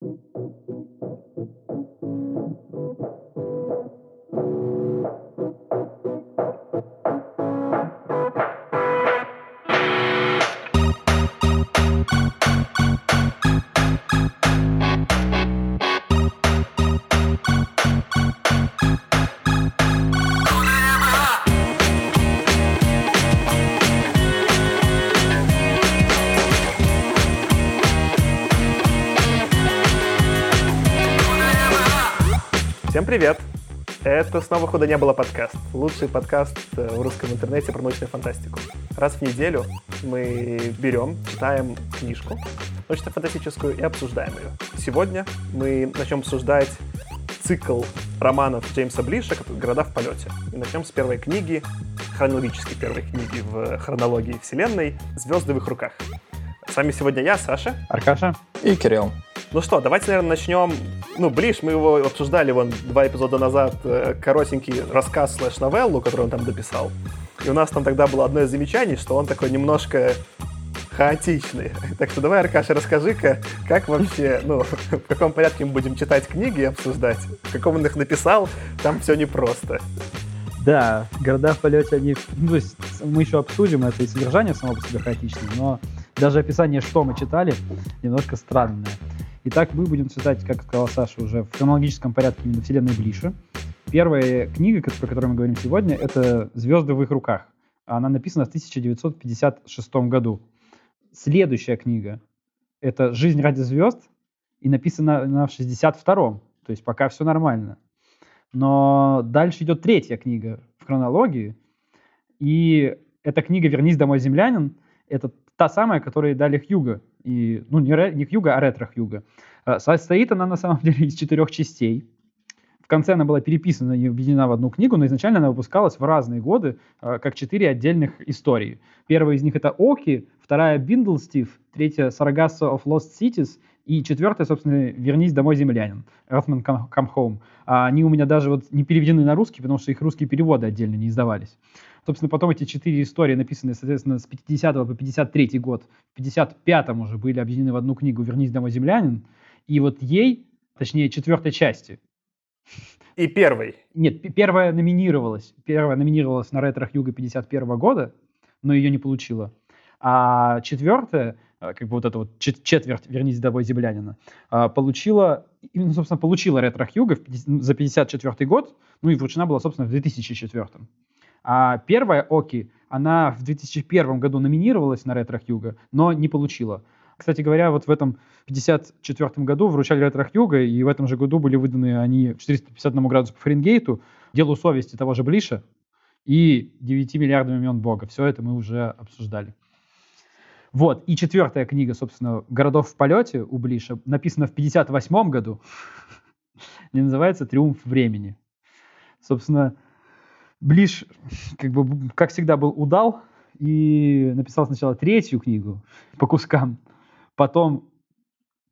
Thank you. Привет! Это снова «Худо не было» подкаст. Лучший подкаст э, в русском интернете про научную фантастику. Раз в неделю мы берем, читаем книжку научно-фантастическую и обсуждаем ее. Сегодня мы начнем обсуждать цикл романов Джеймса Блиша «Города в полете». И начнем с первой книги, хронологически первой книги в хронологии Вселенной «Звезды в их руках». С вами сегодня я, Саша. Аркаша. И Кирилл. Ну что, давайте, наверное, начнем. Ну, Блиш, мы его обсуждали вон два эпизода назад, э, коротенький рассказ слэш-новеллу, который он там дописал. И у нас там тогда было одно из замечаний, что он такой немножко хаотичный. Так что давай, Аркаша, расскажи-ка, как вообще, ну, в каком порядке мы будем читать книги и обсуждать, в каком он их написал, там все непросто. Да, города в полете, они, ну, мы еще обсудим это и содержание само по себе хаотичное, но даже описание, что мы читали, немножко странное. Итак, мы будем читать, как сказал Саша, уже в хронологическом порядке именно вселенной Блиша. Первая книга, про которую мы говорим сегодня, это «Звезды в их руках». Она написана в 1956 году. Следующая книга — это «Жизнь ради звезд», и написана она в 62-м, то есть пока все нормально. Но дальше идет третья книга в хронологии, и эта книга «Вернись домой, землянин» — это та самая, которую дали Хьюго и, ну, не, не Хьюга, а ретро-Хьюга. А, состоит она, на самом деле, из четырех частей. В конце она была переписана и объединена в одну книгу, но изначально она выпускалась в разные годы, а, как четыре отдельных истории. Первая из них это Оки, вторая Биндлстив, третья Sargasso of Lost Cities и четвертая, собственно, «Вернись домой, землянин», Earthman Come Home. Они у меня даже вот не переведены на русский, потому что их русские переводы отдельно не издавались. Собственно, потом эти четыре истории, написанные, соответственно, с 50 по 53 год, в 55-м уже были объединены в одну книгу «Вернись домой, землянин», и вот ей, точнее, четвертой части. И первой. Нет, первая номинировалась. Первая номинировалась на ретрах Юга 51 года, но ее не получила. А четвертая, э, как бы вот эта вот четверть «Вернись домой, землянина», э, получила, именно, собственно, получила ретро Хьюга за 54 год, ну и вручена была, собственно, в 2004. А первая Оки, она в 2001 году номинировалась на ретро Хьюга, но не получила. Кстати говоря, вот в этом 54 году вручали ретро Хьюга, и в этом же году были выданы они 451 градусу по Фаренгейту, делу совести того же Блиша и 9 миллиардам имен Бога. Все это мы уже обсуждали. Вот, и четвертая книга, собственно, «Городов в полете» у Блиша, написана в 58 году, не называется «Триумф времени». Собственно, Блиш, как бы, как всегда, был удал и написал сначала третью книгу по кускам, потом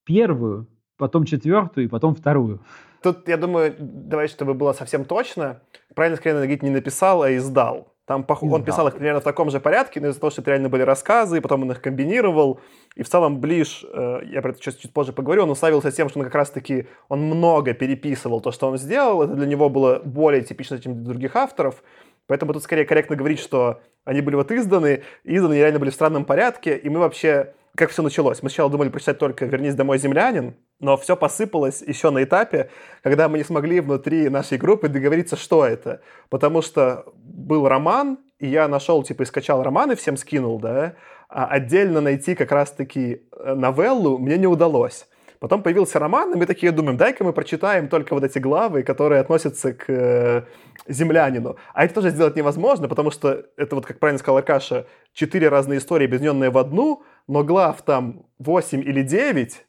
первую, потом четвертую и потом вторую. Тут, я думаю, давай, чтобы было совсем точно, правильно скорее говорить, не написал, а издал. Там пох... он писал их примерно в таком же порядке, но из-за того, что это реально были рассказы, и потом он их комбинировал. И в целом Блиш, э, я про это чуть, чуть позже поговорю, он уславился тем, что он как раз-таки он много переписывал то, что он сделал. Это для него было более типично, чем для других авторов. Поэтому тут скорее корректно говорить, что они были вот изданы, изданы реально были в странном порядке, и мы вообще как все началось. Мы сначала думали прочитать только «Вернись домой, землянин», но все посыпалось еще на этапе, когда мы не смогли внутри нашей группы договориться, что это. Потому что был роман, и я нашел, типа, и скачал роман и всем скинул, да, а отдельно найти как раз-таки э, новеллу мне не удалось. Потом появился роман, и мы такие думаем, дай-ка мы прочитаем только вот эти главы, которые относятся к э, землянину. А это тоже сделать невозможно, потому что это вот, как правильно сказал Аркаша, четыре разные истории, объединенные в одну, но глав там 8 или 9,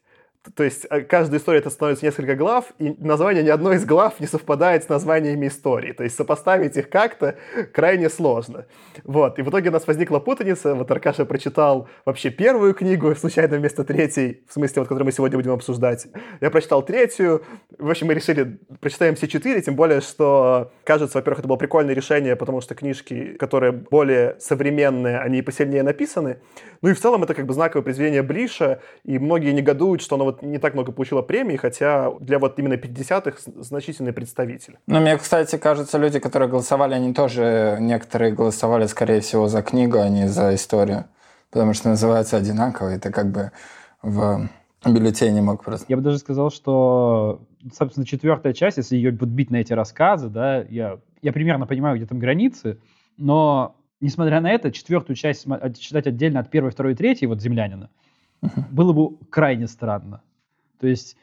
то есть э, каждая история это становится несколько глав, и название ни одной из глав не совпадает с названиями истории. То есть сопоставить их как-то крайне сложно. Вот. И в итоге у нас возникла путаница. Вот Аркаша прочитал вообще первую книгу, случайно вместо третьей, в смысле, вот, которую мы сегодня будем обсуждать. Я прочитал третью. В общем, мы решили, прочитаем все четыре, тем более, что, кажется, во-первых, это было прикольное решение, потому что книжки, которые более современные, они посильнее написаны. Ну и в целом это как бы знаковое произведение Блиша, и многие негодуют, что оно вот не так много получила премий, хотя для вот именно 50-х значительный представитель. Ну, мне, кстати, кажется, люди, которые голосовали, они тоже, некоторые голосовали, скорее всего, за книгу, а не за историю, потому что называется одинаково, это как бы в бюллетене мог просто. Я бы даже сказал, что, собственно, четвертая часть, если ее будут бить на эти рассказы, да, я, я примерно понимаю, где там границы, но, несмотря на это, четвертую часть читать отдельно от первой, второй и третьей, вот «Землянина», uh-huh. было бы крайне странно. То есть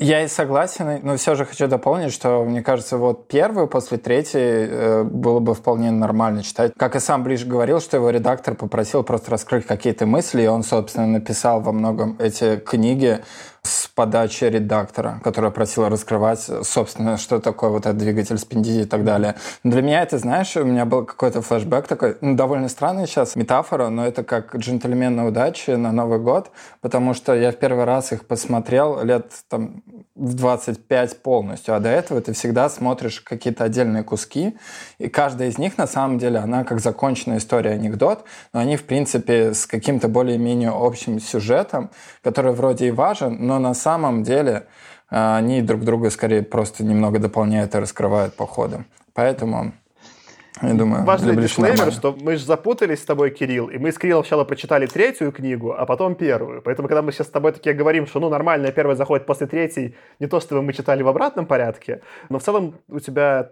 я и согласен, но все же хочу дополнить, что, мне кажется, вот первую после третьей э, было бы вполне нормально читать. Как и сам Ближ говорил, что его редактор попросил просто раскрыть какие-то мысли, и он, собственно, написал во многом эти книги с подачи редактора, которая просила раскрывать, собственно, что такое вот этот двигатель спиндизи и так далее. Для меня это, знаешь, у меня был какой-то флешбэк такой, ну, довольно странный сейчас метафора, но это как джентльмен на удаче на Новый год, потому что я в первый раз их посмотрел лет там в 25 полностью, а до этого ты всегда смотришь какие-то отдельные куски, и каждая из них, на самом деле, она как законченная история, анекдот, но они, в принципе, с каким-то более-менее общим сюжетом, который вроде и важен, но на самом деле э, они друг друга скорее просто немного дополняют и раскрывают по ходу. Поэтому я думаю, Важный дисклеймер, что мы же запутались с тобой, Кирилл, и мы с Кириллом сначала прочитали третью книгу, а потом первую. Поэтому, когда мы сейчас с тобой такие говорим, что ну нормально, первая заходит после третьей, не то, что мы читали в обратном порядке, но в целом у тебя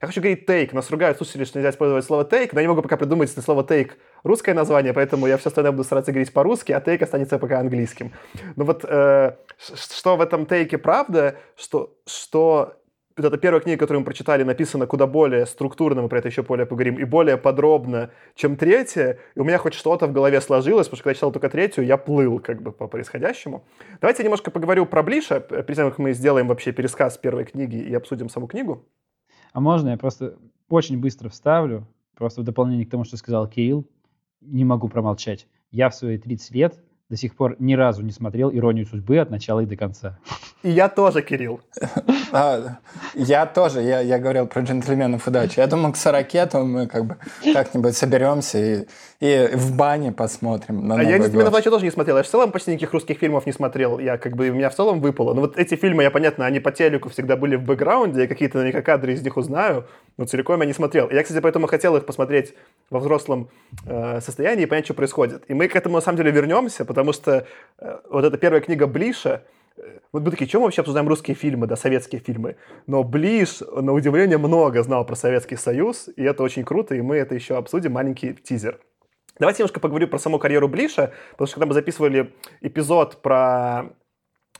я хочу говорить take, нас ругают слушатели, что нельзя использовать слово take, но я не могу пока придумать на слово take русское название, поэтому я все остальное буду стараться говорить по-русски, а take останется пока английским. Но вот э, что в этом take правда, что, что вот эта первая книга, которую мы прочитали, написана куда более структурно, мы про это еще более поговорим, и более подробно, чем третья. И у меня хоть что-то в голове сложилось, потому что когда я читал только третью, я плыл как бы по происходящему. Давайте я немножко поговорю про Блиша, перед тем, как мы сделаем вообще пересказ первой книги и обсудим саму книгу. А можно я просто очень быстро вставлю, просто в дополнение к тому, что сказал Кирилл, не могу промолчать. Я в свои 30 лет до сих пор ни разу не смотрел «Иронию судьбы» от начала и до конца. И я тоже, Кирилл. А, я тоже, я, я говорил про джентльменов удачи. Я думаю, к 40 то мы как бы как-нибудь соберемся и, и в бане посмотрим. На а я джентльменов удачи тоже не смотрел. Я в целом почти никаких русских фильмов не смотрел. Я как бы, у меня в целом выпало. Но вот эти фильмы, я понятно, они по телеку всегда были в бэкграунде, я какие-то наверняка кадры из них узнаю, но целиком я не смотрел. Я, кстати, поэтому хотел их посмотреть во взрослом э, состоянии и понять, что происходит. И мы к этому на самом деле вернемся, потому что э, вот эта первая книга Блиша, вот мы такие, чем мы вообще обсуждаем русские фильмы, да, советские фильмы? Но Ближ, на удивление, много знал про Советский Союз, и это очень круто, и мы это еще обсудим, маленький тизер. Давайте немножко поговорю про саму карьеру Блиша, потому что когда мы записывали эпизод про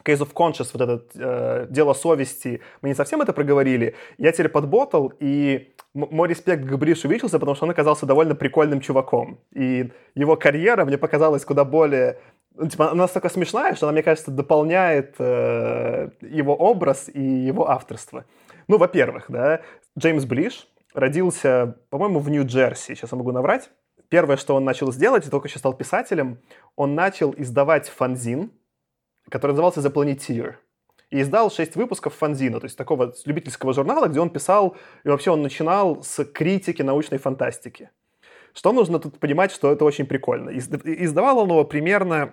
Case of Conscious, вот это э, дело совести, мы не совсем это проговорили. Я теперь подботал, и мой респект к Блишу увеличился, потому что он оказался довольно прикольным чуваком. И его карьера мне показалась куда более ну, типа, она настолько смешная, что она, мне кажется, дополняет э, его образ и его авторство. Ну, во-первых, да, Джеймс Блиш родился, по-моему, в Нью-Джерси, сейчас я могу наврать. Первое, что он начал сделать, и только еще стал писателем, он начал издавать фанзин, который назывался The Planeteer. И издал шесть выпусков фанзина, то есть такого любительского журнала, где он писал, и вообще он начинал с критики научной фантастики. Что нужно тут понимать, что это очень прикольно. Издавал он его примерно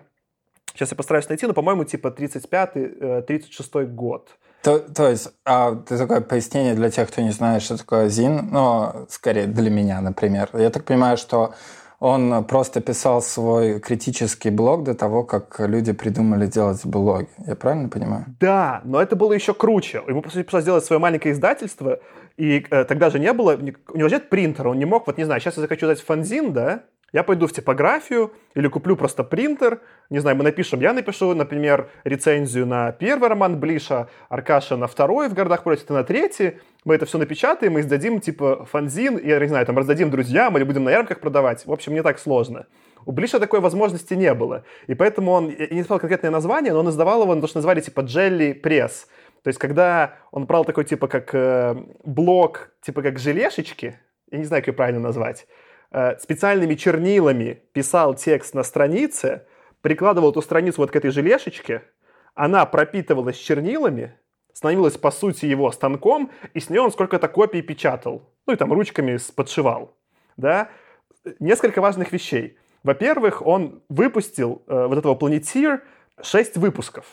Сейчас я постараюсь найти, но, по-моему, типа 35-36 э, год. То, то есть, а, ты такое пояснение для тех, кто не знает, что такое ЗИН, но скорее для меня, например. Я так понимаю, что он просто писал свой критический блог до того, как люди придумали делать блоги. Я правильно понимаю? Да, но это было еще круче. Ему просто пришлось сделать свое маленькое издательство, и э, тогда же не было, у него же нет принтера, он не мог, вот не знаю, сейчас я захочу дать фанзин, да, я пойду в типографию или куплю просто принтер, не знаю, мы напишем, я напишу, например, рецензию на первый роман Блиша, Аркаша на второй в «Городах против» на третий, мы это все напечатаем и издадим типа фанзин, я не знаю, там раздадим друзьям или будем на ярмарках продавать. В общем, не так сложно. У Блиша такой возможности не было. И поэтому он, я не сказал конкретное название, но он издавал его, то, что называли типа Jelly Press. То есть, когда он брал такой типа как э, блок, типа как желешечки, я не знаю, как ее правильно назвать, Э, специальными чернилами писал текст на странице, прикладывал эту страницу вот к этой желешечке, она пропитывалась чернилами, становилась, по сути, его станком, и с нее он сколько-то копий печатал. Ну и там ручками подшивал. Да? Несколько важных вещей. Во-первых, он выпустил э, вот этого Planeteer 6 выпусков.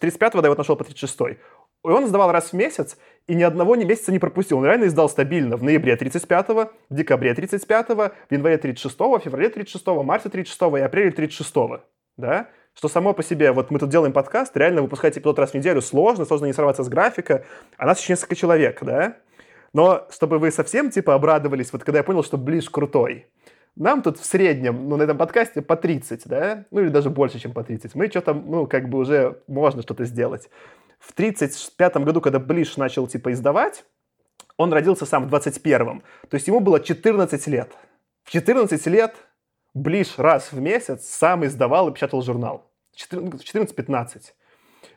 35-го, да, я вот нашел по 36-й. И он издавал раз в месяц, и ни одного ни месяца не пропустил. Он реально издал стабильно в ноябре 35-го, в декабре 35-го, в январе 36-го, в феврале 36-го, марте 36-го и апреле 36-го. Да? Что само по себе, вот мы тут делаем подкаст, реально выпускать эпизод раз в неделю сложно, сложно не сорваться с графика, а нас еще несколько человек, да? Но чтобы вы совсем, типа, обрадовались, вот когда я понял, что Ближ крутой, нам тут в среднем, ну, на этом подкасте по 30, да, ну, или даже больше, чем по 30. Мы что-то, ну, как бы уже можно что-то сделать. В 35 году, когда Блиш начал, типа, издавать, он родился сам в 21-м. То есть ему было 14 лет. В 14 лет Блиш раз в месяц сам издавал и печатал журнал. 14-15.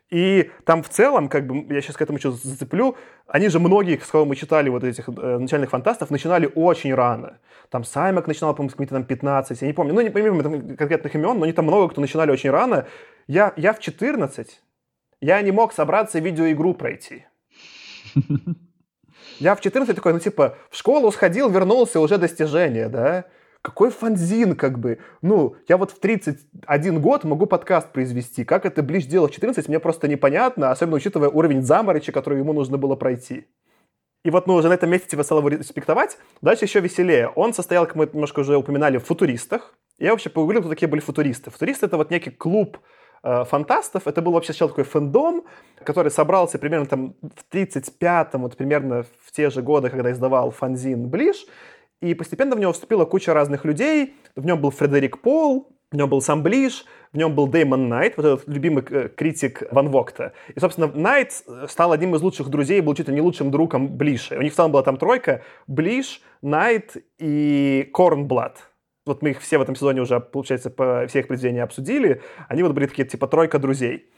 И там в целом, как бы, я сейчас к этому еще зацеплю, они же многие, с кого мы читали вот этих э, начальных фантастов, начинали очень рано. Там Саймак начинал, по-моему, с какими-то там 15, я не помню, ну, не помню конкретных имен, но они там много кто начинали очень рано. Я, я в 14, я не мог собраться видеоигру пройти. Я в 14 такой, ну, типа, в школу сходил, вернулся, уже достижение, да? Какой фанзин, как бы. Ну, я вот в 31 год могу подкаст произвести. Как это Блич делал в 14, мне просто непонятно, особенно учитывая уровень заморочи, который ему нужно было пройти. И вот мы уже на этом месте типа стал его респектовать. Дальше еще веселее. Он состоял, как мы немножко уже упоминали, в футуристах. Я вообще погуглил, кто такие были футуристы. Футуристы — это вот некий клуб э, фантастов. Это был вообще сначала такой фэндом, который собрался примерно там в 35-м, вот примерно в те же годы, когда издавал фанзин Блиш. И постепенно в него вступила куча разных людей. В нем был Фредерик Пол, в нем был сам Блиш, в нем был Дэймон Найт, вот этот любимый э, критик Ван Вогта. И, собственно, Найт стал одним из лучших друзей, был чуть ли не лучшим другом Блиша. У них в целом была там тройка Блиш, Найт и Корнблат. Вот мы их все в этом сезоне уже, получается, по все их обсудили. Они вот были такие, типа, тройка друзей.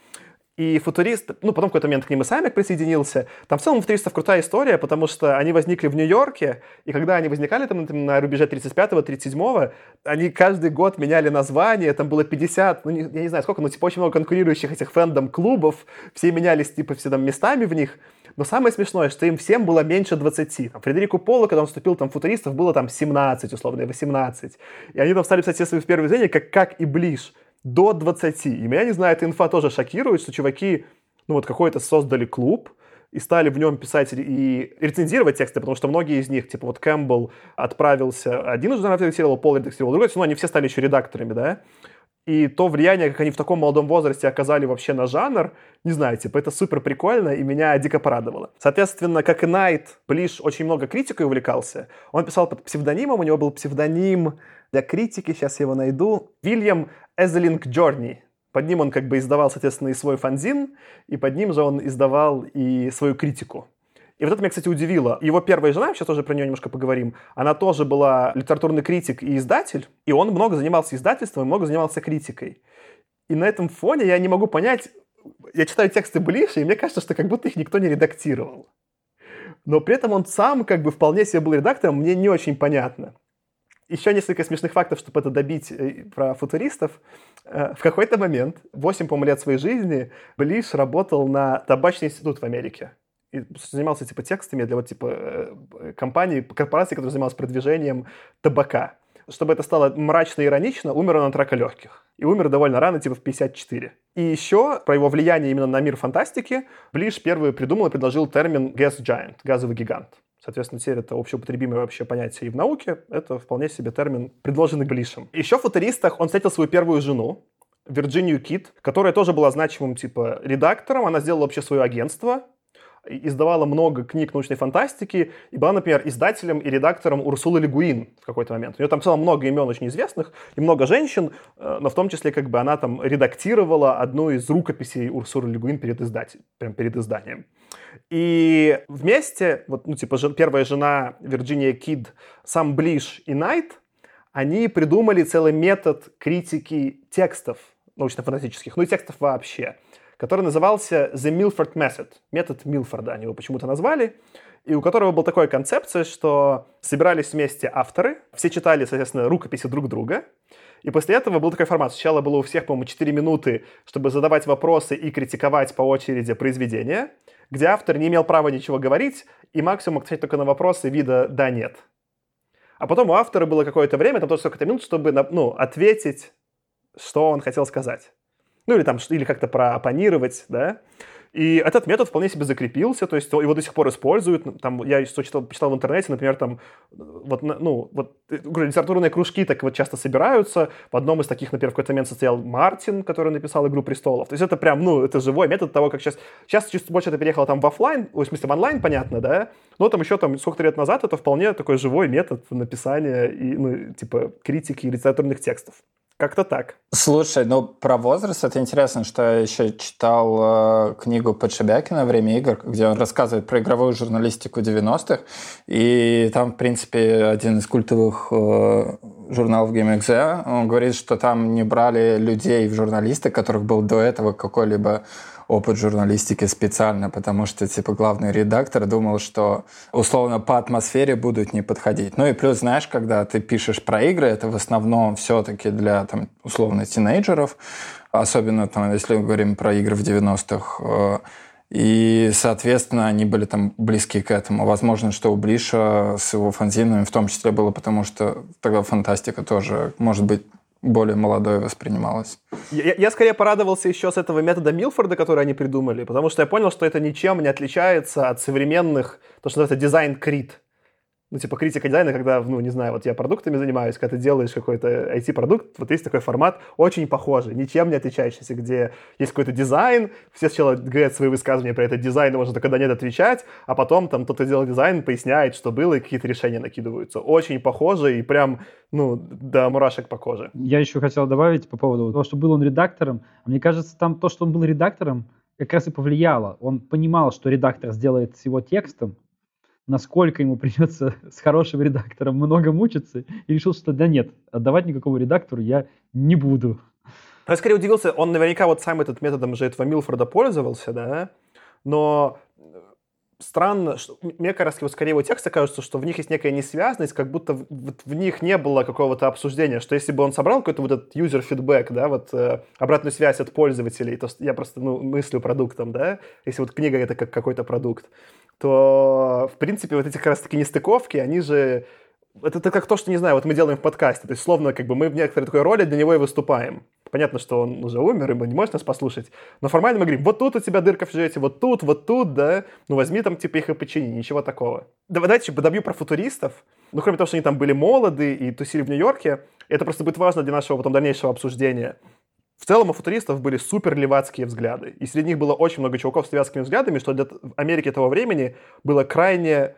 И футурист, ну, потом в какой-то момент к ним и Самик присоединился. Там в целом у футуристов крутая история, потому что они возникли в Нью-Йорке, и когда они возникали там, на рубеже 35-го, 37-го, они каждый год меняли название, там было 50, ну, не, я не знаю сколько, но типа очень много конкурирующих этих фэндом-клубов, все менялись типа все там местами в них. Но самое смешное, что им всем было меньше 20. Там, Фредерику Полу, когда он вступил там футуристов, было там 17, условно, 18. И они там стали писать все свои первые произведения, как, как и Ближ до 20. И меня, не знаю, эта инфа тоже шокирует, что чуваки, ну вот какой-то создали клуб, и стали в нем писать и рецензировать тексты, потому что многие из них, типа вот Кэмпбелл отправился, один уже редактировал, Пол редактировал, другой, но они все стали еще редакторами, да, и то влияние, как они в таком молодом возрасте оказали вообще на жанр, не знаю, типа, это супер прикольно, и меня дико порадовало. Соответственно, как и Найт, Блиш очень много критикой увлекался. Он писал под псевдонимом, у него был псевдоним для критики, сейчас я его найду, Вильям Эзелинг Джорни. Под ним он как бы издавал, соответственно, и свой фанзин, и под ним же он издавал и свою критику. И вот это меня, кстати, удивило. Его первая жена, сейчас тоже про нее немножко поговорим, она тоже была литературный критик и издатель, и он много занимался издательством, много занимался критикой. И на этом фоне я не могу понять, я читаю тексты Блиша, и мне кажется, что как будто их никто не редактировал. Но при этом он сам как бы вполне себе был редактором, мне не очень понятно. Еще несколько смешных фактов, чтобы это добить э, про футуристов. Э, в какой-то момент, 8, по-моему, лет своей жизни, Блиш работал на табачный институт в Америке. И занимался, типа, текстами для вот, типа, э, компании, корпорации, которая занималась продвижением табака. Чтобы это стало мрачно и иронично, умер он от рака легких. И умер довольно рано, типа в 54. И еще про его влияние именно на мир фантастики Блиш первый придумал и предложил термин gas giant, газовый гигант. Соответственно, теперь это общеупотребимое вообще понятие и в науке. Это вполне себе термин, предложенный Блишем. Еще в футуристах он встретил свою первую жену, Вирджинию Кит, которая тоже была значимым, типа, редактором. Она сделала вообще свое агентство, издавала много книг научной фантастики и была, например, издателем и редактором Урсулы Легуин в какой-то момент. У нее там целом много имен очень известных и много женщин, э, но в том числе как бы она там редактировала одну из рукописей Урсулы Легуин перед, издатель, прям перед изданием. И вместе, вот, ну, типа, первая жена Вирджиния Кид, сам Блиш и Найт, они придумали целый метод критики текстов научно-фантастических, ну и текстов вообще который назывался The Milford Method, метод Милфорда, они его почему-то назвали, и у которого была такая концепция, что собирались вместе авторы, все читали, соответственно, рукописи друг друга, и после этого был такой формат. Сначала было у всех, по-моему, 4 минуты, чтобы задавать вопросы и критиковать по очереди произведение, где автор не имел права ничего говорить, и максимум отвечать только на вопросы вида «да-нет». А потом у автора было какое-то время, там тоже сколько-то минут, чтобы ну, ответить, что он хотел сказать. Ну или там, или как-то проопонировать, да, и этот метод вполне себе закрепился, то есть его до сих пор используют. Там, я что читал, почитал в интернете, например, там, вот, ну, вот, литературные кружки так вот часто собираются. В одном из таких, например, в какой-то момент состоял Мартин, который написал «Игру престолов». То есть это прям, ну, это живой метод того, как сейчас... Сейчас чуть больше это переехало там в офлайн, в смысле в онлайн, понятно, да? Но там еще там сколько-то лет назад это вполне такой живой метод написания и, ну, типа, критики литературных текстов. Как-то так. Слушай, ну про возраст. Это интересно, что я еще читал э, книгу Подшибякина «Время игр», где он рассказывает про игровую журналистику 90-х, и там, в принципе, один из культовых э, журналов GameXZ, он говорит, что там не брали людей в журналисты, которых был до этого какой-либо опыт журналистики специально, потому что, типа, главный редактор думал, что, условно, по атмосфере будут не подходить. Ну и плюс, знаешь, когда ты пишешь про игры, это в основном все-таки для, там, условно, тинейджеров, особенно, там, если мы говорим про игры в 90-х, э, и, соответственно, они были там близки к этому. Возможно, что у Блиша с его фанзинами в том числе было, потому что тогда фантастика тоже, может быть, более молодое воспринималось. Я, я скорее порадовался еще с этого метода Милфорда, который они придумали, потому что я понял, что это ничем не отличается от современных, то, что называется design crit ну, типа, критика дизайна, когда, ну, не знаю, вот я продуктами занимаюсь, когда ты делаешь какой-то IT-продукт, вот есть такой формат, очень похожий, ничем не отличающийся, где есть какой-то дизайн, все сначала говорят свои высказывания про этот дизайн, и можно только нет отвечать, а потом там тот, кто делал дизайн, поясняет, что было, и какие-то решения накидываются. Очень похоже и прям, ну, до мурашек по коже. Я еще хотел добавить по поводу того, что был он редактором. Мне кажется, там то, что он был редактором, как раз и повлияло. Он понимал, что редактор сделает с его текстом, насколько ему придется с хорошим редактором много мучиться, и решил, что да нет, отдавать никакому редактору я не буду. Я скорее удивился, он наверняка вот сам этот методом же этого Милфорда пользовался, да, но странно, что, мне как раз вот скорее его тексты кажется, что в них есть некая несвязность, как будто в, в них не было какого-то обсуждения, что если бы он собрал какой-то вот этот feedback, да, вот э, обратную связь от пользователей, то я просто ну, мыслю продуктом, да, если вот книга это как какой-то продукт, то, в принципе, вот эти как раз-таки нестыковки, они же... Это, это как то, что, не знаю, вот мы делаем в подкасте. То есть, словно, как бы мы в некоторой такой роли для него и выступаем. Понятно, что он уже умер, и мы не можем нас послушать. Но формально мы говорим, вот тут у тебя дырка в сюжете, вот тут, вот тут, да. Ну, возьми там, типа, их и почини, ничего такого. Давайте добью про футуристов. Ну, кроме того, что они там были молоды и тусили в Нью-Йорке, это просто будет важно для нашего потом дальнейшего обсуждения. В целом у футуристов были супер левацкие взгляды. И среди них было очень много чуваков с левацкими взглядами, что для Америки того времени было крайне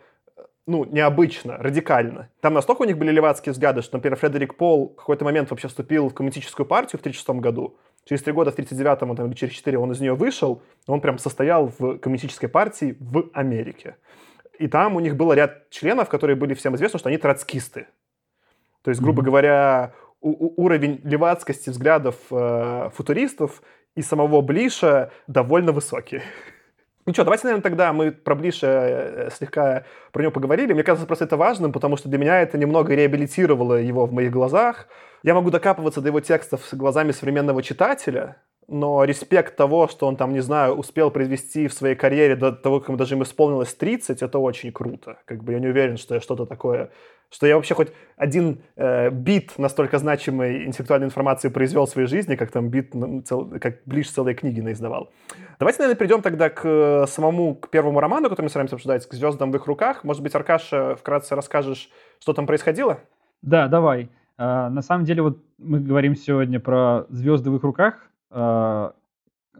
ну, необычно, радикально. Там настолько у них были левацкие взгляды, что, например, Фредерик Пол в какой-то момент вообще вступил в коммунистическую партию в 1936 году. Через три года, в 1939 там, или через четыре он из нее вышел, он прям состоял в коммунистической партии в Америке. И там у них был ряд членов, которые были всем известны, что они троцкисты. То есть, грубо mm-hmm. говоря, уровень левацкости взглядов э, футуристов и самого Блиша довольно высокий. Ну что, давайте, наверное, тогда мы про Блиша э, слегка про него поговорили. Мне кажется, просто это важным, потому что для меня это немного реабилитировало его в моих глазах. Я могу докапываться до его текстов с глазами современного читателя, но респект того, что он там, не знаю, успел произвести в своей карьере до того, как ему даже им исполнилось 30, это очень круто. Как бы я не уверен, что я что-то такое что я вообще хоть один э, бит настолько значимой интеллектуальной информации произвел в своей жизни, как там бит, цел, как ближе целые книги наиздавал. Давайте, наверное, перейдем тогда к э, самому, к первому роману, который мы собираемся обсуждать, к «Звездам в их руках». Может быть, Аркаша, вкратце расскажешь, что там происходило? Да, давай. Uh, на самом деле, вот мы говорим сегодня про «Звезды в их руках». Uh,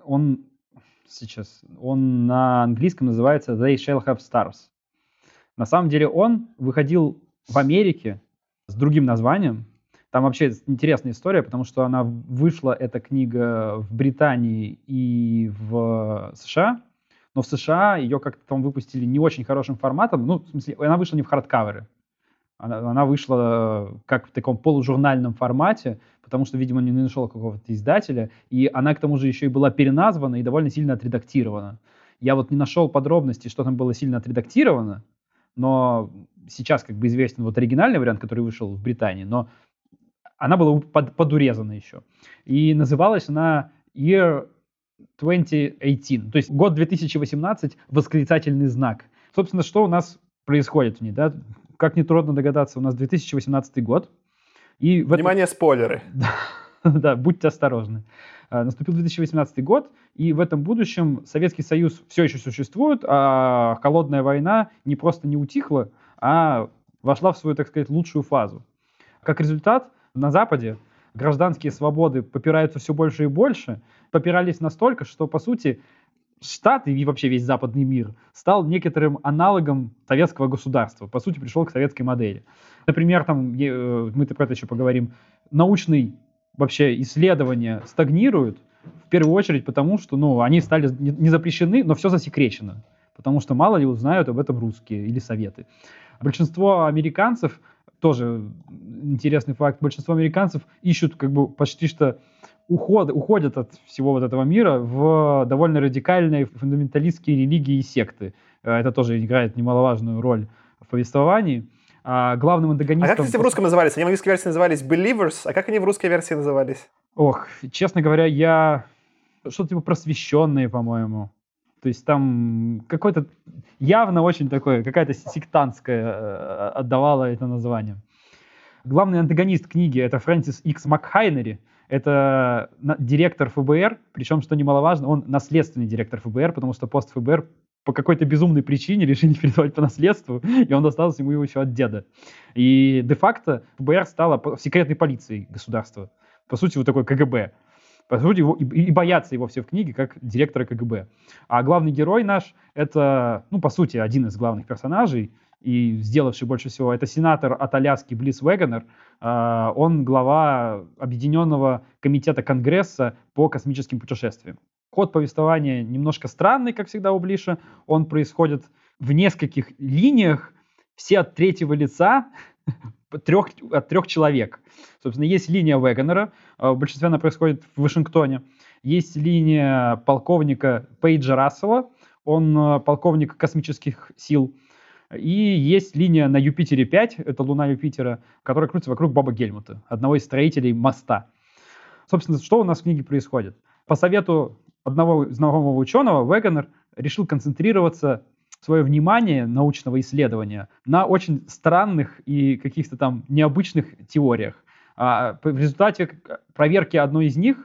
он сейчас, он на английском называется «They shall have stars». На самом деле он выходил в Америке с другим названием. Там вообще интересная история, потому что она вышла, эта книга, в Британии и в США, но в США ее как-то там выпустили не очень хорошим форматом, ну, в смысле, она вышла не в хардкаверы, она, она вышла как в таком полужурнальном формате, потому что, видимо, не нашел какого-то издателя, и она к тому же еще и была переназвана и довольно сильно отредактирована. Я вот не нашел подробностей, что там было сильно отредактировано, но сейчас как бы известен вот оригинальный вариант, который вышел в Британии, но она была под, подурезана еще. И называлась она Year 2018, то есть год 2018, восклицательный знак. Собственно, что у нас происходит в ней, да? Как нетрудно догадаться, у нас 2018 год. И Внимание, этом... спойлеры. да, будьте осторожны. А, наступил 2018 год, и в этом будущем Советский Союз все еще существует, а холодная война не просто не утихла, а вошла в свою, так сказать, лучшую фазу. Как результат, на Западе гражданские свободы попираются все больше и больше, попирались настолько, что, по сути, Штаты и вообще весь западный мир стал некоторым аналогом советского государства. По сути, пришел к советской модели. Например, там, э, мы про это еще поговорим, научные вообще исследования стагнируют, в первую очередь потому, что ну, они стали не запрещены, но все засекречено. Потому что мало ли узнают об этом русские или советы. Большинство американцев, тоже интересный факт, большинство американцев ищут как бы почти что уход, уходят от всего вот этого мира в довольно радикальные фундаменталистские религии и секты. Э, это тоже играет немаловажную роль в повествовании. А главным антагонистом... А как, кстати, в русском назывались? Они в английской версии назывались Believers, а как они в русской версии назывались? Ох, честно говоря, я... Что-то типа просвещенные, по-моему. То есть там какой-то явно очень такое, какая-то сектантская э, отдавала это название. Главный антагонист книги это Фрэнсис Икс Макхайнери. Это директор ФБР, причем, что немаловажно, он наследственный директор ФБР, потому что пост ФБР по какой-то безумной причине решили передавать по наследству, и он достался ему еще от деда. И де-факто ФБР стала секретной полицией государства. По сути, вот такой КГБ. По сути, его, и, и боятся его все в книге, как директора КГБ. А главный герой наш — это, ну, по сути, один из главных персонажей, и сделавший больше всего, это сенатор от Аляски Близ Вегенер. А, он глава Объединенного комитета Конгресса по космическим путешествиям. Ход повествования немножко странный, как всегда у Блиша. Он происходит в нескольких линиях, все от третьего лица, трех, от трех человек. Собственно, есть линия Вегенера, а, в большинстве она происходит в Вашингтоне. Есть линия полковника Пейджа Рассела, он а, полковник космических сил. И есть линия на Юпитере 5, это луна Юпитера, которая крутится вокруг Боба Гельмута, одного из строителей моста. Собственно, что у нас в книге происходит? По совету одного знакомого ученого, Вегенер решил концентрироваться свое внимание научного исследования на очень странных и каких-то там необычных теориях. А в результате проверки одной из них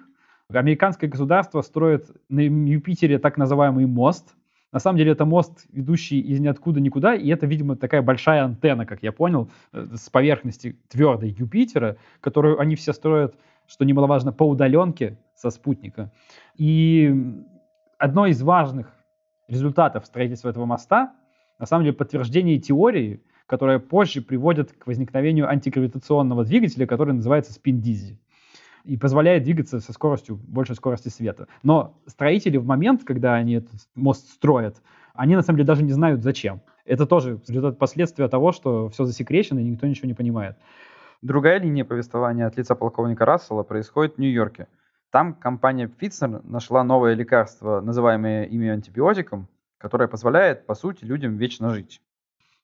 американское государство строит на Юпитере так называемый мост. На самом деле это мост, ведущий из ниоткуда никуда, и это, видимо, такая большая антенна, как я понял, э, с поверхности твердой Юпитера, которую они все строят, что немаловажно, по удаленке со спутника. И одно из важных результатов строительства этого моста, на самом деле подтверждение теории, которая позже приводит к возникновению антигравитационного двигателя, который называется спин-дизи и позволяет двигаться со скоростью, большей скорости света. Но строители в момент, когда они этот мост строят, они на самом деле даже не знают зачем. Это тоже результат последствия того, что все засекречено и никто ничего не понимает. Другая линия повествования от лица полковника Рассела происходит в Нью-Йорке. Там компания Pfizer нашла новое лекарство, называемое ими антибиотиком, которое позволяет, по сути, людям вечно жить.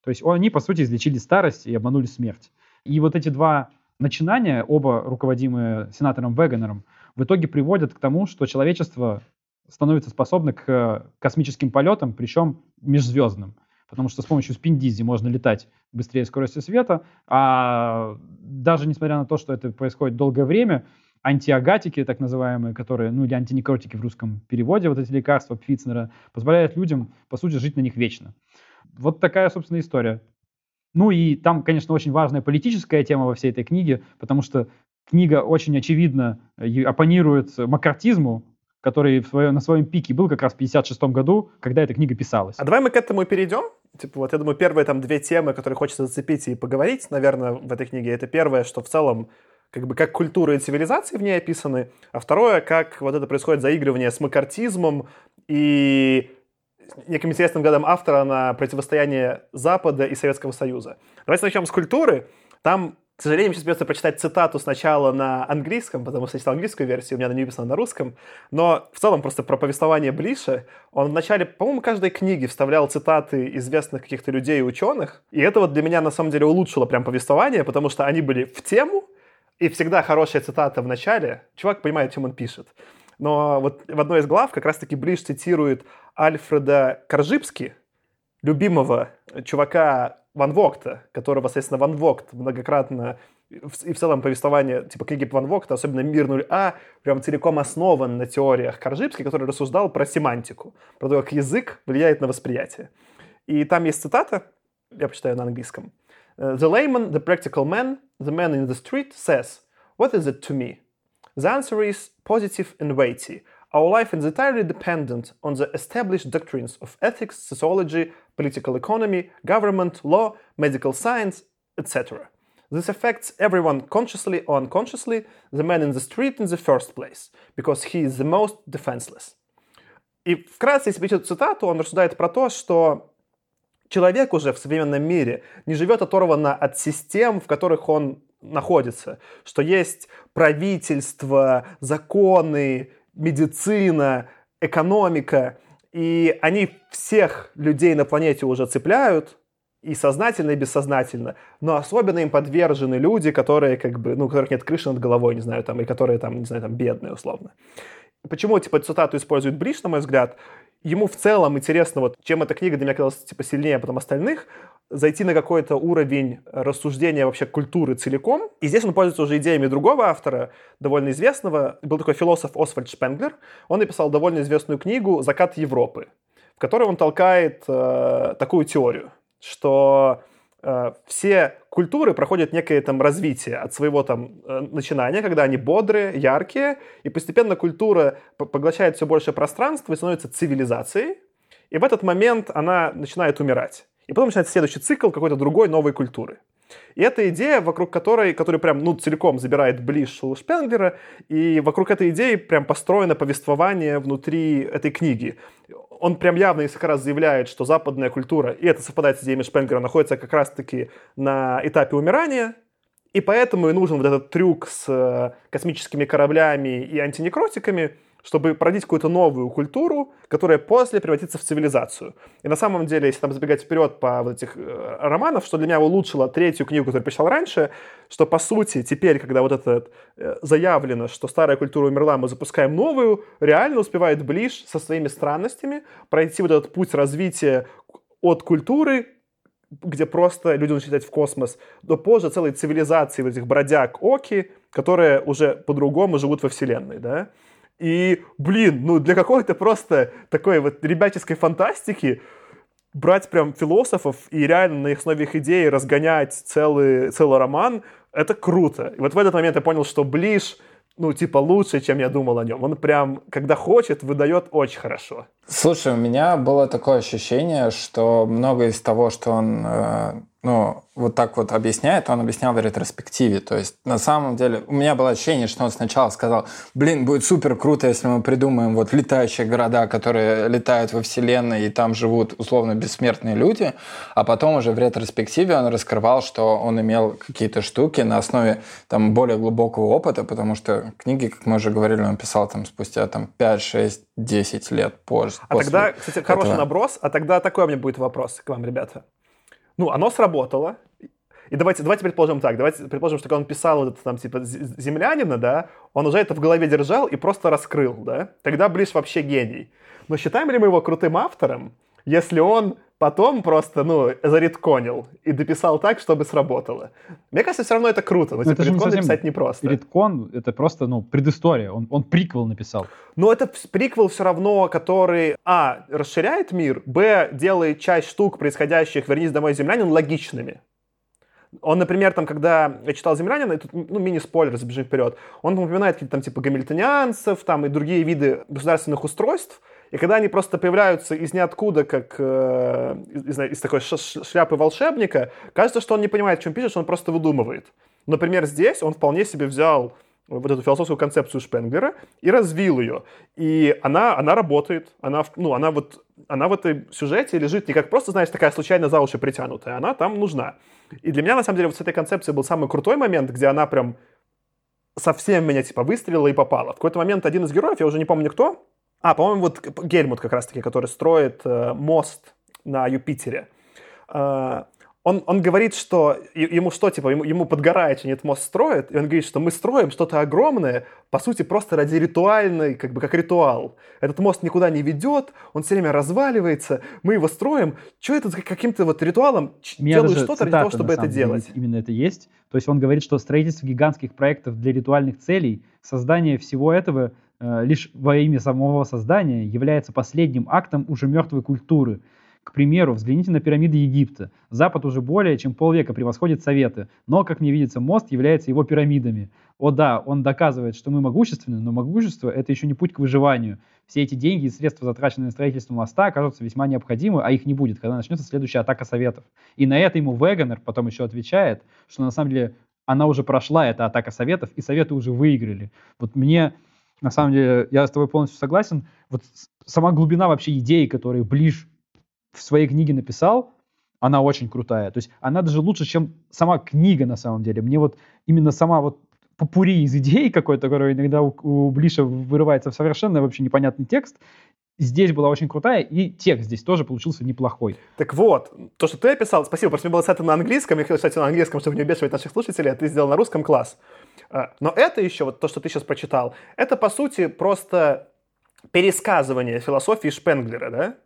То есть они, по сути, излечили старость и обманули смерть. И вот эти два начинания, оба руководимые сенатором Вегенером, в итоге приводят к тому, что человечество становится способно к космическим полетам, причем межзвездным. Потому что с помощью спиндизи можно летать быстрее скорости света, а даже несмотря на то, что это происходит долгое время, антиагатики, так называемые, которые, ну или антинекротики в русском переводе, вот эти лекарства Пфицнера, позволяют людям, по сути, жить на них вечно. Вот такая, собственно, история. Ну и там, конечно, очень важная политическая тема во всей этой книге, потому что книга очень очевидно э, оппонирует макартизму, который в своем, на своем пике был как раз в 56 году, когда эта книга писалась. А давай мы к этому перейдем. Типа вот я думаю, первые там две темы, которые хочется зацепить и поговорить, наверное, в этой книге, это первое, что в целом как бы как культура и цивилизации в ней описаны, а второе, как вот это происходит заигрывание с макартизмом и неким интересным годом автора на противостояние Запада и Советского Союза. Давайте начнем с культуры. Там, к сожалению, сейчас придется прочитать цитату сначала на английском, потому что я читал английскую версию, у меня она не написана на русском. Но в целом просто про повествование Блиша. Он в начале, по-моему, каждой книги вставлял цитаты известных каких-то людей и ученых. И это вот для меня на самом деле улучшило прям повествование, потому что они были в тему, и всегда хорошая цитата в начале. Чувак понимает, чем он пишет. Но вот в одной из глав как раз-таки Бриш цитирует Альфреда Коржибски, любимого чувака Ван Вогта, которого, соответственно, Ван Вогт многократно и в целом повествование, типа книги Ван Вогта, особенно «Мир 0А», прям целиком основан на теориях Коржибски, который рассуждал про семантику, про то, как язык влияет на восприятие. И там есть цитата, я почитаю на английском. «The layman, the practical man, the man in the street says, what is it to me? The answer is positive and weighty. Our life is entirely dependent on the established doctrines of ethics, sociology, political economy, government, law, medical science, etc. This affects everyone consciously or unconsciously, the man in the street in the first place, because he is the most defenseless. И вкратце, если эту цитату, он рассуждает про то, что человек уже в современном мире не живет оторванно от систем, в которых он находится, что есть правительство, законы, медицина, экономика, и они всех людей на планете уже цепляют, и сознательно, и бессознательно, но особенно им подвержены люди, которые как бы, ну, у которых нет крыши над головой, не знаю, там, и которые там, не знаю, там, бедные, условно. Почему, типа, цитату использует Бриш, на мой взгляд? Ему в целом интересно, вот, чем эта книга для меня казалась, типа, сильнее, а потом остальных, зайти на какой-то уровень рассуждения вообще культуры целиком. И здесь он пользуется уже идеями другого автора, довольно известного. Был такой философ Освальд Шпенглер. Он написал довольно известную книгу «Закат Европы», в которой он толкает э, такую теорию – что все культуры проходят некое там развитие от своего там э, начинания, когда они бодрые, яркие, и постепенно культура поглощает все больше пространства и становится цивилизацией, и в этот момент она начинает умирать. И потом начинается следующий цикл какой-то другой новой культуры. И эта идея, вокруг которой, которая прям, ну, целиком забирает Блиш Шпенглера, и вокруг этой идеи прям построено повествование внутри этой книги. Он прям явно несколько раз заявляет, что западная культура, и это совпадает с идеями Шпенглера, находится как раз-таки на этапе умирания, и поэтому и нужен вот этот трюк с э, космическими кораблями и антинекротиками – чтобы породить какую-то новую культуру, которая после превратится в цивилизацию. И на самом деле, если там забегать вперед по вот этих э, романов, что для меня улучшило третью книгу, которую писал раньше, что по сути теперь, когда вот это э, заявлено, что старая культура умерла, мы запускаем новую, реально успевает Ближ со своими странностями пройти вот этот путь развития от культуры где просто люди начали летать в космос, до позже целой цивилизации вот этих бродяг Оки, которые уже по-другому живут во Вселенной, да. И, блин, ну для какой-то просто такой вот ребяческой фантастики брать прям философов и реально на их основе их идей разгонять целый, целый роман, это круто. И вот в этот момент я понял, что Ближ, ну, типа, лучше, чем я думал о нем. Он прям, когда хочет, выдает очень хорошо. Слушай, у меня было такое ощущение, что многое из того, что он э, ну, вот так вот объясняет, он объяснял в ретроспективе. То есть, на самом деле, у меня было ощущение, что он сначала сказал, блин, будет супер круто, если мы придумаем вот летающие города, которые летают во Вселенной, и там живут условно бессмертные люди. А потом уже в ретроспективе он раскрывал, что он имел какие-то штуки на основе там более глубокого опыта, потому что книги, как мы уже говорили, он писал там спустя там 5, 6, 10 лет позже. А тогда, кстати, хороший этого. наброс. А тогда такой у меня будет вопрос к вам, ребята. Ну, оно сработало. И давайте, давайте предположим так, давайте предположим, что когда он писал этот там типа землянина, да, он уже это в голове держал и просто раскрыл, да. Тогда Блиш вообще гений. Но считаем ли мы его крутым автором, если он потом просто, ну, заредконил и дописал так, чтобы сработало. Мне кажется, все равно это круто, но, типа, это редкон написать непросто. Редкон — это просто, ну, предыстория, он, он приквел написал. Но это приквел все равно, который, а, расширяет мир, б, делает часть штук, происходящих «Вернись домой, землянин» логичными. Он, например, там, когда я читал «Землянина», и тут, ну, мини-спойлер, забежим вперед, он упоминает какие-то там, типа, гамильтонианцев, там, и другие виды государственных устройств, и когда они просто появляются из ниоткуда, как э, из, из такой шляпы волшебника, кажется, что он не понимает, чем пишет, что он просто выдумывает. Например, здесь он вполне себе взял вот эту философскую концепцию Шпенглера и развил ее. И она, она работает, она, ну, она, вот, она в этой сюжете лежит не как просто, знаешь, такая случайно за уши притянутая, она там нужна. И для меня, на самом деле, вот с этой концепцией был самый крутой момент, где она прям совсем меня, типа, выстрелила и попала. В какой-то момент один из героев, я уже не помню кто, а, по-моему, вот Гельмут как раз-таки, который строит э, мост на Юпитере. Э, он, он говорит, что ему что, типа, ему, ему подгорает, что нет мост строит, и он говорит, что мы строим что-то огромное, по сути, просто ради ритуальной, как бы как ритуал. Этот мост никуда не ведет, он все время разваливается, мы его строим. Что это каким-то вот ритуалом делают что-то ради того, чтобы это делать? Деле, именно это есть. То есть он говорит, что строительство гигантских проектов для ритуальных целей, создание всего этого лишь во имя самого создания является последним актом уже мертвой культуры – к примеру, взгляните на пирамиды Египта. Запад уже более чем полвека превосходит Советы, но, как мне видится, мост является его пирамидами. О да, он доказывает, что мы могущественны, но могущество — это еще не путь к выживанию. Все эти деньги и средства, затраченные на строительство моста, окажутся весьма необходимы, а их не будет, когда начнется следующая атака Советов. И на это ему Вегонер потом еще отвечает, что на самом деле она уже прошла, эта атака Советов, и Советы уже выиграли. Вот мне, на самом деле, я с тобой полностью согласен, вот сама глубина вообще идеи, которые ближе в своей книге написал, она очень крутая. То есть она даже лучше, чем сама книга на самом деле. Мне вот именно сама вот попури из идей какой-то, который иногда у, у Блиша вырывается в совершенно вообще непонятный текст, здесь была очень крутая, и текст здесь тоже получился неплохой. Так вот, то, что ты описал, спасибо, просто мне было это на английском, я хотел кстати, на английском, чтобы не убеживать наших слушателей, а ты сделал на русском, класс. А, но это еще, вот то, что ты сейчас прочитал, это, по сути, просто пересказывание философии Шпенглера, да?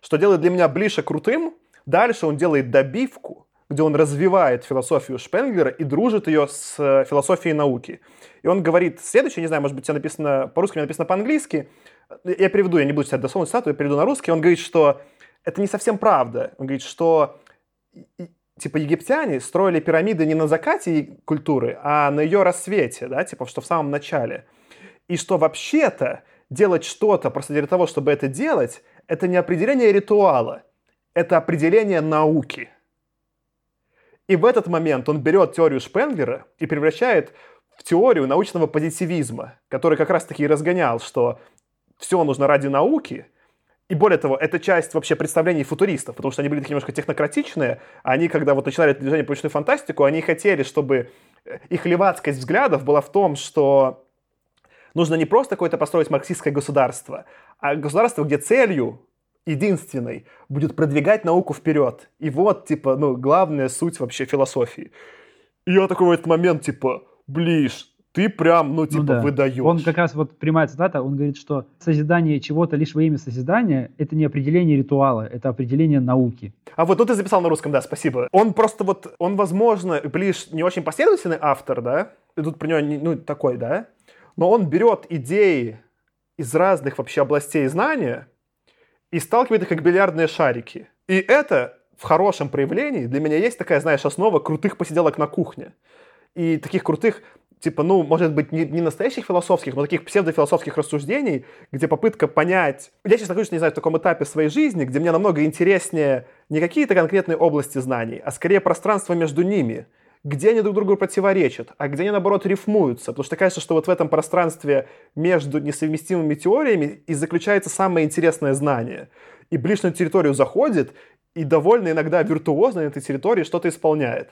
что делает для меня ближе крутым. Дальше он делает добивку, где он развивает философию Шпенглера и дружит ее с э, философией науки. И он говорит следующее, не знаю, может быть, у тебя написано по-русски, у меня написано по-английски. Я переведу, я не буду читать дословно цитату, я переведу на русский. Он говорит, что это не совсем правда. Он говорит, что типа египтяне строили пирамиды не на закате культуры, а на ее рассвете, да, типа что в самом начале. И что вообще-то делать что-то просто для того, чтобы это делать, это не определение ритуала, это определение науки. И в этот момент он берет теорию Шпенглера и превращает в теорию научного позитивизма, который как раз-таки и разгонял, что все нужно ради науки, и более того, это часть вообще представлений футуристов, потому что они были такие немножко технократичные. Они, когда вот начинали это движение по научную фантастику, они хотели, чтобы их левацкость взглядов была в том, что нужно не просто какое-то построить марксистское государство, а государство, где целью единственной будет продвигать науку вперед. И вот, типа, ну, главная суть вообще философии. И я такой в этот момент, типа, ближ, ты прям, ну, типа, ну, да. выдаешь. Он как раз, вот прямая цитата, он говорит, что созидание чего-то лишь во имя созидания — это не определение ритуала, это определение науки. А вот тут ты записал на русском, да, спасибо. Он просто вот, он, возможно, ближ не очень последовательный автор, да, и тут про него, ну, такой, да, но он берет идеи из разных вообще областей знания и сталкивает их как бильярдные шарики. И это в хорошем проявлении для меня есть такая, знаешь, основа крутых посиделок на кухне. И таких крутых, типа, ну, может быть, не, не настоящих философских, но таких псевдофилософских рассуждений, где попытка понять... Я сейчас нахожусь, не знаю, в таком этапе своей жизни, где мне намного интереснее не какие-то конкретные области знаний, а скорее пространство между ними — где они друг другу противоречат, а где они, наоборот, рифмуются. Потому что кажется, что вот в этом пространстве между несовместимыми теориями и заключается самое интересное знание. И ближе на территорию заходит, и довольно иногда виртуозно на этой территории что-то исполняет.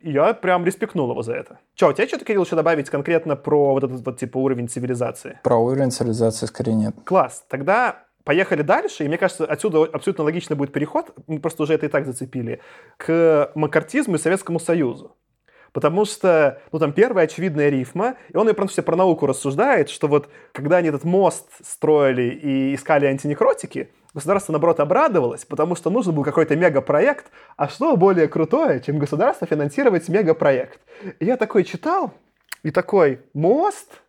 Я прям респектнул его за это. Че, у тебя что-то, Кирилл, еще добавить конкретно про вот этот вот типа уровень цивилизации? Про уровень цивилизации скорее нет. Класс. Тогда Поехали дальше, и мне кажется, отсюда абсолютно логичный будет переход, мы просто уже это и так зацепили, к макартизму и Советскому Союзу. Потому что, ну, там первая очевидная рифма, и он и просто про науку рассуждает, что вот когда они этот мост строили и искали антинекротики, государство, наоборот, обрадовалось, потому что нужен был какой-то мегапроект, а что более крутое, чем государство финансировать мегапроект? И я такой читал, и такой, мост?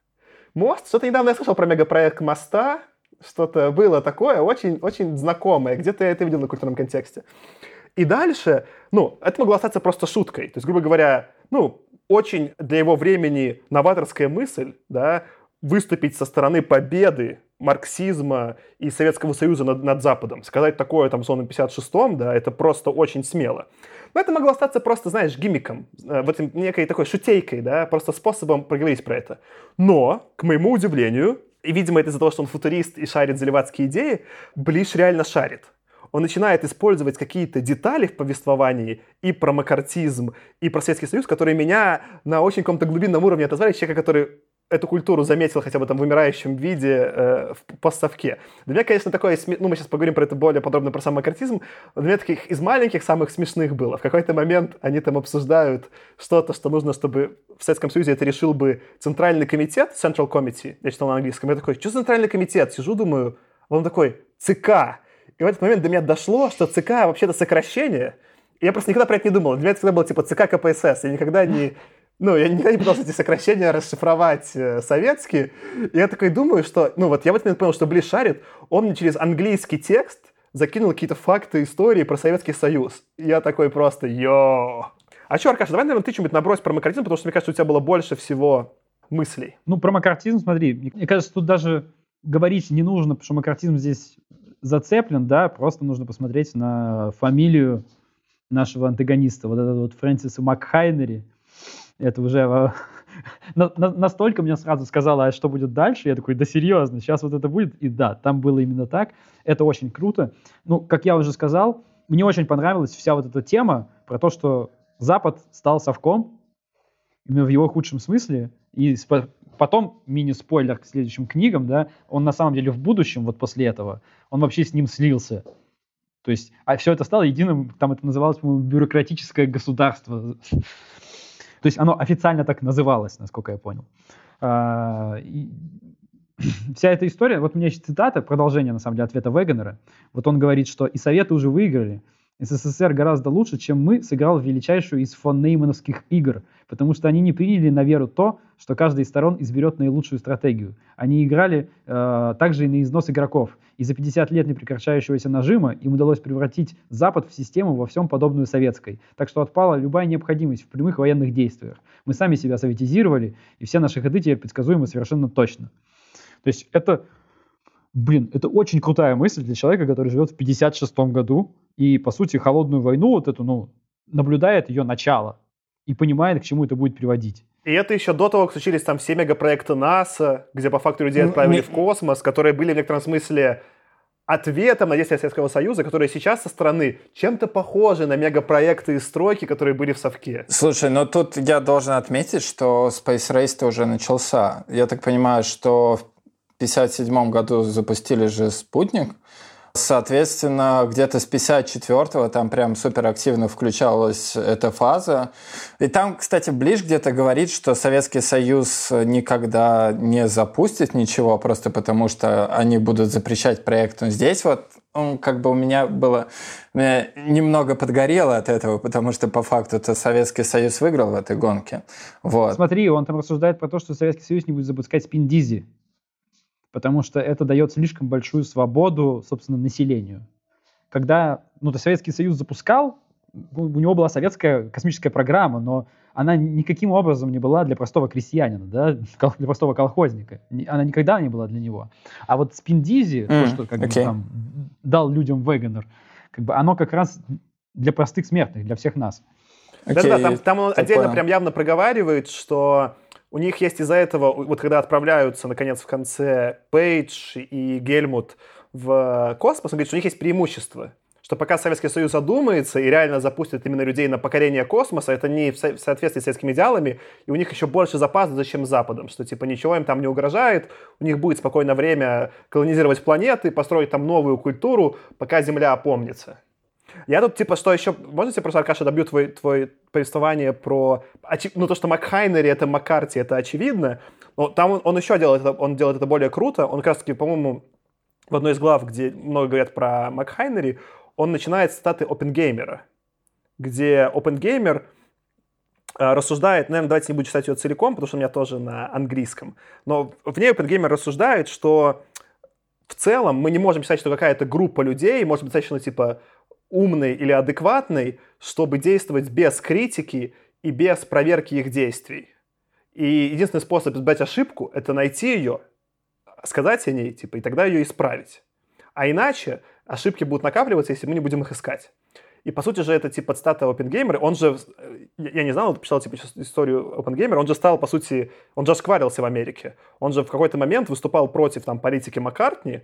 Мост? Что-то недавно я слышал про мегапроект моста, что-то было такое очень, очень знакомое, где-то я это видел на культурном контексте. И дальше, ну, это могло остаться просто шуткой. То есть, грубо говоря, ну, очень для его времени новаторская мысль, да, выступить со стороны победы марксизма и Советского Союза над, над Западом. Сказать такое там в 56-м, да, это просто очень смело. Но это могло остаться просто, знаешь, гиммиком, э, вот некой такой шутейкой, да, просто способом проговорить про это. Но, к моему удивлению, и, видимо, это из-за того, что он футурист и шарит заливатские идеи, Блиш реально шарит. Он начинает использовать какие-то детали в повествовании и про макартизм, и про Советский Союз, которые меня на очень каком-то глубинном уровне отозвали человека, который эту культуру заметил хотя бы там в вымирающем виде э, в постсовке. Для меня, конечно, такое, ну, мы сейчас поговорим про это более подробно, про сам макартизм, для меня таких из маленьких самых смешных было. В какой-то момент они там обсуждают что-то, что нужно, чтобы в Советском Союзе это решил бы Центральный комитет, Central Committee, я читал на английском, я такой, что Центральный комитет? Сижу, думаю, он такой, ЦК. И в этот момент до меня дошло, что ЦК вообще-то сокращение. Я просто никогда про это не думал. Для меня это всегда было типа ЦК КПСС. Я никогда не ну, я не пытался эти сокращения расшифровать э, советские. И я такой думаю, что... Ну, вот я в этот момент понял, что Близ шарит, он мне через английский текст закинул какие-то факты истории про Советский Союз. И я такой просто, йо. А что, Аркаша, давай, наверное, ты что-нибудь набрось про макартизм, потому что, мне кажется, у тебя было больше всего мыслей. Ну, про макартизм, смотри, мне кажется, тут даже говорить не нужно, потому что макартизм здесь зацеплен, да, просто нужно посмотреть на фамилию нашего антагониста, вот этот вот Фрэнсиса Макхайнери, это уже настолько мне сразу сказала, а что будет дальше, я такой, да серьезно, сейчас вот это будет, и да, там было именно так, это очень круто. Ну, как я уже сказал, мне очень понравилась вся вот эта тема про то, что Запад стал совком, именно в его худшем смысле, и потом мини-спойлер к следующим книгам, да, он на самом деле в будущем, вот после этого, он вообще с ним слился. То есть, а все это стало единым, там это называлось, по-моему, бюрократическое государство. То есть оно официально так называлось, насколько я понял. А, и вся эта история, вот у меня есть цитата, продолжение, на самом деле, ответа Вегенера. Вот он говорит, что и Советы уже выиграли, СССР гораздо лучше, чем мы, сыграл величайшую из фон Неймановских игр, потому что они не приняли на веру то, что каждая из сторон изберет наилучшую стратегию. Они играли э, также и на износ игроков. И за 50 лет непрекращающегося нажима им удалось превратить Запад в систему во всем подобную советской. Так что отпала любая необходимость в прямых военных действиях. Мы сами себя советизировали, и все наши ходы теперь предсказуемы совершенно точно. То есть это, блин, это очень крутая мысль для человека, который живет в 56 году, и, по сути, холодную войну, вот эту, ну, наблюдает ее начало и понимает, к чему это будет приводить. И это еще до того, как случились там все мегапроекты НАСА, где по факту людей отправили в космос, которые были в некотором смысле ответом на действия Советского Союза, которые сейчас со стороны чем-то похожи на мегапроекты и стройки, которые были в Совке. Слушай, но тут я должен отметить, что Space Race уже начался. Я так понимаю, что в 1957 году запустили же спутник, Соответственно, где-то с 54-го там прям супер активно включалась эта фаза. И там, кстати, Ближ где-то говорит, что Советский Союз никогда не запустит ничего, просто потому что они будут запрещать проект. Но здесь вот он как бы у меня было меня немного подгорело от этого, потому что по факту это Советский Союз выиграл в этой гонке. Вот. Смотри, он там рассуждает про то, что Советский Союз не будет запускать спиндизи потому что это дает слишком большую свободу, собственно, населению. Когда ну, то Советский Союз запускал, у него была советская космическая программа, но она никаким образом не была для простого крестьянина, да, для простого колхозника. Она никогда не была для него. А вот Спиндизи, mm, то, что как okay. бы, там, дал людям Вегенер, как бы оно как раз для простых смертных, для всех нас. Да-да, okay, там, там он отдельно понял. прям явно проговаривает, что у них есть из-за этого, вот когда отправляются, наконец, в конце Пейдж и Гельмут в космос, он говорит, что у них есть преимущество. Что пока Советский Союз задумается и реально запустит именно людей на покорение космоса, это не в соответствии с советскими идеалами, и у них еще больше запасов, чем Западом, что типа ничего им там не угрожает, у них будет спокойное время колонизировать планеты, построить там новую культуру, пока Земля опомнится. Я тут, типа, что еще... Можно тебе просто, Аркаша, добью твой, твой повествование про... Ну, то, что Макхайнери — это Маккарти, это очевидно. Но там он, он еще делает это, он делает это более круто. Он как раз-таки, по-моему, в одной из глав, где много говорят про Макхайнери, он начинает с цитаты Опенгеймера, где Опенгеймер э, рассуждает, наверное, давайте не буду читать ее целиком, потому что у меня тоже на английском, но в ней Опенгеймер рассуждает, что в целом мы не можем писать, что какая-то группа людей может быть достаточно, типа, умной или адекватной, чтобы действовать без критики и без проверки их действий. И единственный способ избавить ошибку – это найти ее, сказать о ней, типа, и тогда ее исправить. А иначе ошибки будут накапливаться, если мы не будем их искать. И по сути же это типа цитата OpenGamer, он же, я не знал, он писал типа историю OpenGamer, он же стал по сути, он же скварился в Америке. Он же в какой-то момент выступал против там политики Маккартни,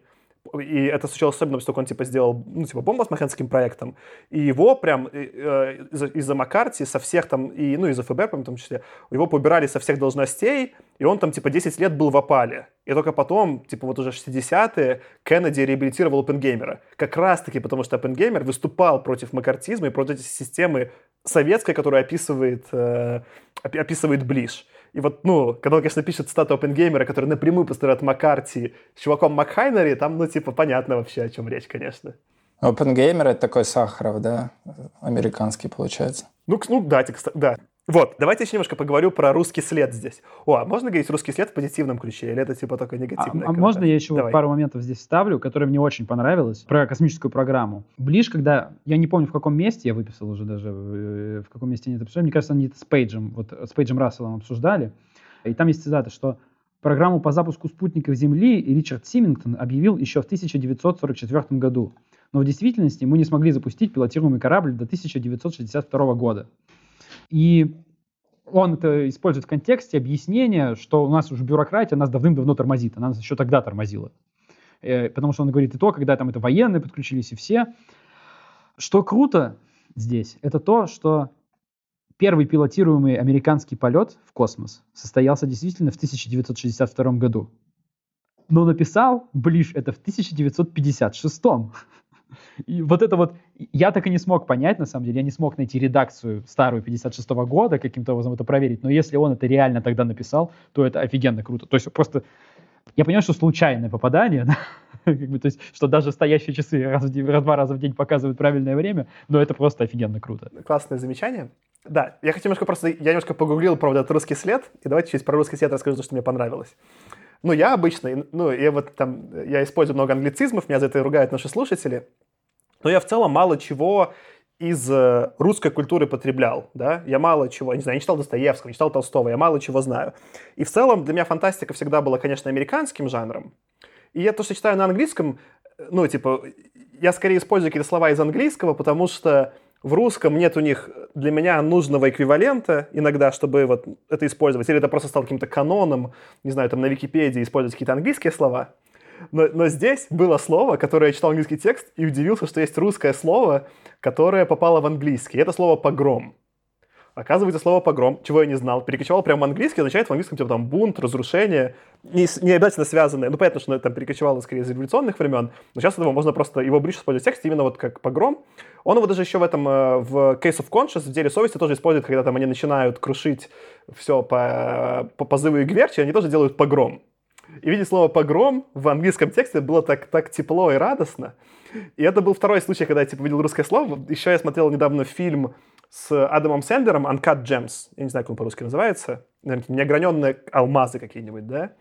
и это случилось особенно, поскольку он, типа, сделал, ну, типа, бомба с Манхэттенским проектом, и его прям э, из-за, из Маккарти со всех там, и, ну, из-за ФБР, в том числе, его побирали со всех должностей, и он там, типа, 10 лет был в опале. И только потом, типа, вот уже 60-е, Кеннеди реабилитировал Оппенгеймера. Как раз-таки потому, что Оппенгеймер выступал против маккартизма и против этой системы советской, которую описывает, э, описывает Блиш. И вот, ну, когда он, конечно, пишет стату Опенгеймера, который напрямую построит Маккарти с чуваком Макхайнери, там, ну, типа, понятно вообще, о чем речь, конечно. Опенгеймер — это такой Сахаров, да? Американский, получается. Ну, ну да, да. Вот, давайте еще немножко поговорю про русский след здесь. О, а можно говорить русский след в позитивном ключе, или это типа только негативное? А, а можно я еще Давай. пару моментов здесь вставлю, которые мне очень понравилось, про космическую программу. Ближ, когда, я не помню, в каком месте, я выписал уже даже, э, в каком месте они это обсуждали, мне кажется, они это с Пейджем, вот с Пейджем Расселом обсуждали, и там есть цитата, что программу по запуску спутников Земли Ричард Симингтон объявил еще в 1944 году. Но в действительности мы не смогли запустить пилотируемый корабль до 1962 года. И он это использует в контексте объяснения, что у нас уже бюрократия нас давным-давно тормозит, она нас еще тогда тормозила. Э, потому что он говорит и то, когда там это военные подключились и все. Что круто здесь, это то, что первый пилотируемый американский полет в космос состоялся действительно в 1962 году. Но написал Блиш это в 1956. И вот это вот, я так и не смог понять, на самом деле, я не смог найти редакцию старую 56 -го года, каким-то образом это проверить, но если он это реально тогда написал, то это офигенно круто. То есть просто, я понимаю, что случайное попадание, да? как бы, то есть, что даже стоящие часы раз, в день, раз два раза в день показывают правильное время, но это просто офигенно круто. Классное замечание. Да, я хочу немножко просто, я немножко погуглил про этот русский след, и давайте через про русский след расскажу, что мне понравилось. Ну, я обычно, ну, я вот там, я использую много англицизмов, меня за это ругают наши слушатели, но я в целом мало чего из э, русской культуры потреблял, да, я мало чего, не знаю, не читал Достоевского, не читал Толстого, я мало чего знаю. И в целом для меня фантастика всегда была, конечно, американским жанром. И я то, что читаю на английском, э, ну, типа, я скорее использую какие-то слова из английского, потому что в русском нет у них для меня нужного эквивалента иногда, чтобы вот это использовать. Или это просто стало каким-то каноном, не знаю, там на Википедии использовать какие-то английские слова. Но, но здесь было слово, которое я читал английский текст и удивился, что есть русское слово, которое попало в английский. Это слово «погром». Оказывается, слово «погром», чего я не знал, перекочевало прямо в английский, означает в английском типа там бунт, разрушение, не, не обязательно связанное, ну понятно, что там перекочевало скорее из революционных времен, но сейчас этого можно просто, его ближе использовать в тексте именно вот как «погром». Он его даже еще в этом, э, в Case of Conscience, в деле совести тоже использует, когда там они начинают крушить все по, по позыву и гверчи, они тоже делают «погром». И видеть слово «погром» в английском тексте было так, так тепло и радостно. И это был второй случай, когда я типа, видел русское слово. Еще я смотрел недавно фильм с Адамом Сэндлером «Uncut Gems». Я не знаю, как он по-русски называется. Наверное, неограненные алмазы какие-нибудь, да?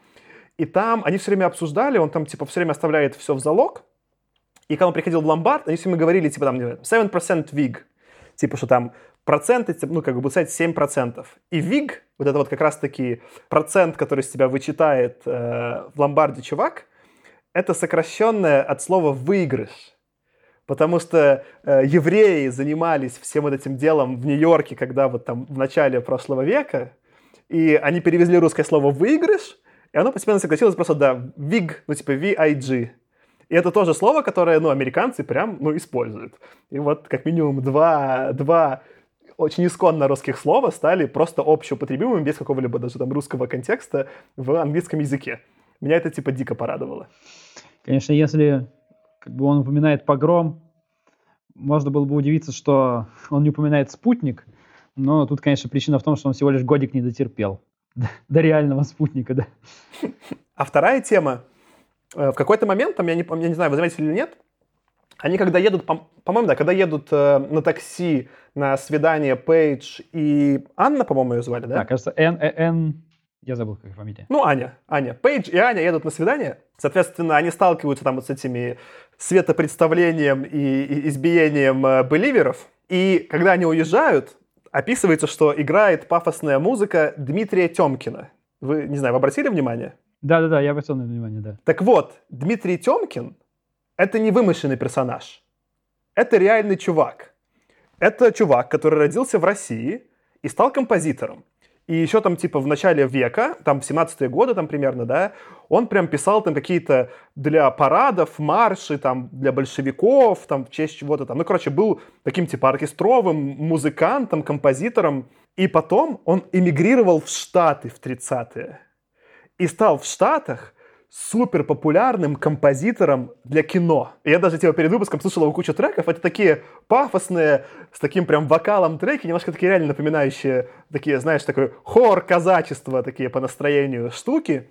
И там они все время обсуждали, он там типа все время оставляет все в залог. И когда он приходил в ломбард, они все время говорили, типа там 7% VIG. Типа, что там проценты, ну, как бы сказать, 7%. И ВИГ, вот это вот как раз-таки процент, который с тебя вычитает э, в ломбарде чувак, это сокращенное от слова «выигрыш». Потому что э, евреи занимались всем вот этим делом в Нью-Йорке, когда вот там в начале прошлого века, и они перевезли русское слово «выигрыш», и оно постепенно согласилось просто, да, «виг», ну, типа «VIG». И это тоже слово, которое, ну, американцы прям, ну, используют. И вот как минимум два, два очень исконно русских слова стали просто общеупотребимыми без какого-либо даже там русского контекста в английском языке. Меня это типа дико порадовало. Конечно, если как бы он упоминает погром, можно было бы удивиться, что он не упоминает спутник, но тут, конечно, причина в том, что он всего лишь годик не дотерпел до реального спутника, да. А вторая тема. Э, в какой-то момент, там, я не, я не знаю, вы заметили или нет, они когда едут, по-моему, да, когда едут э, на такси на свидание Пейдж и Анна, по-моему, ее звали, да? Да, кажется, Н, Н, Н, я забыл, как фамилия. Ну, Аня, Аня. Пейдж и Аня едут на свидание. Соответственно, они сталкиваются там вот с этими светопредставлением и, избиением э, беливеров. И когда они уезжают, описывается, что играет пафосная музыка Дмитрия Темкина. Вы, не знаю, вы обратили внимание? Да-да-да, я обратил на внимание, да. Так вот, Дмитрий Темкин это не вымышленный персонаж. Это реальный чувак. Это чувак, который родился в России и стал композитором. И еще там, типа, в начале века, там, в 17-е годы, там, примерно, да, он прям писал там какие-то для парадов, марши, там, для большевиков, там, в честь чего-то там. Ну, короче, был таким, типа, оркестровым музыкантом, композитором. И потом он эмигрировал в Штаты в 30-е. И стал в Штатах супер популярным композитором для кино. Я даже типа перед выпуском слушал его кучу треков. Это такие пафосные, с таким прям вокалом треки, немножко такие реально напоминающие, такие, знаешь, такой хор казачества, такие по настроению штуки.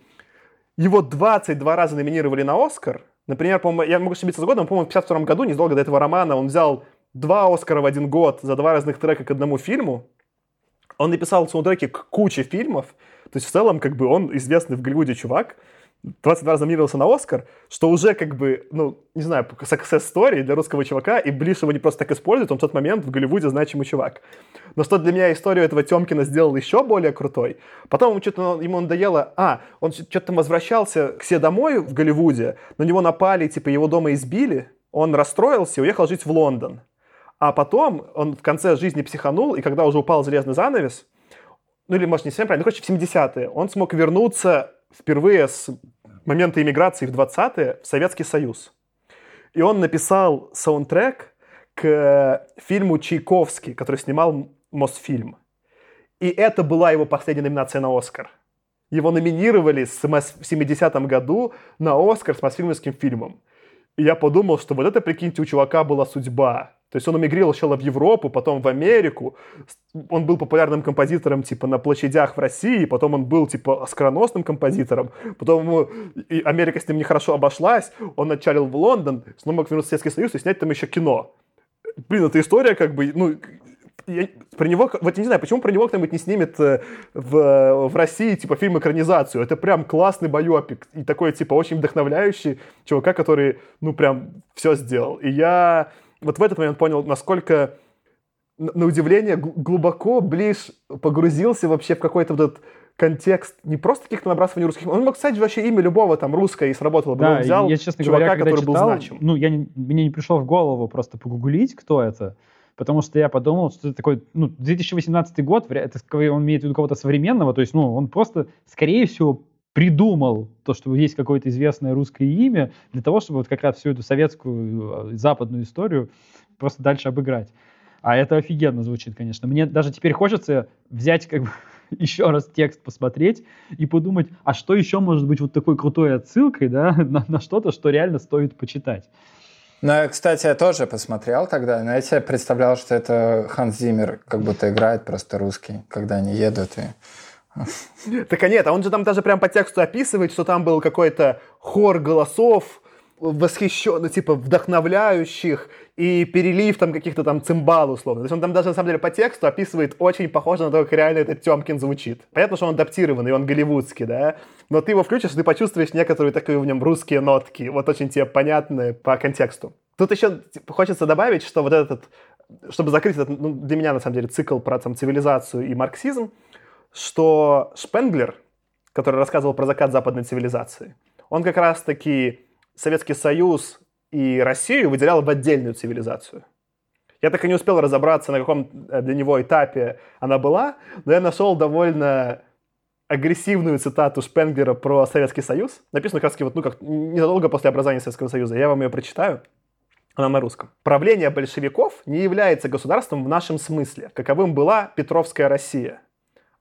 Его 22 раза номинировали на Оскар. Например, по я могу ошибиться с годом, по-моему, в 52 году, незадолго до этого романа, он взял два Оскара в один год за два разных трека к одному фильму. Он написал саундтреки к куче фильмов. То есть в целом, как бы, он известный в Голливуде чувак. 22 раз номинировался на Оскар, что уже как бы, ну, не знаю, success story для русского чувака, и Блиш его не просто так использует, он в тот момент в Голливуде значимый чувак. Но что для меня историю этого Темкина сделал еще более крутой, потом ему что-то ему надоело, а, он что-то там возвращался к себе домой в Голливуде, на него напали, типа его дома избили, он расстроился и уехал жить в Лондон. А потом он в конце жизни психанул, и когда уже упал железный занавес, ну или, может, не совсем правильно, ну, короче, в 70-е, он смог вернуться впервые с момента иммиграции в 20-е в Советский Союз. И он написал саундтрек к фильму «Чайковский», который снимал Мосфильм. И это была его последняя номинация на «Оскар». Его номинировали в 70-м году на «Оскар» с Мосфильмовским фильмом. И я подумал, что вот это, прикиньте, у чувака была судьба. То есть он эмигрировал сначала в Европу, потом в Америку. Он был популярным композитором, типа, на площадях в России, потом он был, типа, скороносным композитором. Потом ему... И Америка с ним нехорошо обошлась, он отчалил в Лондон, снова мог вернуться в Советский Союз и снять там еще кино. Блин, эта история, как бы, ну, я, про него, вот я не знаю, почему про него кто-нибудь не снимет э, в, в России, типа, фильм экранизацию. Это прям классный байопик. И такой, типа, очень вдохновляющий чувака, который, ну, прям все сделал. И я вот в этот момент понял, насколько, на удивление, глубоко Блиш погрузился вообще в какой-то вот этот контекст не просто каких-то набрасываний русских. Он мог, кстати, вообще имя любого там русское и сработало бы. Да, он взял я, честно чувака, говоря, который читал, был значим. Ну, я не, мне не пришло в голову просто погуглить, кто это. Потому что я подумал, что это такой, ну, 2018 год, это он имеет в виду кого-то современного, то есть, ну, он просто, скорее всего, придумал то, что есть какое-то известное русское имя для того, чтобы вот как раз всю эту советскую э, западную историю просто дальше обыграть. А это офигенно звучит, конечно. Мне даже теперь хочется взять как бы еще раз текст посмотреть и подумать, а что еще может быть вот такой крутой отсылкой, да, на, на что-то, что реально стоит почитать. Ну, я, кстати, я тоже посмотрел тогда, но я себе представлял, что это Ханс Зиммер как будто играет просто русский, когда они едут и так а нет, а он же там даже прям по тексту описывает, что там был какой-то хор голосов, восхищенных, типа вдохновляющих, и перелив там каких-то там цимбал условно. То есть он там даже на самом деле по тексту описывает очень похоже на то, как реально этот Тёмкин звучит. Понятно, что он адаптированный, он голливудский, да, но ты его включишь, ты почувствуешь некоторые такие в нем русские нотки, вот очень тебе понятные по контексту. Тут еще типа, хочется добавить, что вот этот, чтобы закрыть этот, ну, для меня на самом деле цикл про там, цивилизацию и марксизм, что Шпенглер, который рассказывал про закат западной цивилизации, он как раз-таки Советский Союз и Россию выделял в отдельную цивилизацию. Я так и не успел разобраться, на каком э, для него этапе она была, но я нашел довольно агрессивную цитату Шпенглера про Советский Союз. Написано как раз вот, ну, как незадолго после образования Советского Союза. Я вам ее прочитаю. Она на русском. Правление большевиков не является государством в нашем смысле, каковым была Петровская Россия –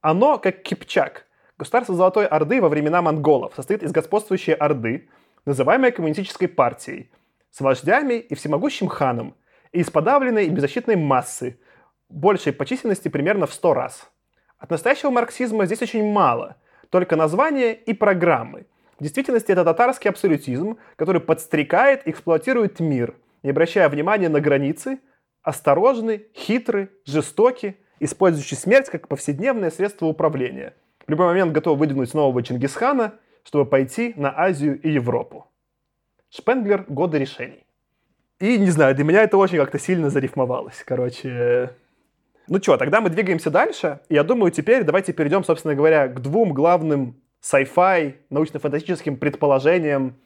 оно как Кипчак. Государство Золотой Орды во времена монголов состоит из господствующей Орды, называемой коммунистической партией, с вождями и всемогущим ханом, и из подавленной и беззащитной массы, большей по численности примерно в 100 раз. От настоящего марксизма здесь очень мало, только название и программы. В действительности это татарский абсолютизм, который подстрекает, эксплуатирует мир, не обращая внимания на границы, осторожный, хитрый, жестокий, использующий смерть как повседневное средство управления. В любой момент готов выдвинуть нового Чингисхана, чтобы пойти на Азию и Европу. Шпенглер «Годы решений». И, не знаю, для меня это очень как-то сильно зарифмовалось. Короче, ну что, тогда мы двигаемся дальше. Я думаю, теперь давайте перейдем, собственно говоря, к двум главным sci-fi, научно-фантастическим предположениям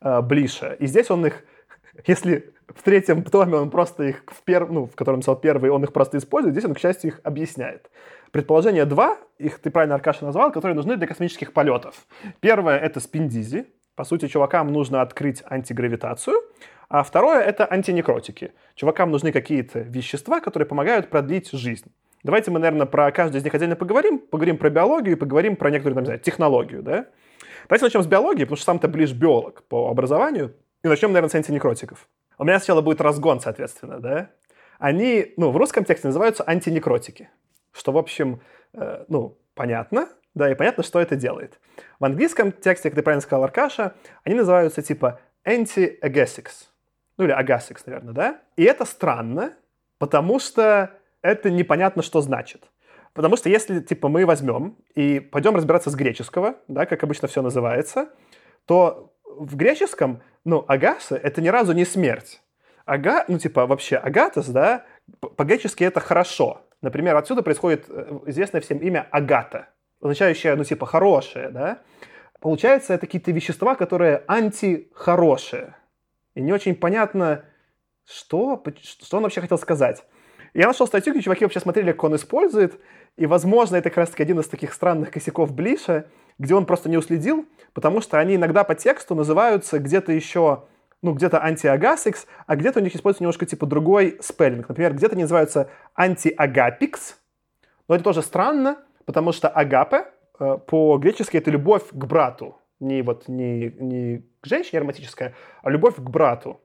э, Блиша. И здесь он их, если в третьем томе он просто их, в, пер... ну, в котором писал первый, он их просто использует, здесь он, к счастью, их объясняет. Предположение два, их ты правильно, Аркаша, назвал, которые нужны для космических полетов. Первое — это спиндизи. По сути, чувакам нужно открыть антигравитацию. А второе — это антинекротики. Чувакам нужны какие-то вещества, которые помогают продлить жизнь. Давайте мы, наверное, про каждый из них отдельно поговорим. Поговорим про биологию и поговорим про некоторую, там, не знаю, технологию, да? Давайте начнем с биологии, потому что сам ты ближе биолог по образованию. И начнем, наверное, с антинекротиков. У меня сначала будет разгон, соответственно, да? Они, ну, в русском тексте называются антинекротики, что, в общем, э, ну, понятно, да, и понятно, что это делает. В английском тексте, как ты правильно сказал, Аркаша, они называются типа anti-agesics, ну или agasics, наверное, да? И это странно, потому что это непонятно, что значит. Потому что если, типа, мы возьмем и пойдем разбираться с греческого, да, как обычно все называется, то в греческом, ну, агаса — это ни разу не смерть. Ага, ну, типа, вообще, агатос, да, по-гречески это хорошо. Например, отсюда происходит э, известное всем имя агата, означающее, ну, типа, хорошее, да. Получается, это какие-то вещества, которые антихорошие. И не очень понятно, что, что он вообще хотел сказать. Я нашел статью, где чуваки вообще смотрели, как он использует, и, возможно, это как раз-таки один из таких странных косяков Блиша, где он просто не уследил, потому что они иногда по тексту называются где-то еще, ну, где-то anti-agathics, а где-то у них используется немножко типа другой spelling. Например, где-то они называются anti-agapics, но это тоже странно, потому что агапе э, по-гречески это любовь к брату, не вот не, не к женщине а романтическая, а любовь к брату.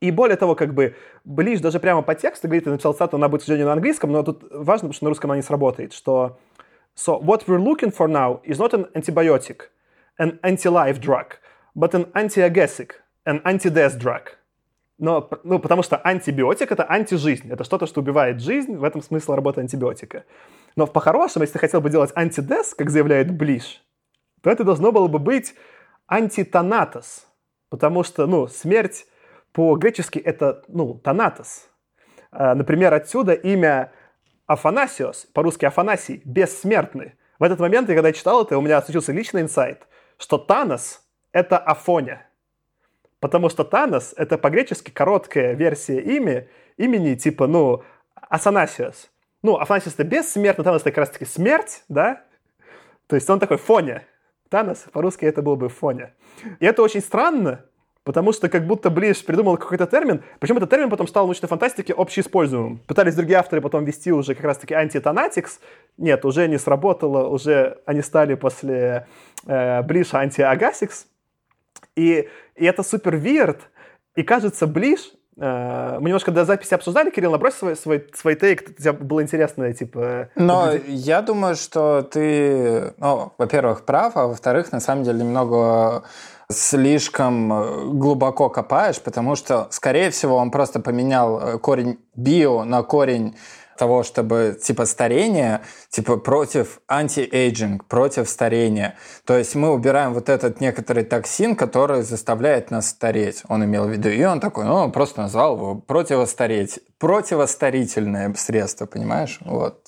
И более того, как бы Ближ даже прямо по тексту говорит, я написал цитату, она будет, к сожалению, на английском, но тут важно, потому что на русском она не сработает, что So what we're looking for now is not an antibiotic, an anti-life drug, but an anti-agesic, an anti-death drug. Но, ну, потому что антибиотик — это антижизнь. Это что-то, что убивает жизнь. В этом смысл работы антибиотика. Но по-хорошему, если ты хотел бы делать антидес, как заявляет Блиш, то это должно было бы быть антитанатос. Потому что, ну, смерть по-гречески это, ну, танатос. А, например, отсюда имя Афанасиос, по-русски Афанасий, бессмертный. В этот момент, я когда читал это, у меня случился личный инсайт, что Танос — это Афоня. Потому что Танос — это по-гречески короткая версия имя, имени, типа, ну, Афанасиос. Ну, Афанасиос — это бессмертный, Танос — это как раз-таки смерть, да? То есть он такой Фоня. Танос, по-русски это был бы Фоня. И это очень странно, Потому что как будто Блиш придумал какой-то термин, причем этот термин потом стал в научной фантастике общеиспользуемым. Пытались другие авторы потом ввести уже как раз-таки anti-thanatics. Нет, уже не сработало, уже они стали после э, Блиша anti-agathics. И, и это super weird. И кажется, Блиш э, мы немножко до записи обсуждали, Кирилл, набрось свой, свой, свой take, тебе было интересно, типа... Но я думаю, что ты, ну, во-первых, прав, а во-вторых, на самом деле, немного слишком э, глубоко копаешь, потому что, скорее всего, он просто поменял э, корень био на корень того, чтобы типа старение, типа против anti-aging, против старения. То есть мы убираем вот этот некоторый токсин, который заставляет нас стареть. Он имел в виду. И он такой, ну, он просто назвал его противостареть. Противостарительное средство, понимаешь? Вот.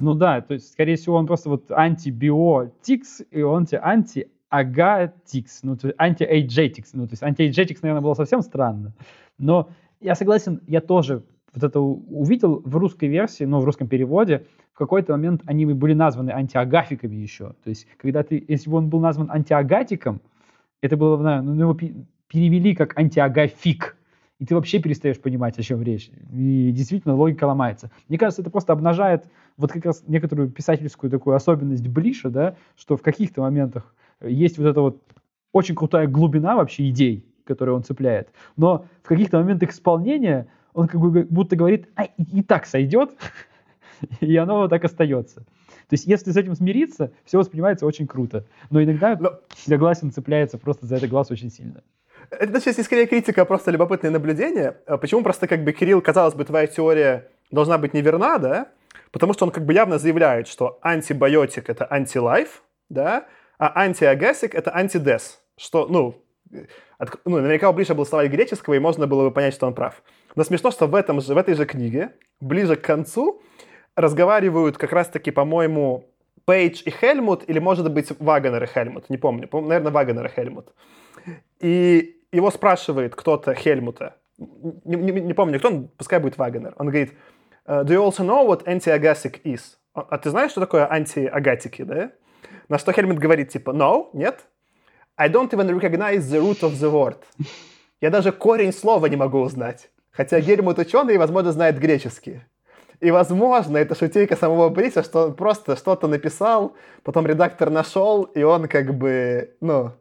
Ну да, то есть, скорее всего, он просто вот antibiotics, и он тебе anti-agathics, ну, то есть anti-agetics, ну, то есть anti-agetics, наверное, было совсем странно, но я согласен, я тоже вот это увидел в русской версии, ну, в русском переводе, в какой-то момент они были названы антиагафиками еще, то есть когда ты, если бы он был назван антиагатиком, это было, ну, его перевели как антиагафик, и ты вообще перестаешь понимать, о чем речь. И действительно логика ломается. Мне кажется, это просто обнажает вот как раз некоторую писательскую такую особенность Блиша, да, что в каких-то моментах есть вот эта вот очень крутая глубина вообще идей, которые он цепляет. Но в каких-то моментах исполнения он как бы будто говорит, а и так сойдет, и оно вот так остается. То есть, если с этим смириться, все воспринимается очень круто. Но иногда, Но... согласен, цепляется просто за это глаз очень сильно. Это сейчас не скорее критика, а просто любопытное наблюдение. А почему просто как бы, Кирилл, казалось бы, твоя теория должна быть неверна, да? Потому что он как бы явно заявляет, что антибиотик — это антилайф, да? А антиагасик — это антидес, что, ну, от, ну, наверняка ближе был слова греческого, и можно было бы понять, что он прав. Но смешно, что в, этом же, в этой же книге, ближе к концу, разговаривают как раз-таки, по-моему, Пейдж и Хельмут, или, может быть, Вагонер и Хельмут, не помню, по наверное, Вагонер и Хельмут. И его спрашивает кто-то Хельмута, не, не, не помню кто, он, пускай будет Вагонер, он говорит, «Uh, do you also know what antiagasic is? А, а ты знаешь, что такое антиагатики, да? На что Хельмут говорит, типа, no, нет, I don't even recognize the root of the word. Я даже корень слова не могу узнать. Хотя Гельмут ученый, возможно, знает греческий. И, возможно, это шутейка самого Бриса, что он просто что-то написал, потом редактор нашел, и он как бы, ну,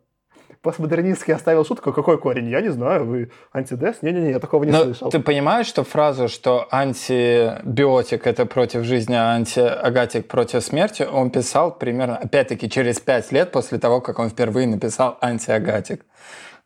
постмодернистски оставил шутку. Какой корень? Я не знаю. Вы антидес? Не-не-не, я такого не Но слышал. Ты понимаешь, что фразу, что антибиотик – это против жизни, а антиагатик – против смерти, он писал примерно, опять-таки, через пять лет после того, как он впервые написал антиагатик.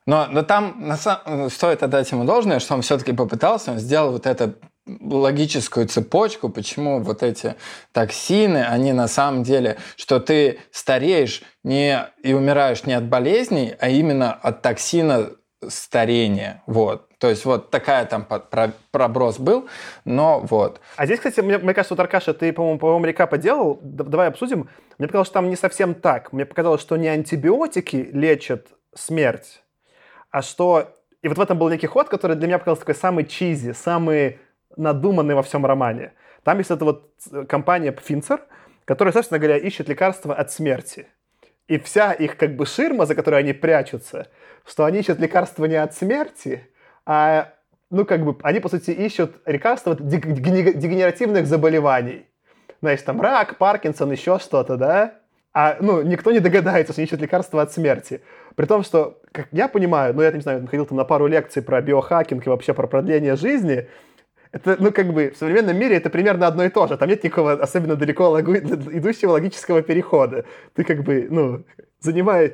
Но, но там на стоит отдать ему должное, что он все-таки попытался, он сделал вот это логическую цепочку, почему вот эти токсины, они на самом деле, что ты стареешь не, и умираешь не от болезней, а именно от токсина старения. Вот. То есть вот такая там проброс был, но вот. А здесь, кстати, мне, мне кажется, вот Аркаша, ты, по-моему, по-моему, рекапа делал, давай обсудим. Мне показалось, что там не совсем так. Мне показалось, что не антибиотики лечат смерть, а что... И вот в этом был некий ход, который для меня показался такой самый чизи, самый надуманный во всем романе. Там есть эта вот э, компания Пфинцер, которая, собственно говоря, ищет лекарства от смерти. И вся их как бы ширма, за которой они прячутся, что они ищут лекарства не от смерти, а, ну, как бы, они, по сути, ищут лекарства от дегенеративных заболеваний. Знаешь, там рак, Паркинсон, еще что-то, да? А, ну, никто не догадается, что они ищут лекарства от смерти. При том, что, как я понимаю, ну, я не знаю, ходил там на пару лекций про биохакинг и вообще про продление жизни, это, ну, как бы, в современном мире это примерно одно и то же. Там нет никакого особенно далеко логу... идущего логического перехода. Ты как бы, ну, занимаешь...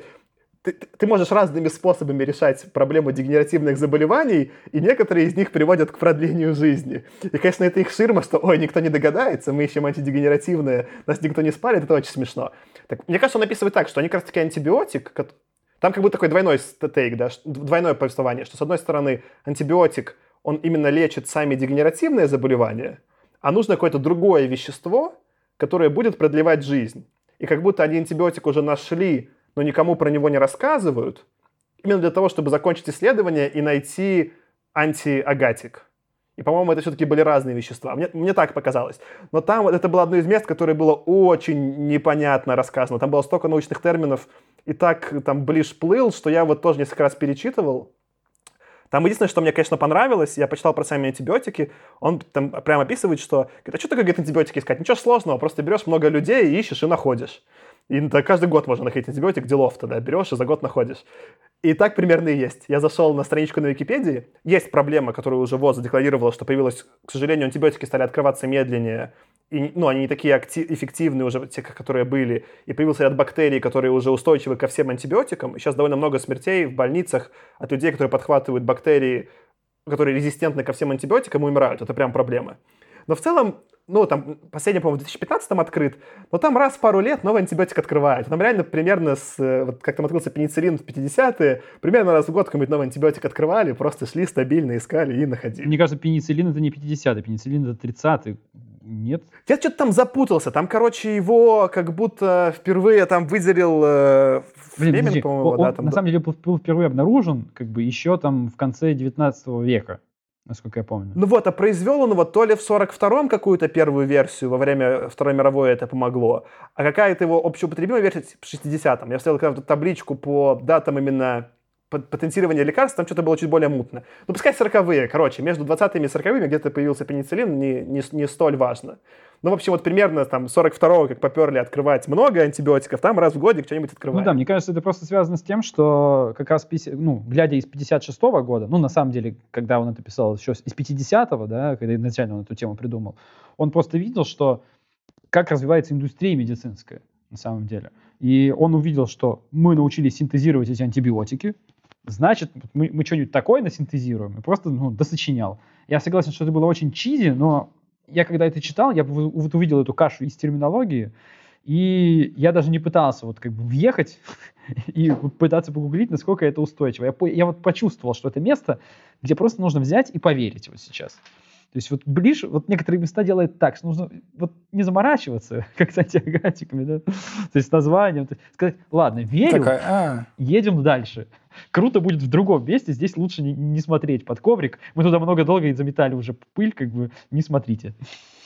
Ты, ты можешь разными способами решать проблему дегенеративных заболеваний, и некоторые из них приводят к продлению жизни. И, конечно, это их ширма, что, ой, никто не догадается, мы ищем антидегенеративное, нас никто не спалит, это очень смешно. Так, мне кажется, он описывает так, что они как раз таки антибиотик, там как бы такой двойной стейк, да, двойное повествование, что с одной стороны антибиотик – он именно лечит сами дегенеративные заболевания, а нужно какое-то другое вещество, которое будет продлевать жизнь. И как будто они антибиотик уже нашли, но никому про него не рассказывают, именно для того, чтобы закончить исследование и найти антиагатик. И, по-моему, это все-таки были разные вещества. Мне, мне так показалось. Но там это было одно из мест, которое было очень непонятно рассказано. Там было столько научных терминов, и так там ближ плыл, что я вот тоже несколько раз перечитывал. Там единственное, что мне, конечно, понравилось, я почитал про сами антибиотики, он там прямо описывает, что, говорит, а что такое говорит, антибиотики искать? Ничего сложного, просто берешь много людей, и ищешь и находишь. И да, каждый год можно находить антибиотик, делов тогда берешь и за год находишь. И так примерно и есть. Я зашел на страничку на Википедии. Есть проблема, которую уже ВОЗ задекларировала, что появилась, к сожалению, антибиотики стали открываться медленнее, и, ну, они не такие актив, эффективные уже, те, которые были, и появился ряд бактерий, которые уже устойчивы ко всем антибиотикам. И сейчас довольно много смертей в больницах от людей, которые подхватывают бактерии, которые резистентны ко всем антибиотикам и умирают. Это прям проблема. Но в целом, ну, там, последний, по-моему, в 2015 открыт, но там раз в пару лет новый антибиотик открывают. Там реально примерно с, вот как там открылся пенициллин в 50-е, примерно раз в год какой-нибудь новый антибиотик открывали, просто шли стабильно, искали и находили. Мне кажется, пенициллин это не 50-е, пенициллин это 30-е. Нет? Я что-то там запутался. Там, короче, его как будто впервые там выделил э, Флеминг, по-моему, он, да, там, на самом деле был впервые обнаружен как бы еще там в конце 19 века насколько я помню. Ну вот, а произвел он его то ли в 42-м какую-то первую версию, во время Второй мировой это помогло, а какая-то его общеупотребимая версия в 60-м. Я вставил какую-то табличку по датам именно патентирования лекарств, там что-то было чуть более мутно. Ну, пускай 40-е, короче, между 20-ми и 40-ми где-то появился пенициллин, не, не, не столь важно. Ну, в общем, вот примерно там 42-го, как поперли открывать много антибиотиков, там раз в годик что-нибудь открывают. Ну да, мне кажется, это просто связано с тем, что как раз, ну, глядя из 56-го года, ну, на самом деле, когда он это писал еще из 50-го, да, когда изначально он эту тему придумал, он просто видел, что как развивается индустрия медицинская на самом деле. И он увидел, что мы научились синтезировать эти антибиотики, значит, мы, мы что-нибудь такое насинтезируем. И просто ну, досочинял. Я согласен, что это было очень чизи, но я когда это читал, я вот увидел эту кашу из терминологии, и я даже не пытался вот как бы въехать и пытаться погуглить, насколько это устойчиво. Я, я вот почувствовал, что это место, где просто нужно взять и поверить вот сейчас. То есть вот ближе, вот некоторые места делают так, что нужно вот не заморачиваться, как с антиагатиками, да? то есть с названием, то есть сказать, ладно, верю, Такая, а. едем дальше. Круто будет в другом месте, здесь лучше не, не смотреть под коврик. Мы туда много долго и заметали уже пыль, как бы не смотрите.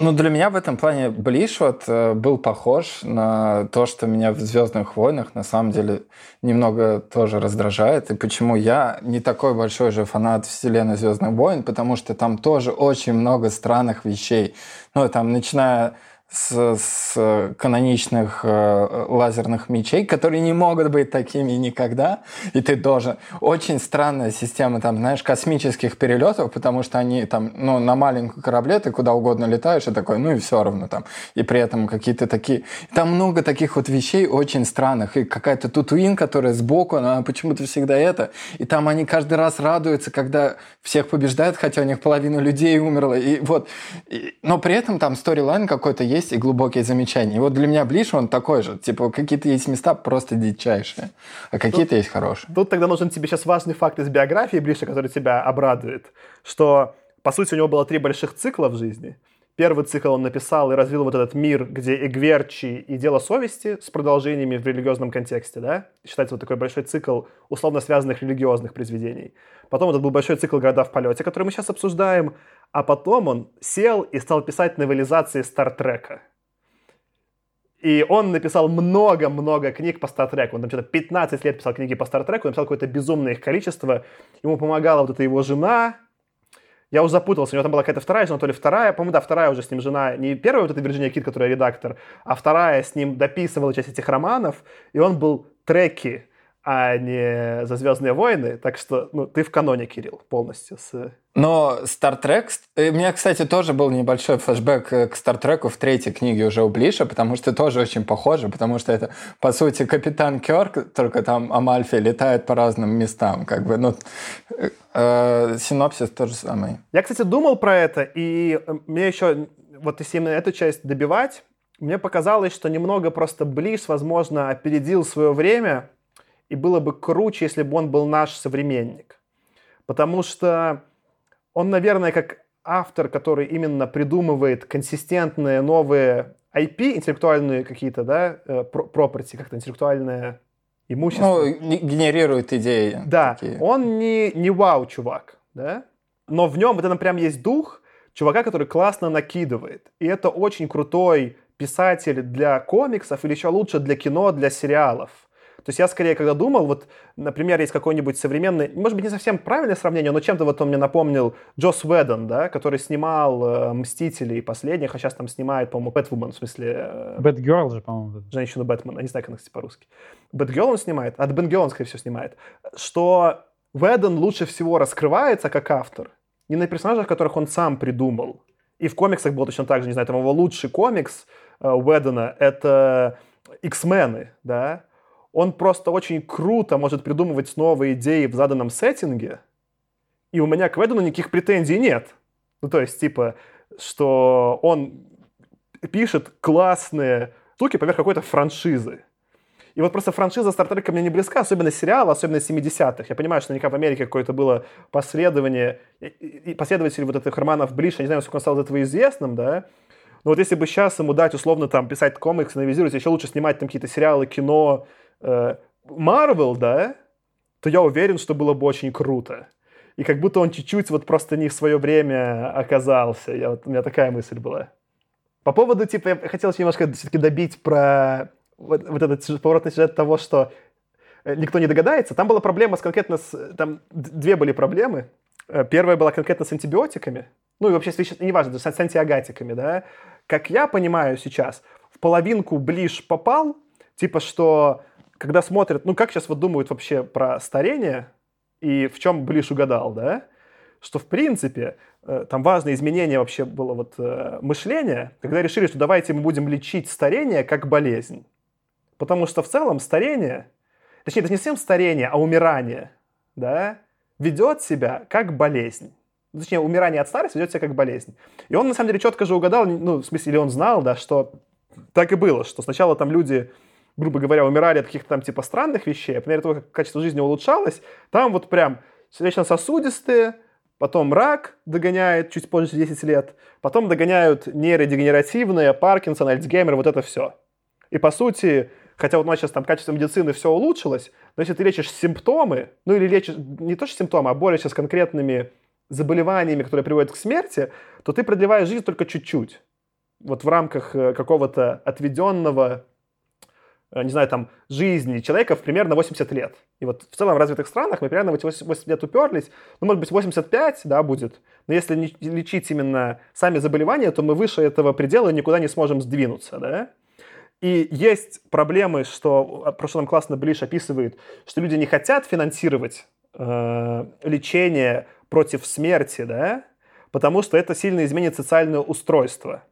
Ну, для меня в этом плане Блиш вот э, был похож на то, что меня в «Звездных войнах» на самом деле немного тоже раздражает. И почему я не такой большой же фанат вселенной «Звездных войн», потому что там тоже очень много странных вещей. Ну, там, начиная с, с каноничных э, лазерных мечей, которые не могут быть такими никогда, и ты должен... Очень странная система, там, знаешь, космических перелетов, потому что они там, ну, на маленьком корабле ты куда угодно летаешь, и такой, ну и все равно там. И при этом какие-то такие... Там много таких вот вещей очень странных, и какая-то Тутуин, которая сбоку, она почему-то всегда это, и там они каждый раз радуются, когда всех побеждают, хотя у них половина людей умерла, и вот... И... Но при этом там сторилайн какой-то есть, есть и глубокие замечания. И вот для меня Блиш, он такой же. Типа, какие-то есть места просто дичайшие, а какие-то есть хорошие. Тут тогда нужен тебе сейчас важный факт из биографии Блиша, который тебя обрадует, что, по сути, у него было три больших цикла в жизни. Первый цикл он написал и развил вот этот мир, где Эгверчи и Дело совести с продолжениями в религиозном контексте, да? Считается вот такой большой цикл условно связанных религиозных произведений. Потом этот был большой цикл «Города в полете», который мы сейчас обсуждаем. А потом он сел и стал писать новелизации Стартрека. И он написал много-много книг по Стартреку. Он там что-то 15 лет писал книги по Стартреку, написал какое-то безумное их количество. Ему помогала вот эта его жена. Я уже запутался, у него там была какая-то вторая жена, то ли вторая, по-моему, да, вторая уже с ним жена, не первая вот эта Вирджиния Кит, которая редактор, а вторая с ним дописывала часть этих романов, и он был треки, а не за Звездные войны. Так что ну, ты в каноне, Кирилл, полностью. С... Но Star Trek... Э, у меня, кстати, тоже был небольшой флешбэк э, к Star Trek в третьей книге уже у Блиша, потому что тоже очень похоже, потому что это, по сути, Капитан Кёрк, только там Амальфи летает по разным местам. Как бы, ну, э, э, синопсис тот же самый. Я, кстати, думал про это, и мне еще, вот если именно эту часть добивать, мне показалось, что немного просто Блиш, возможно, опередил свое время, и было бы круче, если бы он был наш современник. Потому что он, наверное, как автор, который именно придумывает консистентные новые IP, интеллектуальные какие-то, да, э, property, как-то интеллектуальное имущество. Ну, генерирует идеи. Да, такие. он не, не вау, чувак, да, но в нем вот это прям есть дух чувака, который классно накидывает. И это очень крутой писатель для комиксов или еще лучше для кино, для сериалов. То есть я скорее, когда думал, вот, например, есть какой-нибудь современный, может быть, не совсем правильное сравнение, но чем-то вот он мне напомнил Джос Уэддон, да, который снимал э, «Мстителей» последних, а сейчас там снимает, по-моему, Бэтвумен, в смысле... Э, Бэтгерл же, по-моему. Женщину Бэтмена, не знаю, как она, кстати, по-русски. Бэтгерл он снимает, а Бенгел он, скорее всего, снимает. Что Уэддон лучше всего раскрывается как автор не на персонажах, которых он сам придумал. И в комиксах было точно так же, не знаю, там его лучший комикс э, Уэддона — это X-мены, да, он просто очень круто может придумывать новые идеи в заданном сеттинге, и у меня к Ведону никаких претензий нет. Ну, то есть, типа, что он пишет классные штуки поверх какой-то франшизы. И вот просто франшиза Стартрека мне не близка, особенно сериал, особенно 70-х. Я понимаю, что наверняка в Америке какое-то было последование, и последователь вот этих романов Блиш, я не знаю, сколько он стал из этого известным, да, но вот если бы сейчас ему дать условно там писать комикс, новизировать, еще лучше снимать там какие-то сериалы, кино, Марвел, э, да, то я уверен, что было бы очень круто. И как будто он чуть-чуть вот просто не в свое время оказался. Я, вот, у меня такая мысль была. По поводу, типа, я хотел немножко все-таки добить про вот, вот этот поворотный сюжет того, что э, никто не догадается. Там была проблема с конкретно с... Там две были проблемы. Э, первая была конкретно с антибиотиками. Ну и вообще, неважно, с антиагатиками, да. Как я понимаю сейчас, в половинку ближ попал, типа, что когда смотрят, ну как сейчас вот думают вообще про старение, и в чем Блиш угадал, да, что в принципе э, там важное изменение вообще было вот э, мышления, когда решили, что давайте мы будем лечить старение как болезнь. Потому что в целом старение, точнее, это не совсем старение, а умирание, да, ведет себя как болезнь. Точнее, умирание от старости ведет себя как болезнь. И он, на самом деле, четко же угадал, ну, в смысле, или он знал, да, что так и было, что сначала там люди грубо говоря, умирали от каких-то там типа странных вещей, а по мере того, как качество жизни улучшалось, там вот прям сердечно-сосудистые, потом рак догоняет чуть позже 10 лет, потом догоняют нейродегенеративные, Паркинсон, Альцгеймер, вот это все. И по сути, Хотя вот у нас сейчас там качество медицины все улучшилось, но если ты лечишь симптомы, ну или лечишь не то что симптомы, а борешься с конкретными заболеваниями, которые приводят к смерти, то ты продлеваешь жизнь только чуть-чуть. Вот в рамках э, какого-то отведенного не знаю, там, жизни человека в примерно 80 лет. И вот в целом в развитых странах мы примерно в эти 80 лет уперлись. Ну, может быть, 85, да, будет. Но если не лечить именно сами заболевания, то мы выше этого предела никуда не сможем сдвинуться, да. И есть проблемы, что, а, про что нам классно Блиш описывает, что люди не хотят финансировать э, лечение против смерти, да, потому что это сильно изменит социальное устройство.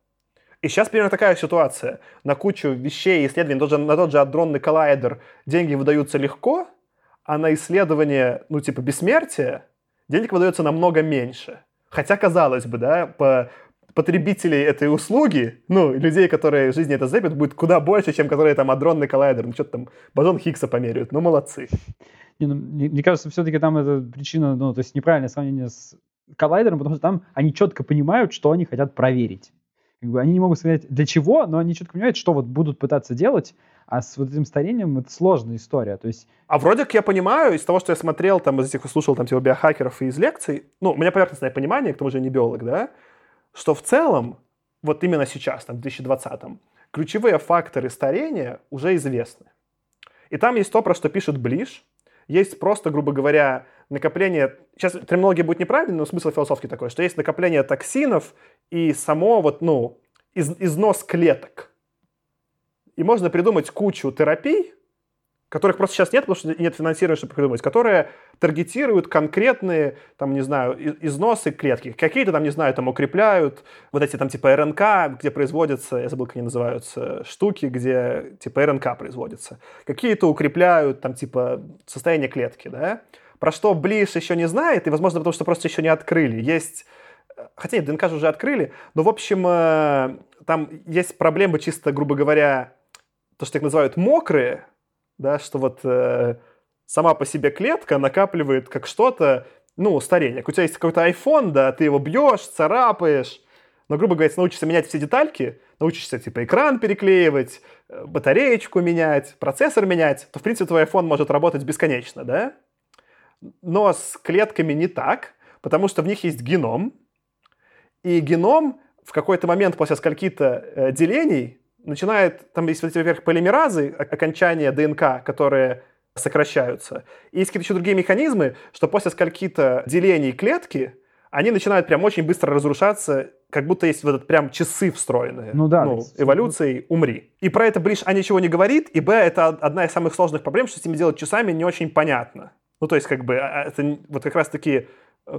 И сейчас примерно такая ситуация. На кучу вещей исследований, тот же, на тот же адронный коллайдер деньги выдаются легко, а на исследование, ну, типа, бессмертия денег выдается намного меньше. Хотя, казалось бы, да, по потребителей этой услуги, ну, людей, которые в жизни это запят, будет куда больше, чем которые там адронный коллайдер, ну, что-то там бозон Хиггса померяют, ну, молодцы. Не, ну, мне, мне кажется, все-таки там это причина, ну, то есть неправильное сравнение с коллайдером, потому что там они четко понимают, что они хотят проверить. Как бы они не могут сказать для чего, но они четко понимают, что вот будут пытаться делать, а с вот этим старением это сложная история. То есть... А вроде как я понимаю, из того, что я смотрел, там, из этих слушал там типа биохакеров и из лекций, ну, у меня поверхностное понимание, к тому же я не биолог, да, что в целом, вот именно сейчас, там, в 2020-м, ключевые факторы старения уже известны. И там есть то, про что пишет Блиш, есть просто, грубо говоря, накопление, сейчас терминология будет неправильной, но смысл философский такой, что есть накопление токсинов и само вот, ну, из, износ клеток. И можно придумать кучу терапий, которых просто сейчас нет, потому что нет финансирования, чтобы придумать, которые таргетируют конкретные, там, не знаю, износы клетки. Какие-то там, не знаю, там укрепляют вот эти там типа РНК, где производятся, я забыл, как они называются, штуки, где типа РНК производится. Какие-то укрепляют там типа состояние клетки, да. Про что Блиш еще не знает, и, возможно, потому что просто еще не открыли. Есть хотя нет, ДНК же уже открыли, но, в общем, э, там есть проблемы чисто, грубо говоря, то, что их называют мокрые, да, что вот э, сама по себе клетка накапливает как что-то, ну, старение. У тебя есть какой-то iPhone, да, ты его бьешь, царапаешь, но, грубо говоря, научишься менять все детальки, научишься, типа, экран переклеивать, э, батареечку менять, процессор менять, то, в принципе, твой iPhone может работать бесконечно, да? Но с клетками не так, потому что в них есть геном, и геном в какой-то момент после скольки-то э, делений начинает, там есть, во-первых, полимеразы, окончания ДНК, которые сокращаются. И есть какие-то еще другие механизмы, что после скольки-то делений клетки они начинают прям очень быстро разрушаться, как будто есть вот этот прям часы встроенные. Ну да. Ну, эволюцией умри. И про это Блиш А ничего не говорит, и Б это одна из самых сложных проблем, что с этими делать часами не очень понятно. Ну, то есть, как бы, а, а, это вот как раз-таки э,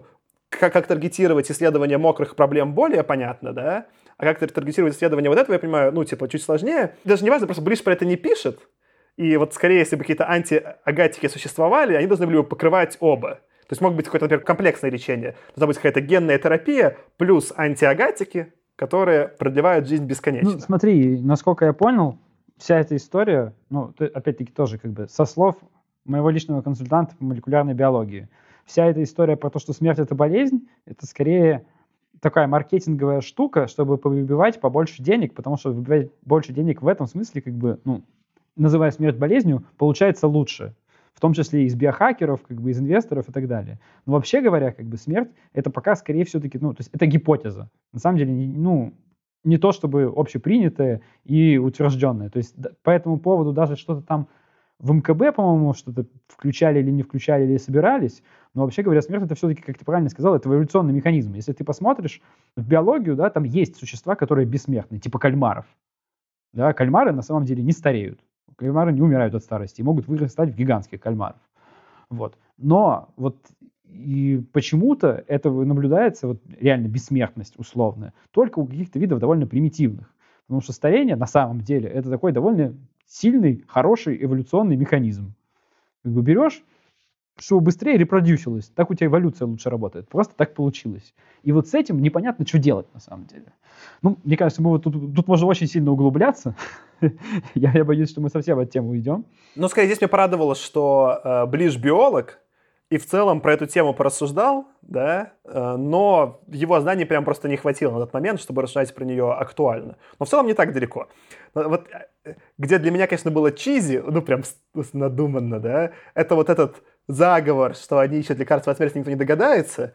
как, как таргетировать исследование мокрых проблем более понятно, да, а как таргетировать исследование вот этого, я понимаю, ну, типа, чуть сложнее. Даже не важно, просто Блиш про это не пишет, и вот скорее, если бы какие-то антиагатики существовали, они должны были бы покрывать оба. То есть мог быть какое-то, например, комплексное лечение. Должна быть какая-то генная терапия плюс антиагатики, которые продлевают жизнь бесконечно. Ну, смотри, насколько я понял, вся эта история, ну, опять-таки тоже как бы со слов моего личного консультанта по молекулярной биологии – вся эта история про то, что смерть это болезнь, это скорее такая маркетинговая штука, чтобы выбивать побольше денег, потому что выбивать больше денег в этом смысле, как бы, ну, называя смерть болезнью, получается лучше. В том числе из биохакеров, как бы из инвесторов и так далее. Но вообще говоря, как бы смерть, это пока скорее все-таки, ну, то есть это гипотеза. На самом деле, ну, не то чтобы общепринятое и утвержденное. То есть по этому поводу даже что-то там в МКБ, по-моему, что-то включали или не включали, или собирались. Но вообще говоря, смерть это все-таки, как ты правильно сказал, это эволюционный механизм. Если ты посмотришь в биологию, да, там есть существа, которые бессмертны, типа кальмаров. Да, кальмары на самом деле не стареют. Кальмары не умирают от старости и могут вырастать в гигантских кальмаров. Вот. Но вот и почему-то это наблюдается, вот реально бессмертность условная, только у каких-то видов довольно примитивных. Потому что старение на самом деле это такой довольно сильный, хороший эволюционный механизм. Как бы берешь, чтобы быстрее репродюсилось, так у тебя эволюция лучше работает. Просто так получилось. И вот с этим непонятно, что делать на самом деле. Ну, мне кажется, мы вот тут, тут можно очень сильно углубляться. я, я боюсь, что мы совсем от темы уйдем. Ну, скорее, здесь мне порадовало, что э, Ближ биолог, и в целом про эту тему порассуждал, да, э, но его знаний прям просто не хватило на тот момент, чтобы рассуждать про нее актуально. Но в целом не так далеко. Вот э, где для меня, конечно, было чизи, ну прям надуманно, да, это вот этот заговор, что они ищут лекарства от смерти, никто не догадается.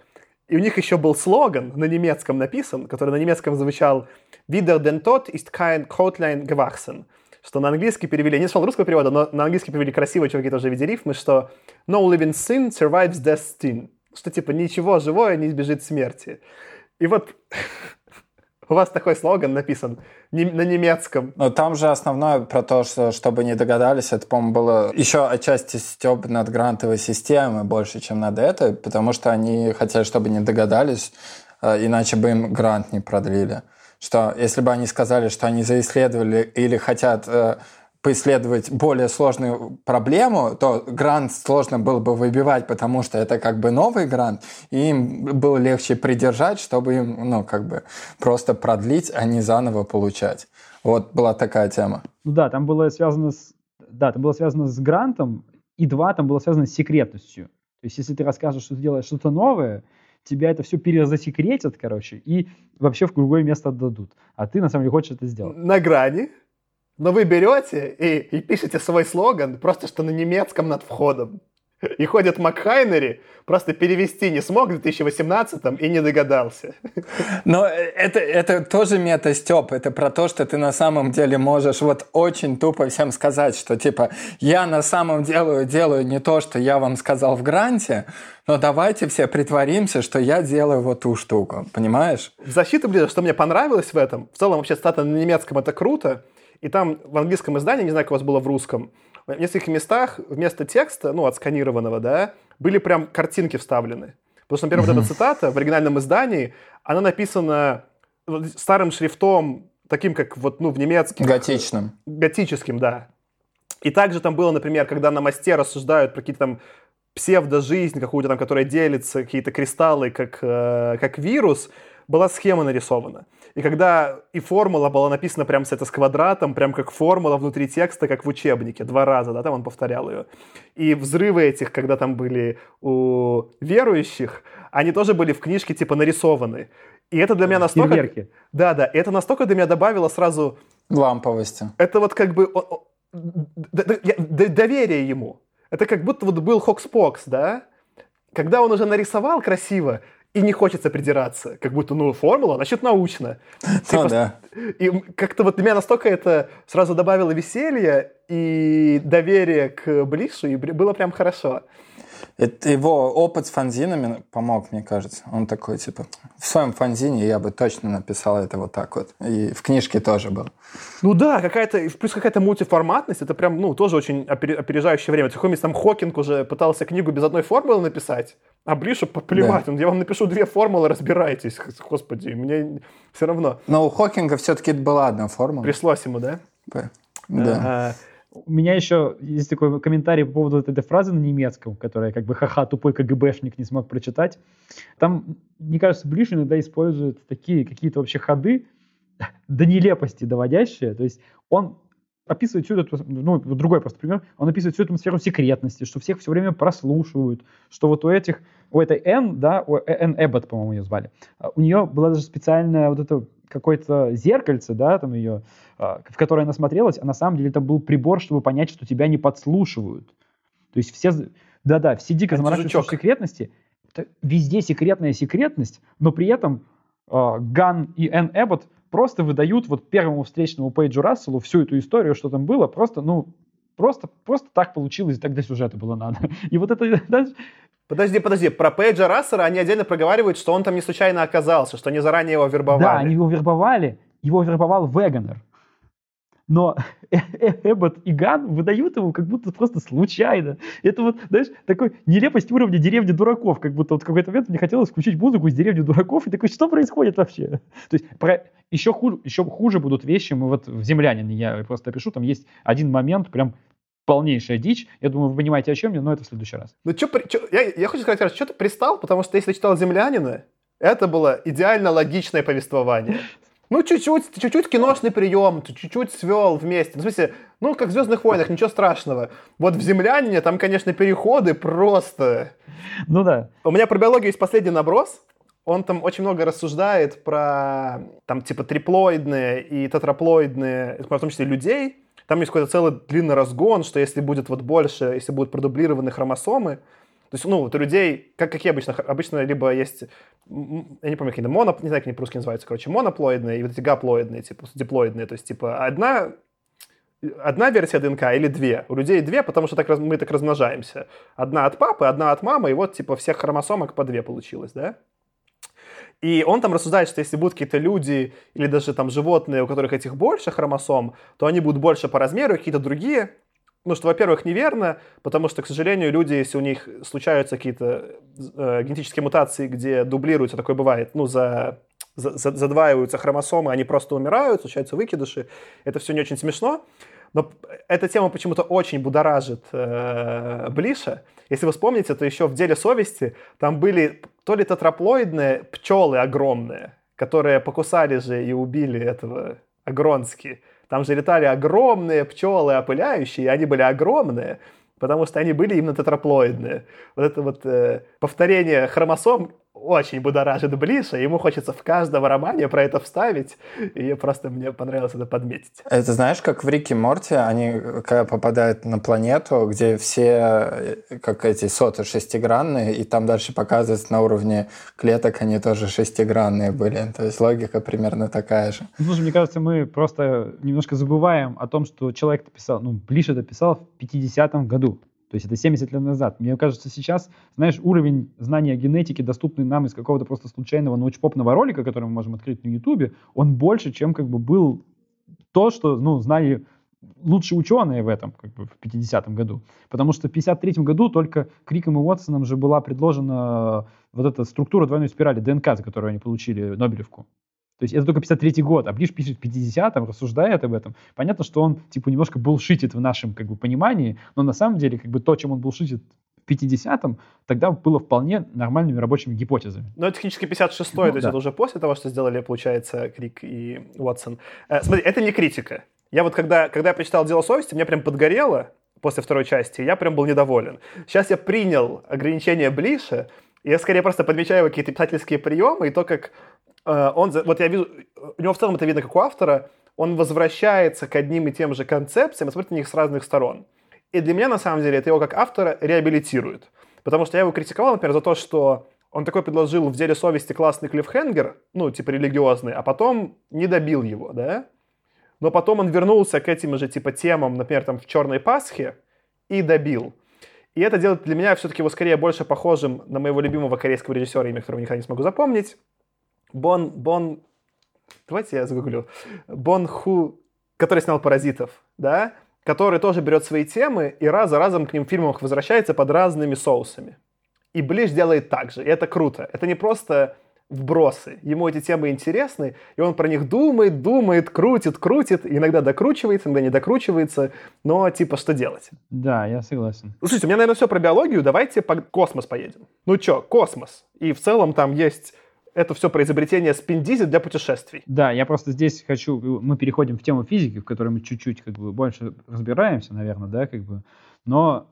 И у них еще был слоган на немецком написан, который на немецком звучал «Wieder den Tod ist kein Kotlein gewachsen», что на английский перевели, не нашел русского перевода, но на английский перевели красиво, чуваки тоже виде рифмы, что no living sin survives destiny, что типа ничего живое не избежит смерти. И вот у вас такой слоган написан на немецком. Но там же основное про то, что чтобы не догадались, это, по-моему, было еще отчасти степ над грантовой системой больше, чем над этой, потому что они хотели, чтобы не догадались, э, иначе бы им грант не продлили что если бы они сказали, что они заисследовали или хотят э, поисследовать более сложную проблему, то грант сложно было бы выбивать, потому что это как бы новый грант, и им было легче придержать, чтобы им, ну, как бы просто продлить, а не заново получать. Вот была такая тема. Ну да, там было связано с, да, там было связано с грантом, и два, там было связано с секретностью. То есть, если ты расскажешь, что ты делаешь что-то новое, тебя это все перезасекретят, короче, и вообще в другое место отдадут. А ты, на самом деле, хочешь это сделать. На грани. Но вы берете и, и пишете свой слоган просто что на немецком над входом. И ходит Макхайнери, просто перевести не смог в 2018 и не догадался. Но это, это тоже мета-степ. Это про то, что ты на самом деле можешь вот очень тупо всем сказать, что типа я на самом деле делаю не то, что я вам сказал в гранте, но давайте все притворимся, что я делаю вот ту штуку. Понимаешь? В защиту, блин, что мне понравилось в этом, в целом вообще стата на немецком это круто, и там в английском издании, не знаю, как у вас было в русском, в нескольких местах вместо текста, ну, отсканированного, да, были прям картинки вставлены. Потому что, например, вот эта цитата в оригинальном издании, она написана старым шрифтом, таким как вот, ну, в немецких... Готичным. Готическим, да. И также там было, например, когда на мосте рассуждают про какие-то там псевдожизнь какую-то там, которая делится, какие-то кристаллы, как, э, как вирус, была схема нарисована. И когда и формула была написана прям с, это, с квадратом, прям как формула внутри текста, как в учебнике, два раза, да, там он повторял ее. И взрывы этих, когда там были у верующих, они тоже были в книжке типа нарисованы. И это для меня настолько... Фейерверки. Да, да, это настолько для меня добавило сразу... Ламповости. Это вот как бы доверие ему. Это как будто вот был Хокспокс, да? Когда он уже нарисовал красиво, и не хочется придираться, как будто, ну, формула, значит, научно. Типа, да. И как-то вот для меня настолько это сразу добавило веселья и доверия к Блишу, и было прям хорошо. Это его опыт с фанзинами помог, мне кажется. Он такой, типа, в своем фанзине я бы точно написал это вот так вот. И в книжке тоже был. Ну да, какая-то, плюс какая-то мультиформатность, это прям, ну, тоже очень опережающее время. Какой там Хокинг уже пытался книгу без одной формулы написать, а Блишу поплевать. Да. Он, я вам напишу две формулы, разбирайтесь. Господи, мне все равно. Но у Хокинга все-таки была одна формула. Пришлось ему, да? Да. А, у меня еще есть такой комментарий по поводу вот этой фразы на немецком, которая как бы ха-ха, тупой КГБшник не смог прочитать. Там, мне кажется, Блиш иногда использует такие какие-то вообще ходы до нелепости доводящие. То есть он описывает всю эту, ну, другой просто пример, он описывает всю эту атмосферу секретности, что всех все время прослушивают, что вот у этих, у этой Н, да, у Н Эббот, по-моему, ее звали, а у нее была даже специальная вот эта какое-то зеркальце, да, там ее, а, в которое она смотрелась, а на самом деле это был прибор, чтобы понять, что тебя не подслушивают. То есть все, да-да, все дико заморачиваются в секретности. Это везде секретная секретность, но при этом э, Ган и Энн Эббот просто выдают вот первому встречному Пейджу Расселу всю эту историю, что там было, просто, ну, просто, просто так получилось, так до сюжета было надо. И вот это, Подожди, подожди, про Пейджа Рассера они отдельно проговаривают, что он там не случайно оказался, что они заранее его вербовали. Да, они его вербовали, его вербовал Веганер. Но Эббот и Ган выдают его как будто просто случайно. Это вот, знаешь, такой нелепость уровня деревни дураков. Как будто вот в какой-то момент мне хотелось включить музыку из деревни дураков и такой, что происходит вообще? То есть про... еще, хуже, еще хуже будут вещи. Мы вот в «Землянине» я просто пишу, там есть один момент прям полнейшая дичь. Я думаю, вы понимаете, о чем я, но это в следующий раз. Ну, чё, чё, я, я хочу сказать, что ты пристал, потому что если читал «Землянина», это было идеально логичное повествование. Ну, чуть-чуть, чуть-чуть киношный прием, чуть-чуть свел вместе. Ну, в смысле, Ну, как в «Звездных войнах», ничего страшного. Вот в «Землянине» там, конечно, переходы просто... Ну да. У меня про биологию есть последний наброс. Он там очень много рассуждает про, там, типа, триплоидные и тетраплоидные, в том числе людей. Там есть какой-то целый длинный разгон, что если будет вот больше, если будут продублированы хромосомы, то есть, ну, вот у людей, как, какие обычно, обычно либо есть, я не помню, какие-то моно, не знаю, как они по-русски называются, короче, моноплоидные и вот эти гаплоидные, типа, диплоидные, то есть, типа, одна одна версия ДНК или две? У людей две, потому что так, мы так размножаемся. Одна от папы, одна от мамы, и вот типа всех хромосомок по две получилось, да? И он там рассуждает, что если будут какие-то люди или даже там животные, у которых этих больше хромосом, то они будут больше по размеру, какие-то другие. Ну, что, во-первых, неверно, потому что, к сожалению, люди, если у них случаются какие-то э, генетические мутации, где дублируются, такое бывает, ну, за, за, задваиваются хромосомы, они просто умирают, случаются выкидыши. Это все не очень смешно. Но эта тема почему-то очень будоражит э, Блиша. Если вы вспомните, то еще в «Деле совести» там были то ли тетраплоидные пчелы огромные, которые покусали же и убили этого Агронски. Там же летали огромные пчелы опыляющие, и они были огромные, потому что они были именно тетраплоидные. Вот это вот э, повторение хромосом очень будоражит Блиша, ему хочется в каждом романе про это вставить, и просто мне понравилось это подметить. Это знаешь, как в Рике Морте, они когда попадают на планету, где все, э, как эти соты, шестигранные, и там дальше показывается на уровне клеток, они тоже шестигранные были. То есть логика примерно такая же. Ну, слушай, мне кажется, мы просто немножко забываем о том, что человек написал, ну, Блиша дописал в 50-м году. То есть это 70 лет назад. Мне кажется, сейчас, знаешь, уровень знания генетики, доступный нам из какого-то просто случайного научпопного ролика, который мы можем открыть на Ютубе, он больше, чем как бы был то, что, ну, знали лучшие ученые в этом, как бы в 50-м году. Потому что в 53-м году только Криком и Уотсоном же была предложена вот эта структура двойной спирали ДНК, за которую они получили Нобелевку. То есть это только 53 год, а Блиш пишет в 50-м, рассуждает об этом. Понятно, что он, типа, немножко булшитит в нашем, как бы, понимании, но на самом деле, как бы, то, чем он булшитит в 50-м, тогда было вполне нормальными рабочими гипотезами. Но это технически 56-й, ну, то есть да. это уже после того, что сделали, получается, Крик и Уотсон. Э, смотри, это не критика. Я вот когда, когда я прочитал «Дело совести», мне прям подгорело после второй части, я прям был недоволен. Сейчас я принял ограничения Блиша, я скорее просто подмечаю какие-то писательские приемы и то, как Э, он, вот я вижу, у него в целом это видно как у автора, он возвращается к одним и тем же концепциям и смотрит на них с разных сторон. И для меня, на самом деле, это его как автора реабилитирует. Потому что я его критиковал, например, за то, что он такой предложил в «Деле совести» классный клиффхенгер, ну, типа религиозный, а потом не добил его, да? Но потом он вернулся к этим же, типа, темам, например, там, в «Черной Пасхе» и добил. И это делает для меня все-таки его скорее больше похожим на моего любимого корейского режиссера, имя которого никогда не смогу запомнить, Бон, Бон, давайте я загуглю, Бон Ху, который снял «Паразитов», да, который тоже берет свои темы и раз за разом к ним в фильмах возвращается под разными соусами. И Блиш делает так же, и это круто. Это не просто вбросы. Ему эти темы интересны, и он про них думает, думает, крутит, крутит, иногда докручивается, иногда не докручивается, но типа что делать? Да, я согласен. Слушайте, у меня, наверное, все про биологию, давайте по космос поедем. Ну чё, космос. И в целом там есть это все про изобретение спиндизи для путешествий. Да, я просто здесь хочу, мы переходим в тему физики, в которой мы чуть-чуть как бы больше разбираемся, наверное, да, как бы, но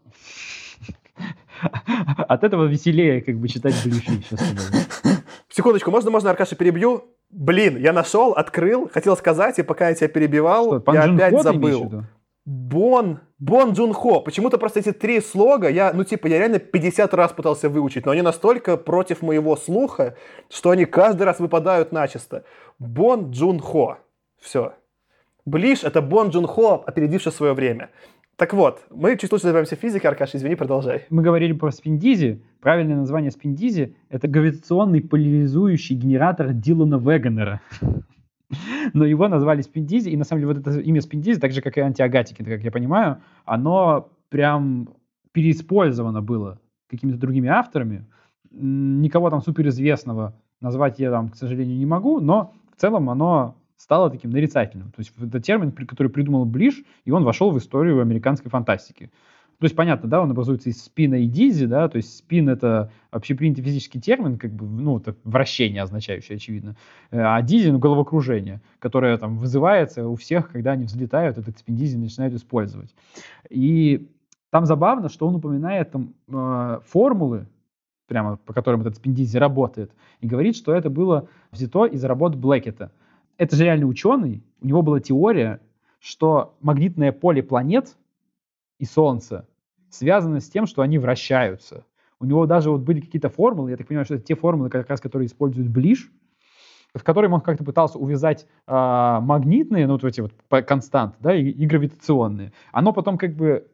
от этого веселее как бы читать ближи сейчас. Секундочку, можно, можно, Аркаша, перебью? Блин, я нашел, открыл, хотел сказать, и пока я тебя перебивал, Что, я опять забыл. Бон, Бон Джун Хо. Почему-то просто эти три слога я, ну типа, я реально 50 раз пытался выучить, но они настолько против моего слуха, что они каждый раз выпадают начисто. Бон Джун Хо. Все. Ближ — это Бон Джун Хо, опередивший свое время. Так вот, мы чуть лучше занимаемся физикой, Аркаш, извини, продолжай. Мы говорили про спиндизи. Правильное название спиндизи — это гравитационный поляризующий генератор Дилана Вегенера. Но его назвали Спиндизи, и на самом деле вот это имя Спиндизи, так же, как и антиагатики, как я понимаю, оно прям переиспользовано было какими-то другими авторами. Никого там суперизвестного назвать я там, к сожалению, не могу, но в целом оно стало таким нарицательным. То есть это термин, который придумал Блиш, и он вошел в историю американской фантастики. то есть, понятно, да, он образуется из спина и дизи, да, то есть спин — это общепринятый физический термин, как бы, ну, это вращение означающее, очевидно, э, а дизи — ну, головокружение, которое там вызывается у всех, когда они взлетают, этот спин дизи начинают использовать. И там забавно, что он упоминает там э, формулы, прямо по которым этот спин дизи работает, и говорит, что это было взято из работ Блэкета. Это же реальный ученый, у него была теория, что магнитное поле планет и Солнца связано с тем, что они вращаются. У него даже вот были какие-то формулы, я так понимаю, что это те формулы, как раз которые используют Ближ, в которых он как-то пытался увязать э, магнитные, ну вот эти вот константы, да, и, и гравитационные. Оно потом как бы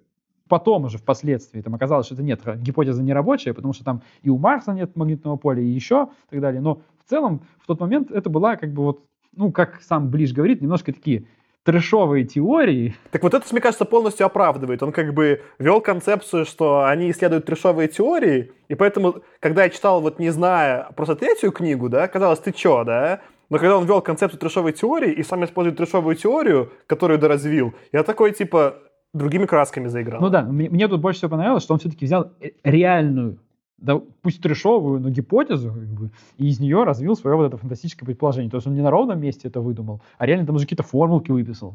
потом уже впоследствии там оказалось, что это нет, гипотеза не рабочая, потому что там и у Марса нет магнитного поля, и еще, и так далее. Но в целом в тот момент это была как бы вот, ну, как сам Ближ говорит, немножко такие трэшовые теории. Так вот это, мне кажется, полностью оправдывает. Он как бы вел концепцию, что они исследуют трэшовые теории, и поэтому, когда я читал, вот не зная просто третью книгу, да, казалось, ты чё, да? Но когда он вел концепцию трэшовой теории и сам использует трэшовую теорию, которую доразвил, я такой, типа, другими красками заиграл. Ну да, мне, мне тут больше всего понравилось, что он все-таки взял э, реальную да, пусть трешовую, но гипотезу, как бы, и из нее развил свое вот это фантастическое предположение. То есть он не на ровном месте это выдумал, а реально там уже какие-то формулки выписал.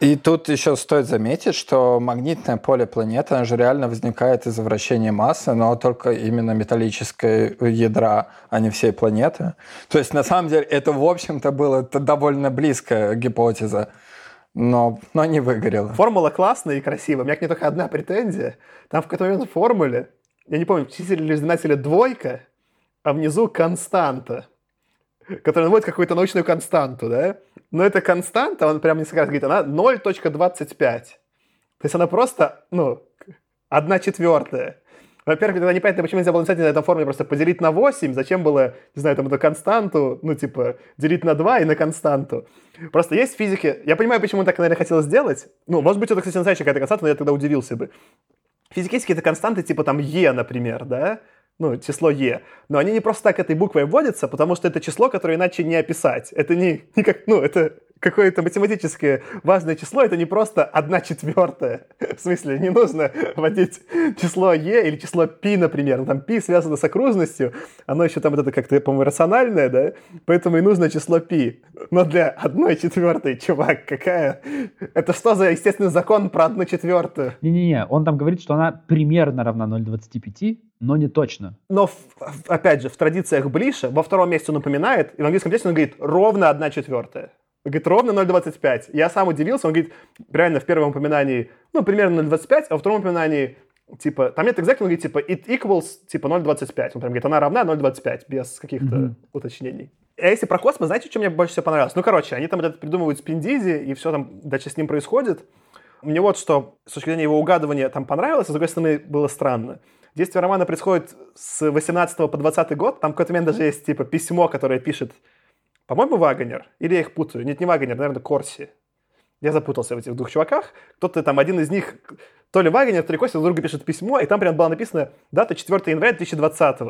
И тут еще стоит заметить, что магнитное поле планеты, оно же реально возникает из-за вращения массы, но только именно металлической ядра, а не всей планеты. То есть, на самом деле, это, в общем-то, было довольно близкая гипотеза, но, но не выгорела. Формула классная и красивая. У меня к ней только одна претензия. Там в какой-то момент в формуле я не помню, числитель или знаменателя двойка, а внизу константа, которая наводит какую-то научную константу, да? Но эта константа, он прямо несколько раз говорит, она 0.25. То есть она просто, ну, одна четвертая. Во-первых, тогда непонятно, почему нельзя было написать на этом формуле просто поделить на 8, зачем было, не знаю, там эту константу, ну, типа, делить на 2 и на константу. Просто есть физики, я понимаю, почему он так, наверное, хотел сделать. Ну, может быть, это, кстати, настоящая какая-то константа, но я тогда удивился бы. Физики есть какие-то константы, типа там Е, например, да? Ну, число Е. Но они не просто так этой буквой вводятся, потому что это число, которое иначе не описать. Это не, не как, ну, это какое-то математическое важное число, это не просто одна четвертая. В смысле, не нужно вводить число e или число π, например. Ну, там π связано с окружностью, оно еще там вот это как-то, по-моему, рациональное, да? Поэтому и нужно число π. Но для одной четвертой, чувак, какая? Это что за естественный закон про одну четвертую? Не-не-не, он там говорит, что она примерно равна 0,25, но не точно. Но, опять же, в традициях Блиша во втором месте он упоминает, и в английском тексте он говорит ровно одна четвертая. Говорит, ровно 0,25. Я сам удивился, он говорит, реально в первом упоминании, ну, примерно 0,25, а во втором упоминании, типа, там нет exactly, он говорит, типа, it equals, типа, 0,25. Он прям говорит, она равна 0,25, без каких-то mm-hmm. уточнений. А если про космос, знаете, что мне больше всего понравилось? Ну, короче, они там это придумывают спиндизи, и все там дальше с ним происходит. Мне вот что, с точки зрения его угадывания, там понравилось, а с другой стороны, было странно. Действие романа происходит с 18 по 20 год, там в какой-то момент даже есть, типа, письмо, которое пишет по-моему, Вагонер. Или я их путаю. Нет, не Вагонер, наверное, Корси. Я запутался в этих двух чуваках. Кто-то там, один из них, то ли Вагонер, то ли Корси, друг пишет письмо, и там прям было написано дата 4 января 2020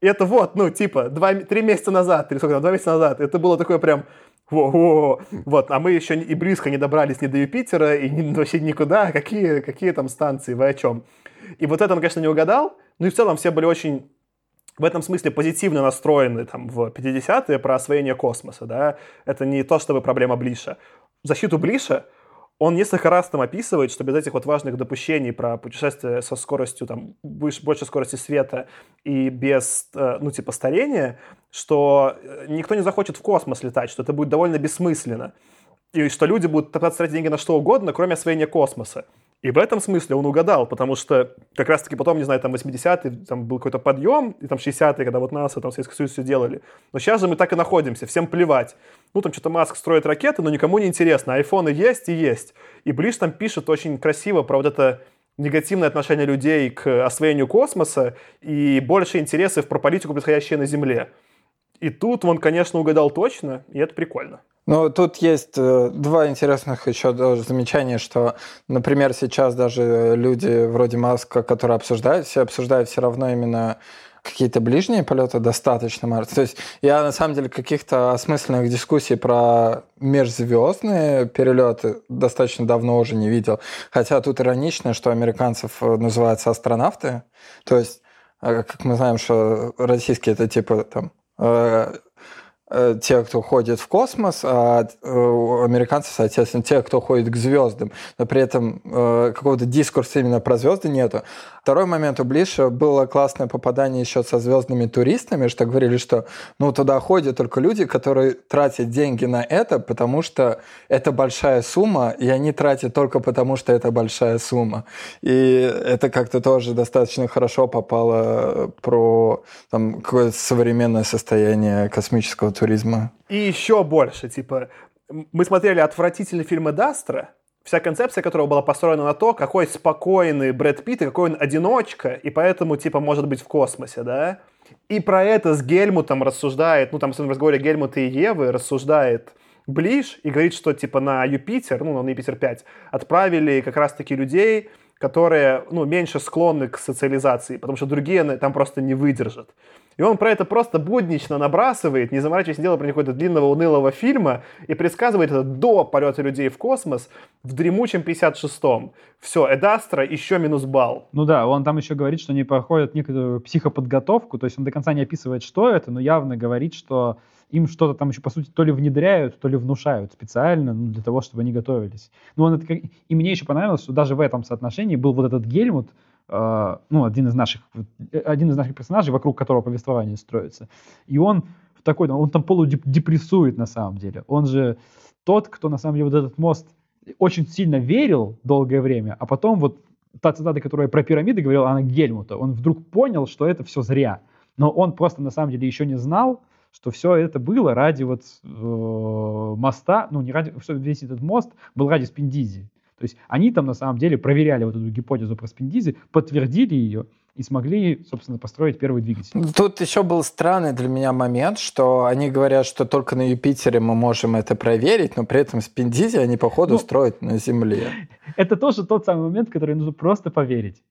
И это вот, ну, типа, два, три месяца назад, или сколько там, два месяца назад. Это было такое прям, во-во, вот, а мы еще и близко не добрались ни до Юпитера, и ни, вообще никуда. Какие, какие там станции, вы о чем? И вот это он, конечно, не угадал. Ну и в целом все были очень в этом смысле позитивно настроены там, в 50-е про освоение космоса. Да? Это не то, чтобы проблема Блиша. защиту Блиша он несколько раз там описывает, что без этих вот важных допущений про путешествие со скоростью, там, больше, больше скорости света и без, э, ну, типа, старения, что э, никто не захочет в космос летать, что это будет довольно бессмысленно. И что люди будут тратить деньги на что угодно, кроме освоения космоса. И в этом смысле он угадал, потому что как раз-таки потом, не знаю, там 80-е, там был какой-то подъем, и там 60-е, когда вот НАСА, там Советский Союз все делали. Но сейчас же мы так и находимся, всем плевать. Ну, там что-то Маск строит ракеты, но никому не интересно. Айфоны есть и есть. И Блиш там пишет очень красиво про вот это негативное отношение людей к освоению космоса и больше интересов про политику, происходящую на Земле. И тут он, конечно, угадал точно, и это прикольно. Ну, тут есть э, два интересных еще даже замечания, что, например, сейчас даже люди вроде Маска, которые обсуждают, все обсуждают все равно именно какие-то ближние полеты достаточно Марс. То есть я на самом деле каких-то осмысленных дискуссий про межзвездные перелеты достаточно давно уже не видел. Хотя тут иронично, что американцев э, называются астронавты. То есть, э, как мы знаем, что российские это типа там те, кто ходит в космос, а э, у американцев, соответственно, те, кто ходит к звездам. Но при этом э, какого-то дискурса именно про звезды нету. Второй момент у Блиша было классное попадание еще со звездными туристами, что говорили, что ну, туда ходят только люди, которые тратят деньги на это, потому что это большая сумма, и они тратят только потому, что это большая сумма. И это как-то тоже достаточно хорошо попало про там, какое-то современное состояние космического туризма. И еще больше, типа, мы смотрели отвратительный фильм Эдастра, вся концепция которого была построена на то, какой спокойный Брэд Питт и какой он одиночка, и поэтому, типа, может быть в космосе, да? И про это с Гельмутом рассуждает, ну, там, в разговоре Гельмута и Евы рассуждает Ближ и говорит, что, типа, на Юпитер, ну, на Юпитер 5, отправили как раз-таки людей, которые, ну, меньше склонны к социализации, потому что другие там просто не выдержат. И он про это просто буднично набрасывает, не заморачиваясь делая про какого-то длинного унылого фильма, и предсказывает это до полета людей в космос в дремучем 56-м. Все, Эдастра еще минус балл. Ну да, он там еще говорит, что они проходят некоторую психоподготовку, то есть он до конца не описывает, что это, но явно говорит, что им что-то там еще, по сути, то ли внедряют, то ли внушают специально ну, для того, чтобы они готовились. Ну, он это, и мне еще понравилось, что даже в этом соотношении был вот этот Гельмут, э, ну, один из наших, один из наших персонажей, вокруг которого повествование строится. И он в такой, он там полудепрессует на самом деле. Он же тот, кто на самом деле вот этот мост очень сильно верил долгое время, а потом вот та цитата, которая про пирамиды говорила, она Гельмута, он вдруг понял, что это все зря. Но он просто на самом деле еще не знал, что все это было ради вот э, моста, ну не ради, что весь этот мост был ради Спиндизи. То есть они там на самом деле проверяли вот эту гипотезу про Спиндизи, подтвердили ее, и смогли, собственно, построить первый двигатель. Тут еще был странный для меня момент, что они говорят, что только на Юпитере мы можем это проверить, но при этом Спиндизи они, походу, ну, строят на Земле. Это тоже тот самый момент, в который нужно просто поверить.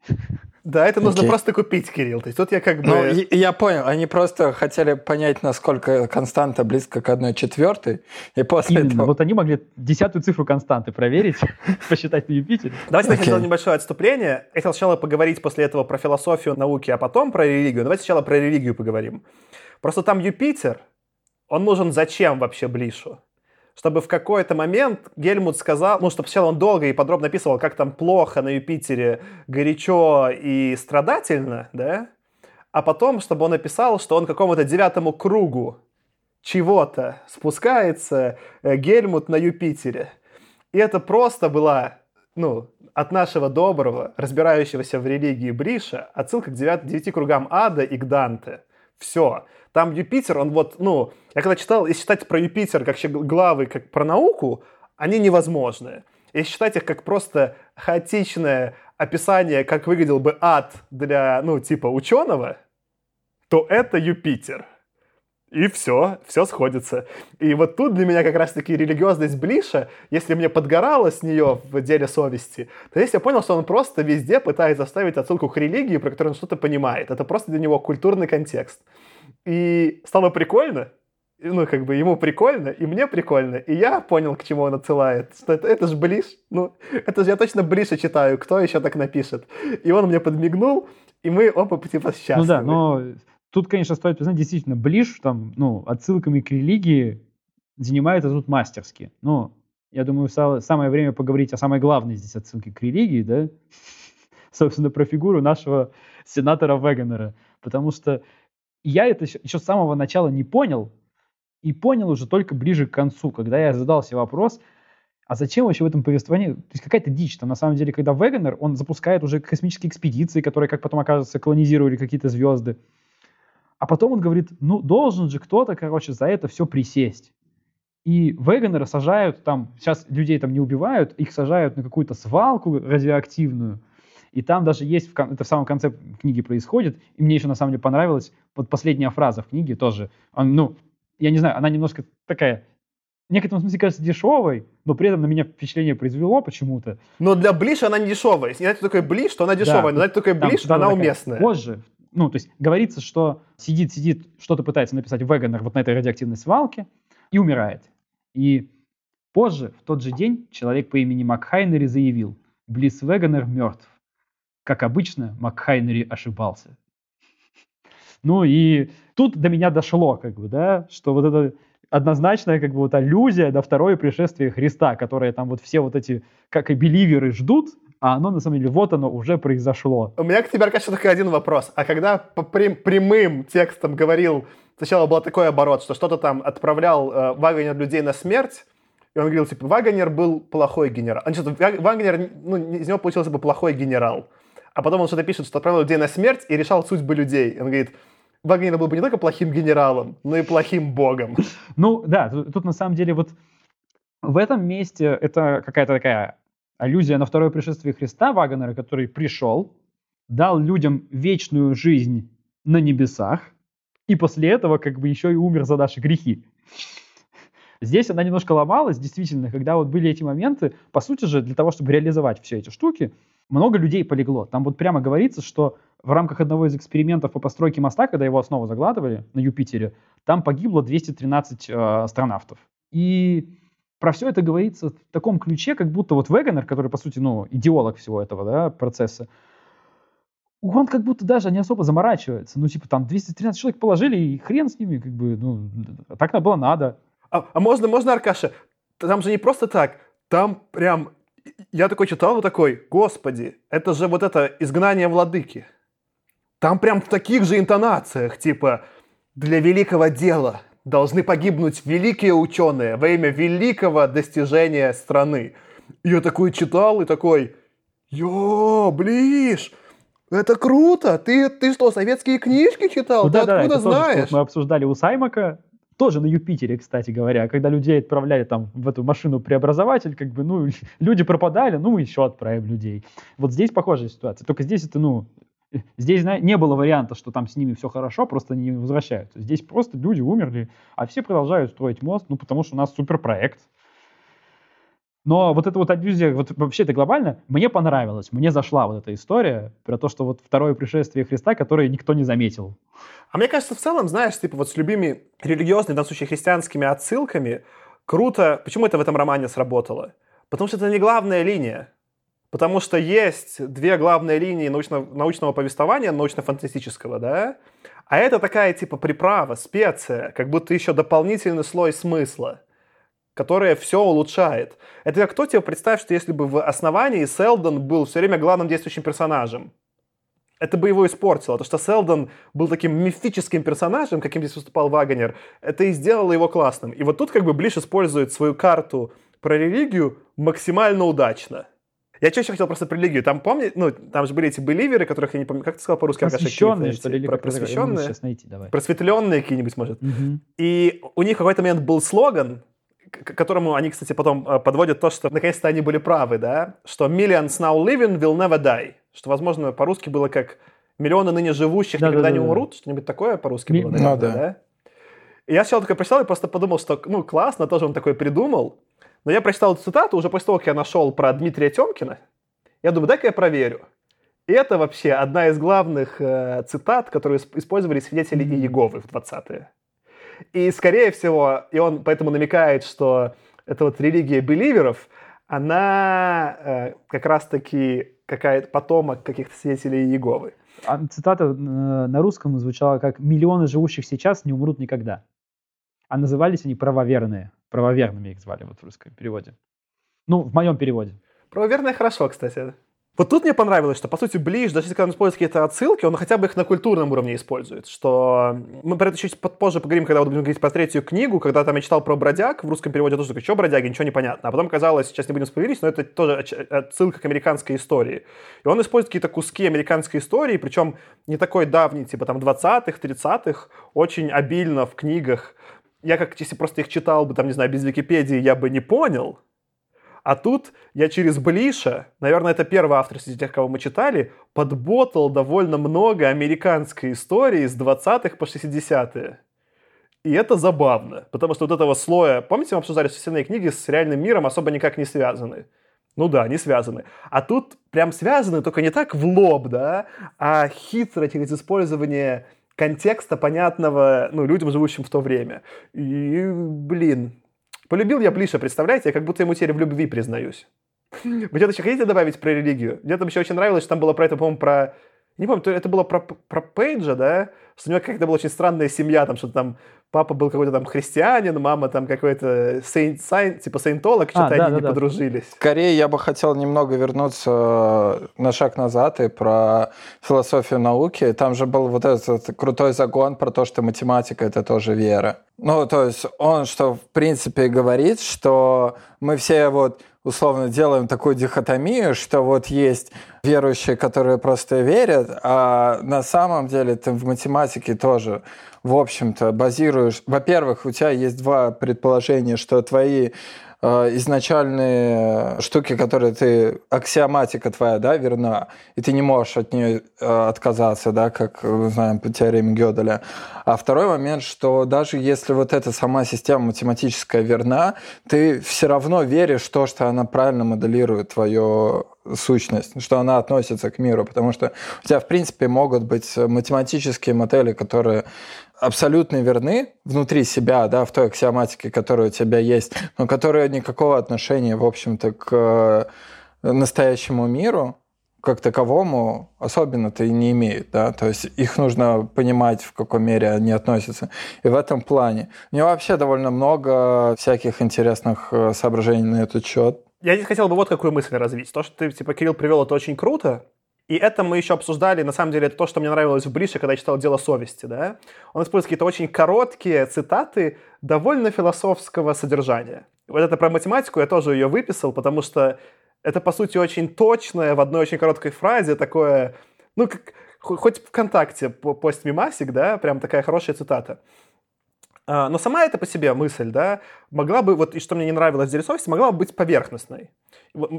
Да, это нужно okay. просто купить, Кирилл. То есть тут я как бы... Ну, я понял, они просто хотели понять, насколько константа близко к одной четвертой, и после Именно. этого... Вот они могли десятую цифру константы проверить, посчитать на Юпитере. Давайте okay. начнем небольшое отступление. Я хотел сначала поговорить после этого про философию науки, а потом про религию. Давайте сначала про религию поговорим. Просто там Юпитер, он нужен зачем вообще Блишу? Чтобы в какой-то момент Гельмут сказал, ну, чтобы сначала он долго и подробно описывал, как там плохо на Юпитере, горячо и страдательно, да, а потом, чтобы он описал, что он какому-то девятому кругу чего-то спускается э, Гельмут на Юпитере. И это просто была, ну, от нашего доброго, разбирающегося в религии Бриша, отсылка к девят, девяти кругам ада и к Данте. Все. Там Юпитер, он вот, ну, я когда читал, если считать про Юпитер как главы, как про науку, они невозможны. Если считать их как просто хаотичное описание, как выглядел бы ад для, ну, типа ученого, то это Юпитер. И все, все сходится. И вот тут для меня как раз-таки религиозность Блиша, если мне подгорало с нее в деле совести, то здесь я понял, что он просто везде пытается оставить отсылку к религии, про которую он что-то понимает. Это просто для него культурный контекст. И стало прикольно, ну, как бы ему прикольно, и мне прикольно, и я понял, к чему он отсылает, что это, это же Блиш, ну, это же я точно Блиша читаю, кто еще так напишет. И он мне подмигнул, и мы оба типа счастливы. Ну да, но тут, конечно, стоит признать, действительно, Блиш там, ну, отсылками к религии занимается тут мастерски. Ну, я думаю, самое время поговорить о самой главной здесь отсылке к религии, да, собственно, про фигуру нашего сенатора Вегенера, потому что я это еще с самого начала не понял, и понял уже только ближе к концу, когда я задался вопрос, а зачем вообще в этом повествовании? То есть какая-то дичь. Там на самом деле, когда Вегенер, он запускает уже космические экспедиции, которые, как потом окажется, колонизировали какие-то звезды. А потом он говорит, ну, должен же кто-то, короче, за это все присесть. И Вегенера сажают там, сейчас людей там не убивают, их сажают на какую-то свалку радиоактивную, и там даже есть, в, это в самом конце книги происходит, и мне еще на самом деле понравилась вот последняя фраза в книге тоже. Он, ну, я не знаю, она немножко такая в некотором смысле кажется дешевой, но при этом на меня впечатление произвело почему-то. Но для Блиш она не дешевая. Если знаете, такое Блиш, то она дешевая, да, но знаете, такое Блиш, она уместная. Позже, ну, то есть говорится, что сидит-сидит, что-то пытается написать Веганер вот на этой радиоактивной свалке и умирает. И позже, в тот же день, человек по имени Макхайнери заявил, Близ Веганер мертв. Как обычно, Макхайнери ошибался. Ну и тут до меня дошло, как бы, да, что вот это однозначная как бы вот аллюзия на второе пришествие Христа, которое там вот все вот эти, как и беливеры, ждут, а оно на самом деле вот оно уже произошло. У меня к тебе, Аркаша, только один вопрос. А когда по прям, прямым текстом говорил, сначала был такой оборот, что что-то там отправлял э, Вагнер людей на смерть, и он говорил, типа, Вагнер был плохой генерал. А, что Вагнер, ну, из него получился бы плохой генерал. А потом он что-то пишет, что отправлял людей на смерть и решал судьбы людей. Он говорит, Вагнер был бы не только плохим генералом, но и плохим богом. Ну да, тут, тут на самом деле вот в этом месте это какая-то такая аллюзия на второе пришествие Христа Вагнера, который пришел, дал людям вечную жизнь на небесах, и после этого как бы еще и умер за наши грехи. Здесь она немножко ломалась, действительно, когда вот были эти моменты, по сути же, для того, чтобы реализовать все эти штуки, много людей полегло. Там вот прямо говорится, что в рамках одного из экспериментов по постройке моста, когда его основу загладывали на Юпитере, там погибло 213 э, астронавтов. И про все это говорится в таком ключе, как будто вот Веганер, который, по сути, ну, идеолог всего этого да, процесса, он как будто даже не особо заморачивается. Ну, типа, там 213 человек положили, и хрен с ними, как бы, ну, так было надо. А, а можно, можно, Аркаша? Там же не просто так. Там прям... Я такой читал, вот такой, господи, это же вот это изгнание владыки. Там прям в таких же интонациях, типа, для великого дела должны погибнуть великие ученые во имя великого достижения страны. И я такой читал и такой, ё, блиш, это круто! Ты, ты что, советские книжки читал? Ну, ты да, откуда да, знаешь? Тоже, мы обсуждали у Саймака, тоже на Юпитере, кстати говоря, когда людей отправляли там в эту машину преобразователь, как бы, ну, люди пропадали, ну, мы еще отправим людей. Вот здесь похожая ситуация. Только здесь это, ну, Здесь не было варианта, что там с ними все хорошо, просто они не возвращаются. Здесь просто люди умерли, а все продолжают строить мост, ну, потому что у нас суперпроект. Но вот эта вот аллюзия, вот вообще это глобально, мне понравилось, мне зашла вот эта история про то, что вот второе пришествие Христа, которое никто не заметил. А мне кажется, в целом, знаешь, типа вот с любыми религиозными, в данном случае христианскими отсылками, круто, почему это в этом романе сработало? Потому что это не главная линия. Потому что есть две главные линии научно, научного повествования, научно-фантастического, да? А это такая типа приправа, специя, как будто еще дополнительный слой смысла, которая все улучшает. Это как кто тебе представь, что если бы в основании Селдон был все время главным действующим персонажем, это бы его испортило. То, что Селдон был таким мифическим персонажем, каким здесь выступал Вагнер, это и сделало его классным. И вот тут как бы Блиш использует свою карту про религию максимально удачно. Я что еще хотел просто про религию. Там, помни, ну, там же были эти беливеры, которых я не помню, как ты сказал по-русски? Просвещенные, что ли? Про просвещенные? Сейчас найти, давай. Просветленные какие-нибудь, может. Угу. И у них в какой-то момент был слоган, к которому они, кстати, потом э, подводят то, что наконец-то они были правы, да, что «millions now living will never die», что, возможно, по-русски было как «миллионы ныне живущих да, никогда да, да, не умрут», что-нибудь такое по-русски Ми- было, наверное, ну, да. да? И я сначала такой прочитал и просто подумал, что, ну, классно, тоже он такой придумал, но я прочитал эту цитату уже после того, как я нашел про Дмитрия Темкина, я думаю, дай-ка я проверю. И это вообще одна из главных э, цитат, которые использовали свидетели Иеговы в 20-е. И, скорее всего, и он поэтому намекает, что эта вот религия беливеров, она э, как раз-таки какая-то потомок каких-то свидетелей Иеговы. А цитата э, на русском звучала как «миллионы живущих сейчас не умрут никогда». А назывались они правоверные. Правоверными их звали вот в русском переводе. Ну, в моем переводе. Правоверное хорошо, кстати. Вот тут мне понравилось, что, по сути, Ближ, даже если он использует какие-то отсылки, он хотя бы их на культурном уровне использует. Что мы про это чуть позже поговорим, когда будем говорить про третью книгу, когда там я читал про бродяг, в русском переводе тоже такой, что бродяги, ничего не понятно. А потом оказалось, сейчас не будем спойлерить, но это тоже отсылка к американской истории. И он использует какие-то куски американской истории, причем не такой давний, типа там 20-х, 30-х, очень обильно в книгах. Я как, если просто их читал бы, там, не знаю, без Википедии, я бы не понял, а тут я через Блиша, наверное, это первый автор среди тех, кого мы читали, подботал довольно много американской истории с 20-х по 60-е. И это забавно, потому что вот этого слоя... Помните, мы обсуждали, что остальные книги с реальным миром особо никак не связаны? Ну да, они связаны. А тут прям связаны, только не так в лоб, да, а хитро через использование контекста, понятного ну, людям, живущим в то время. И, блин, полюбил я Блиша, представляете? Я как будто ему теперь в любви признаюсь. Вы что-то еще хотите добавить про религию? Мне там еще очень нравилось, что там было про это, по-моему, про не помню, то это было про, про Пейджа, да, что у него какая-то была очень странная семья, там что-то там папа был какой-то там христианин, мама там какой-то сейнт, сайн, типа сейнтолог, что-то а, да, они да, не да. подружились. Скорее, я бы хотел немного вернуться э, на шаг назад и про философию науки. Там же был вот этот крутой загон про то, что математика — это тоже вера. Ну, то есть он, что в принципе говорит, что мы все вот условно делаем такую дихотомию, что вот есть верующие, которые просто верят, а на самом деле ты в математике тоже, в общем-то, базируешь... Во-первых, у тебя есть два предположения, что твои изначальные штуки, которые ты, аксиоматика твоя, да, верна, и ты не можешь от нее э, отказаться, да, как мы знаем по теореме Гёделя. А второй момент, что даже если вот эта сама система математическая верна, ты все равно веришь в то, что она правильно моделирует твою сущность, что она относится к миру, потому что у тебя, в принципе, могут быть математические модели, которые абсолютно верны внутри себя, да, в той аксиоматике, которая у тебя есть, но которые никакого отношения, в общем-то, к э, настоящему миру, как таковому особенно-то и не имеют, да, то есть их нужно понимать, в какой мере они относятся. И в этом плане. У него вообще довольно много всяких интересных э, соображений на этот счет. Я здесь хотел бы вот какую мысль развить. То, что ты, типа, Кирилл привел, это очень круто, и это мы еще обсуждали, на самом деле, это то, что мне нравилось в Брише, когда я читал «Дело совести», да? Он использует какие-то очень короткие цитаты довольно философского содержания. Вот это про математику я тоже ее выписал, потому что это, по сути, очень точное, в одной очень короткой фразе такое, ну, как, хоть ВКонтакте постмимасик, да, прям такая хорошая цитата. А, но сама эта по себе мысль, да, могла бы, вот и что мне не нравилось в «Деле совести», могла бы быть поверхностной.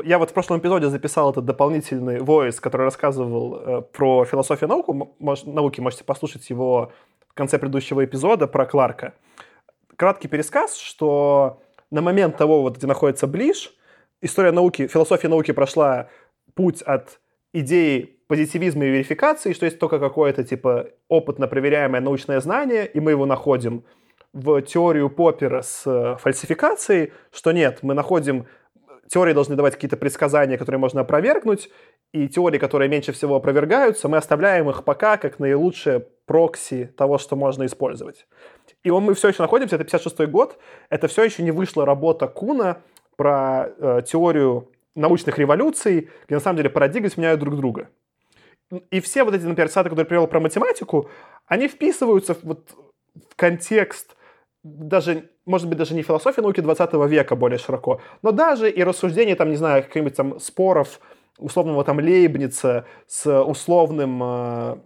Я вот в прошлом эпизоде записал этот дополнительный voice, который рассказывал э, про философию науку, науки, можете послушать его в конце предыдущего эпизода про Кларка. Краткий пересказ, что на момент того, вот, где находится Ближ, история науки, философия науки прошла путь от идеи позитивизма и верификации, что есть только какое-то типа опытно проверяемое научное знание, и мы его находим – в теорию Поппера с э, фальсификацией, что нет, мы находим теории должны давать какие-то предсказания, которые можно опровергнуть, и теории, которые меньше всего опровергаются, мы оставляем их пока как наилучшее прокси того, что можно использовать. И он, мы все еще находимся, это 56 год, это все еще не вышла работа Куна про э, теорию научных революций, где на самом деле парадигмы сменяют друг друга. И все вот эти, например, цитаты, которые я привел про математику, они вписываются в, вот, в контекст даже, может быть, даже не философия науки 20 века более широко, но даже и рассуждения, там, не знаю, каких-нибудь там споров условного там Лейбница с условным э,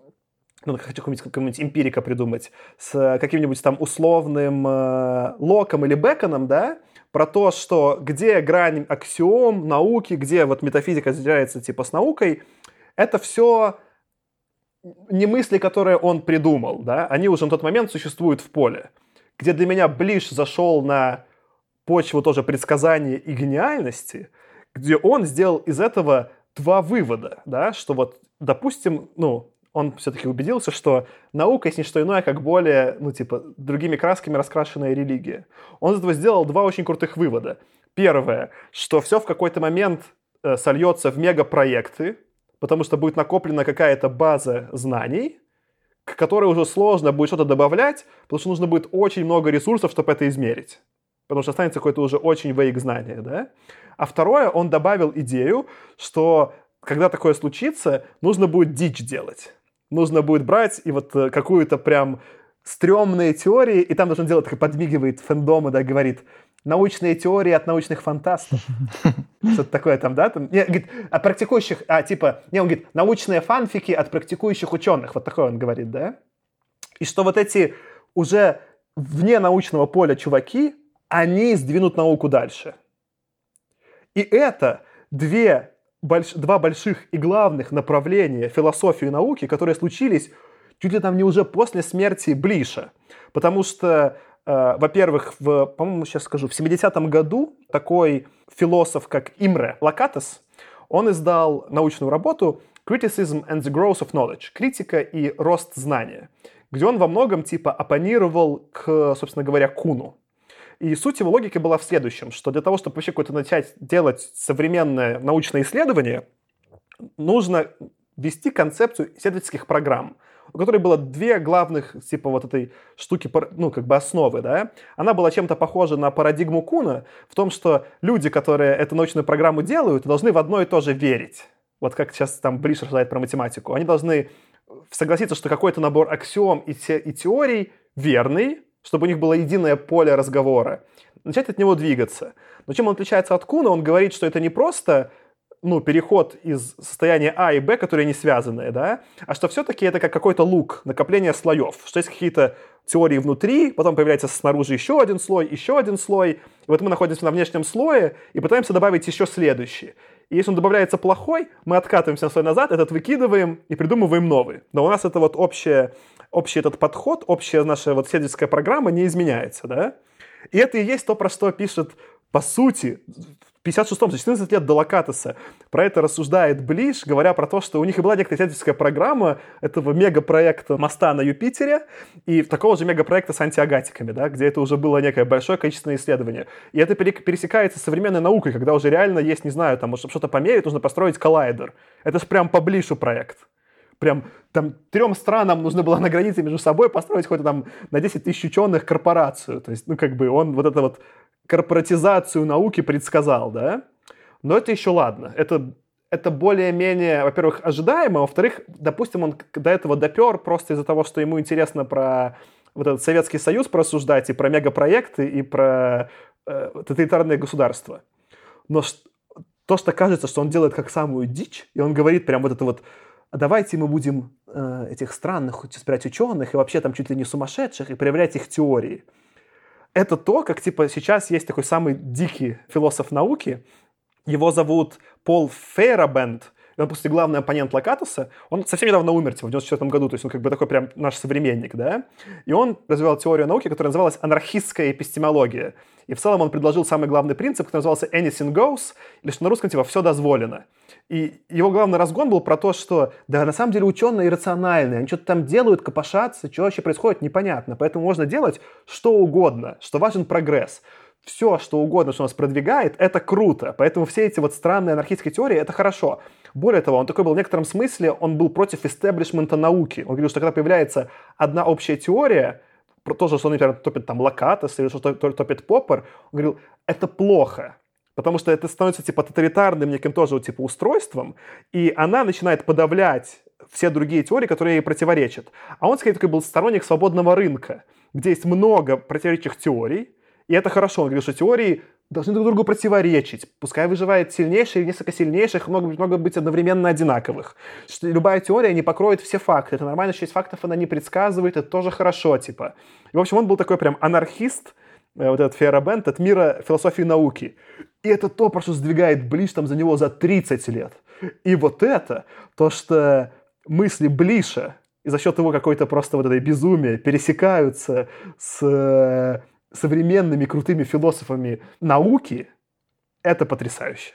ну, хочу какого-нибудь, какого-нибудь эмпирика придумать, с каким-нибудь там условным э, Локом или Беконом, да, про то, что где грань аксиом, науки, где вот метафизика разделяется типа с наукой, это все не мысли, которые он придумал, да, они уже на тот момент существуют в поле где для меня Блиш зашел на почву тоже предсказания и гениальности, где он сделал из этого два вывода, да, что вот, допустим, ну, он все-таки убедился, что наука есть не что иное, как более, ну, типа, другими красками раскрашенная религия. Он из этого сделал два очень крутых вывода. Первое, что все в какой-то момент э, сольется в мегапроекты, потому что будет накоплена какая-то база знаний, к которой уже сложно будет что-то добавлять, потому что нужно будет очень много ресурсов, чтобы это измерить. Потому что останется какое-то уже очень вейк знание, да? А второе, он добавил идею, что когда такое случится, нужно будет дичь делать. Нужно будет брать и вот э, какую-то прям стрёмные теории, и там даже он делает, подмигивает фэндома, да, говорит, научные теории от научных фантастов. Что-то такое там, да? Там, не, говорит, о практикующих, а, типа, не, он говорит, научные фанфики от практикующих ученых. Вот такое он говорит, да? И что вот эти уже вне научного поля чуваки, они сдвинут науку дальше. И это две, больш, два больших и главных направления философии и науки, которые случились чуть ли там не уже после смерти Блиша. Потому что во-первых, в, по-моему, сейчас скажу, в 70-м году такой философ, как Имре Лакатес, он издал научную работу Criticism and the Growth of Knowledge. Критика и рост знания. Где он во многом типа оппонировал к, собственно говоря, Куну. И суть его логики была в следующем, что для того, чтобы вообще какое-то начать делать современное научное исследование, нужно ввести концепцию исследовательских программ, у которой было две главных, типа, вот этой штуки, ну, как бы основы, да. Она была чем-то похожа на парадигму Куна в том, что люди, которые эту научную программу делают, должны в одно и то же верить. Вот как сейчас там Блиш рассуждает про математику. Они должны согласиться, что какой-то набор аксиом и, те, и теорий верный, чтобы у них было единое поле разговора, начать от него двигаться. Но чем он отличается от Куна? Он говорит, что это не просто ну, переход из состояния А и Б, которые не связанные, да, а что все-таки это как какой-то лук, накопление слоев, что есть какие-то теории внутри, потом появляется снаружи еще один слой, еще один слой, и вот мы находимся на внешнем слое и пытаемся добавить еще следующий. И если он добавляется плохой, мы откатываемся на слой назад, этот выкидываем и придумываем новый. Но у нас это вот общее, общий этот подход, общая наша вот исследовательская программа не изменяется, да. И это и есть то, про что пишет по сути, 56-м, за 14 лет до Локатоса, про это рассуждает Блиш, говоря про то, что у них и была некоторая исследовательская программа этого мегапроекта моста на Юпитере и такого же мегапроекта с антиагатиками, да, где это уже было некое большое количественное исследование. И это пересекается с современной наукой, когда уже реально есть, не знаю, там, чтобы что-то померить, нужно построить коллайдер. Это же прям по Блишу проект прям там трем странам нужно было на границе между собой построить хоть там на 10 тысяч ученых корпорацию. То есть, ну, как бы он вот это вот корпоратизацию науки предсказал, да? Но это еще ладно. Это, это более-менее, во-первых, ожидаемо, во-вторых, допустим, он до этого допер просто из-за того, что ему интересно про вот этот Советский Союз просуждать, и про мегапроекты, и про э, тоталитарное государство. Но то, что кажется, что он делает как самую дичь, и он говорит прям вот это вот, давайте мы будем э, этих странных избирать ученых, и вообще там чуть ли не сумасшедших, и проявлять их теории – это то, как, типа, сейчас есть такой самый дикий философ науки, его зовут Пол Фейрабенд, после главный оппонент Лакатуса, он совсем недавно умер, типа, в 94 году, то есть он как бы такой прям наш современник, да, и он развивал теорию науки, которая называлась анархистская эпистемология. И в целом он предложил самый главный принцип, который назывался anything goes, или что на русском типа все дозволено. И его главный разгон был про то, что да, на самом деле ученые иррациональные, они что-то там делают, копошатся, что вообще происходит, непонятно. Поэтому можно делать что угодно, что важен прогресс. Все, что угодно, что нас продвигает, это круто. Поэтому все эти вот странные анархистские теории, это хорошо. Более того, он такой был в некотором смысле, он был против истеблишмента науки. Он говорил, что когда появляется одна общая теория, то, что он, например, топит там Локатос или что топит Поппер, он говорил, это плохо, потому что это становится типа тоталитарным неким тоже типа устройством, и она начинает подавлять все другие теории, которые ей противоречат. А он, скорее, такой был сторонник свободного рынка, где есть много противоречивых теорий, и это хорошо. Он говорил, что теории должны друг другу противоречить. Пускай выживает сильнейший или несколько сильнейших, много, много быть одновременно одинаковых. Что любая теория не покроет все факты. Это нормально, что часть фактов она не предсказывает, это тоже хорошо, типа. И, в общем, он был такой прям анархист, э, вот этот Фейерабенд, от мира философии науки. И это то, про что сдвигает Блиш там за него за 30 лет. И вот это, то, что мысли Блиша, и за счет его какой-то просто вот этой безумия пересекаются с э, современными крутыми философами науки, это потрясающе.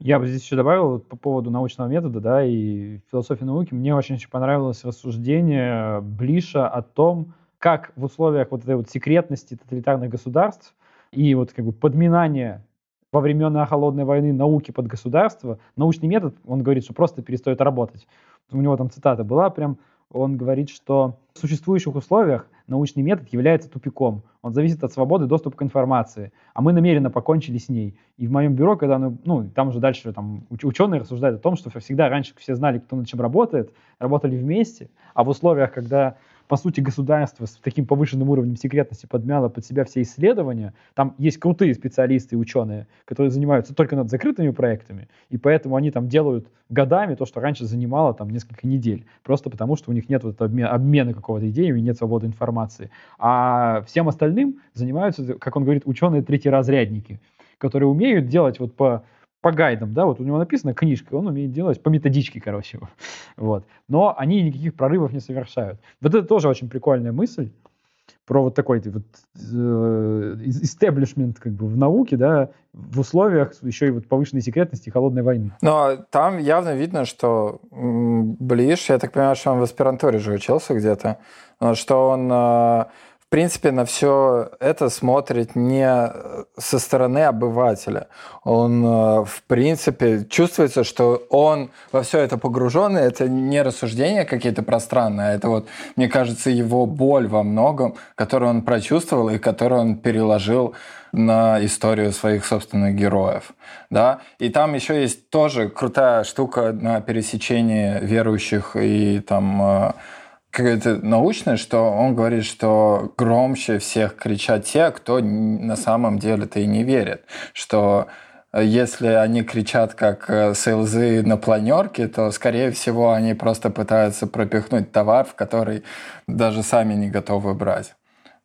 Я бы здесь еще добавил по поводу научного метода, да, и философии науки. Мне очень-очень понравилось рассуждение Блиша о том, как в условиях вот этой вот секретности тоталитарных государств и вот как бы подминания во времена холодной войны науки под государство, научный метод, он говорит, что просто перестает работать. У него там цитата была прям, он говорит, что в существующих условиях научный метод является тупиком. Он зависит от свободы доступа к информации. А мы намеренно покончили с ней. И в моем бюро, когда, ну, ну там уже дальше там, ученые рассуждают о том, что всегда раньше все знали, кто над чем работает, работали вместе, а в условиях, когда по сути, государство с таким повышенным уровнем секретности подмяло под себя все исследования. Там есть крутые специалисты и ученые, которые занимаются только над закрытыми проектами, и поэтому они там делают годами то, что раньше занимало там несколько недель, просто потому что у них нет вот обмена, обмена какого-то идеи, у них нет свободы информации. А всем остальным занимаются, как он говорит, ученые третьеразрядники, которые умеют делать вот по по гайдам, да, вот у него написана книжка, он умеет делать по методичке, короче, вот. Но они никаких прорывов не совершают. Вот это тоже очень прикольная мысль, про вот такой вот истеблишмент как бы в науке, да, в условиях еще и вот повышенной секретности холодной войны. Но там явно видно, что Блиш, я так понимаю, что он в аспирантуре же учился где-то, что он в принципе, на все это смотрит не со стороны обывателя. Он, э, в принципе, чувствуется, что он во все это погружен, и это не рассуждения какие-то пространные, а это вот, мне кажется, его боль во многом, которую он прочувствовал и которую он переложил на историю своих собственных героев. Да? И там еще есть тоже крутая штука на пересечении верующих и там какое-то научное, что он говорит, что громче всех кричат те, кто на самом деле-то и не верит, что э, если они кричат как э, сейлзы на планерке, то, скорее всего, они просто пытаются пропихнуть товар, в который даже сами не готовы брать.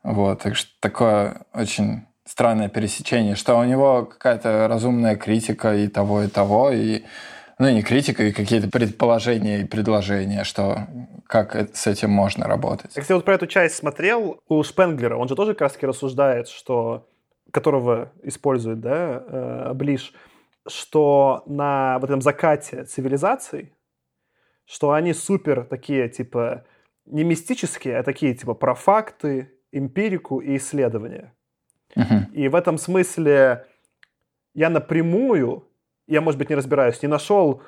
Вот, так что такое очень странное пересечение, что у него какая-то разумная критика и того, и того, и ну, не критика, и какие-то предположения и предложения, что как с этим можно работать. Я, кстати, вот про эту часть смотрел у Шпенглера, он же тоже как раз рассуждает, что которого использует, да, э, Блиш, что на вот этом закате цивилизаций, что они супер такие, типа, не мистические, а такие, типа, про факты, эмпирику и исследования. Uh-huh. И в этом смысле я напрямую я, может быть, не разбираюсь, не нашел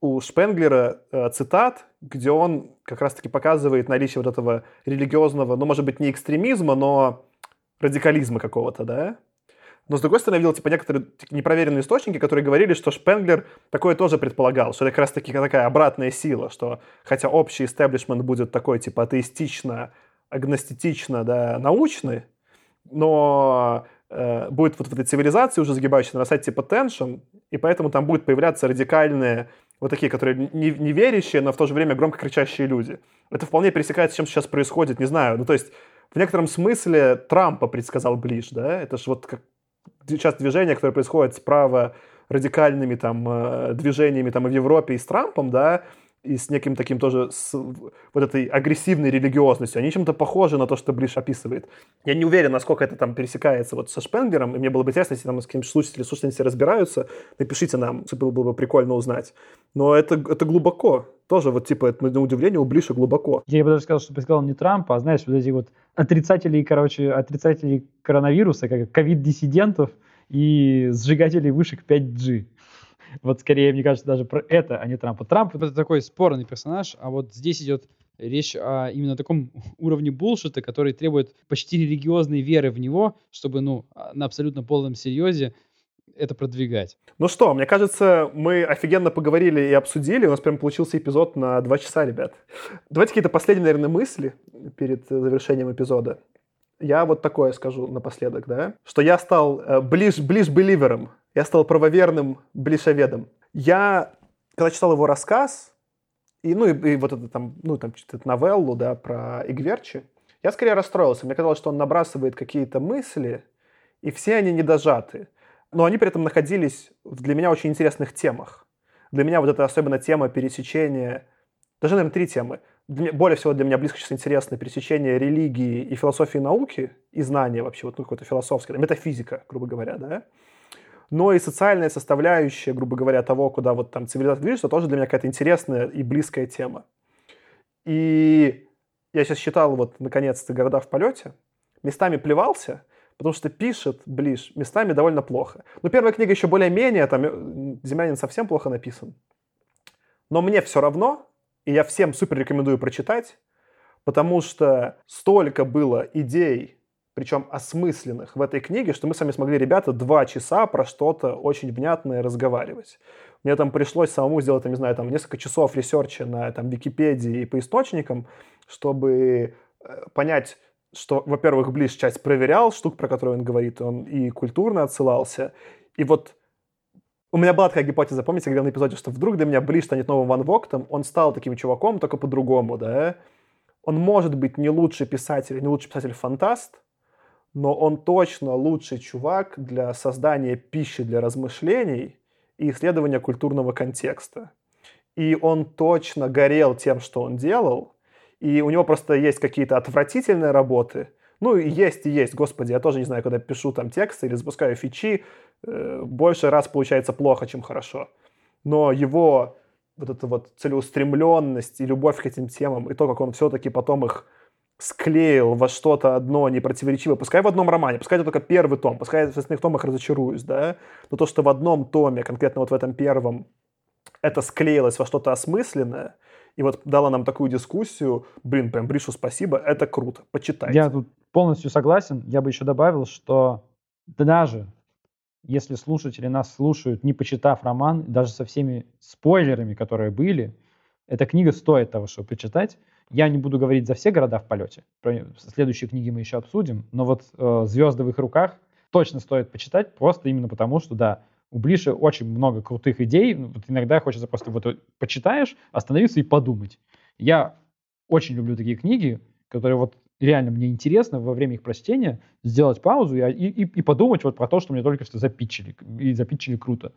у Шпенглера э, цитат, где он как раз-таки показывает наличие вот этого религиозного, ну, может быть, не экстремизма, но радикализма какого-то, да? Но, с другой стороны, я видел, типа, некоторые непроверенные источники, которые говорили, что Шпенглер такое тоже предполагал, что это как раз-таки такая обратная сила, что хотя общий истеблишмент будет такой, типа, атеистично, агностетично, да, научный, но будет вот в этой цивилизации уже загибающей нарастать типа теншн, и поэтому там будут появляться радикальные, вот такие, которые не, не верящие, но в то же время громко кричащие люди. Это вполне пересекается с чем сейчас происходит, не знаю. Ну, то есть, в некотором смысле Трампа предсказал Блиш, да? Это же вот как сейчас движение, которое происходит справа радикальными там э, движениями там и в Европе, и с Трампом, да, и с неким таким тоже, с вот этой агрессивной религиозностью. Они чем-то похожи на то, что Блиш описывает. Я не уверен, насколько это там пересекается вот со Шпенгером, и мне было бы интересно, если там с какими-то слушатели, слушатели разбираются, напишите нам, было бы прикольно узнать. Но это, это глубоко. Тоже вот типа, это, на удивление, у Блиша глубоко. Я бы даже сказал, что предсказал не Трампа, а знаешь, вот эти вот отрицатели, короче, отрицатели коронавируса, как ковид-диссидентов и сжигателей вышек 5G. Вот скорее, мне кажется, даже про это, а не Трампа. Трамп это такой спорный персонаж, а вот здесь идет речь о именно таком уровне булшита, который требует почти религиозной веры в него, чтобы, ну, на абсолютно полном серьезе это продвигать. Ну что, мне кажется, мы офигенно поговорили и обсудили. У нас прям получился эпизод на два часа, ребят. Давайте какие-то последние, наверное, мысли перед завершением эпизода. Я вот такое скажу напоследок, да, что я стал э, ближ, ближ беливером я стал правоверным блишеведом. Я, когда читал его рассказ, и, ну, и, и вот это там, ну, там, эту новеллу, да, про Игверчи, я скорее расстроился. Мне казалось, что он набрасывает какие-то мысли, и все они недожаты. Но они при этом находились в для меня очень интересных темах. Для меня вот эта особенно тема пересечения, даже, наверное, три темы. Для, более всего для меня близко сейчас интересно пересечение религии и философии науки, и знания вообще, вот ну, какое-то философское, метафизика, грубо говоря, да но и социальная составляющая, грубо говоря, того, куда вот там цивилизация движется, тоже для меня какая-то интересная и близкая тема. И я сейчас читал вот, наконец-то, «Города в полете», местами плевался, потому что пишет Блиш местами довольно плохо. Но первая книга еще более-менее, там э, «Землянин» совсем плохо написан. Но мне все равно, и я всем супер рекомендую прочитать, потому что столько было идей, причем осмысленных в этой книге, что мы с вами смогли, ребята, два часа про что-то очень внятное разговаривать. Мне там пришлось самому сделать, там, не знаю, там несколько часов ресерча на там, Википедии и по источникам, чтобы э, понять, что, во-первых, Близ часть проверял штук, про которые он говорит, он и культурно отсылался. И вот у меня была такая гипотеза, помните, говорил на эпизоде, что вдруг для меня Близ станет новым Ван Воктом, он стал таким чуваком, только по-другому, да? Он может быть не лучший писатель, не лучший писатель-фантаст, но он точно лучший чувак для создания пищи для размышлений и исследования культурного контекста. И он точно горел тем, что он делал, и у него просто есть какие-то отвратительные работы, Ну, и есть, и есть, господи, я тоже не знаю, когда пишу там тексты или запускаю фичи, больше раз получается плохо, чем хорошо. Но его вот эта вот целеустремленность и любовь к этим темам, и то, как он все-таки потом их склеил во что-то одно непротиворечивое, пускай в одном романе, пускай это только первый том, пускай в остальных томах разочаруюсь, да, но то, что в одном томе, конкретно вот в этом первом, это склеилось во что-то осмысленное, и вот дала нам такую дискуссию, блин, прям Бришу спасибо, это круто, почитайте. Я тут полностью согласен, я бы еще добавил, что даже если слушатели нас слушают, не почитав роман, даже со всеми спойлерами, которые были, эта книга стоит того, чтобы почитать. Я не буду говорить за все города в полете. Про следующие книги мы еще обсудим. Но вот э, «Звезды в их руках» точно стоит почитать, просто именно потому, что, да, у Блиши очень много крутых идей. Ну, вот иногда хочется просто вот почитаешь, остановиться и подумать. Я очень люблю такие книги, которые вот реально мне интересно во время их прочтения сделать паузу и, и, и подумать вот про то, что мне только что запитчили. И запитчили круто.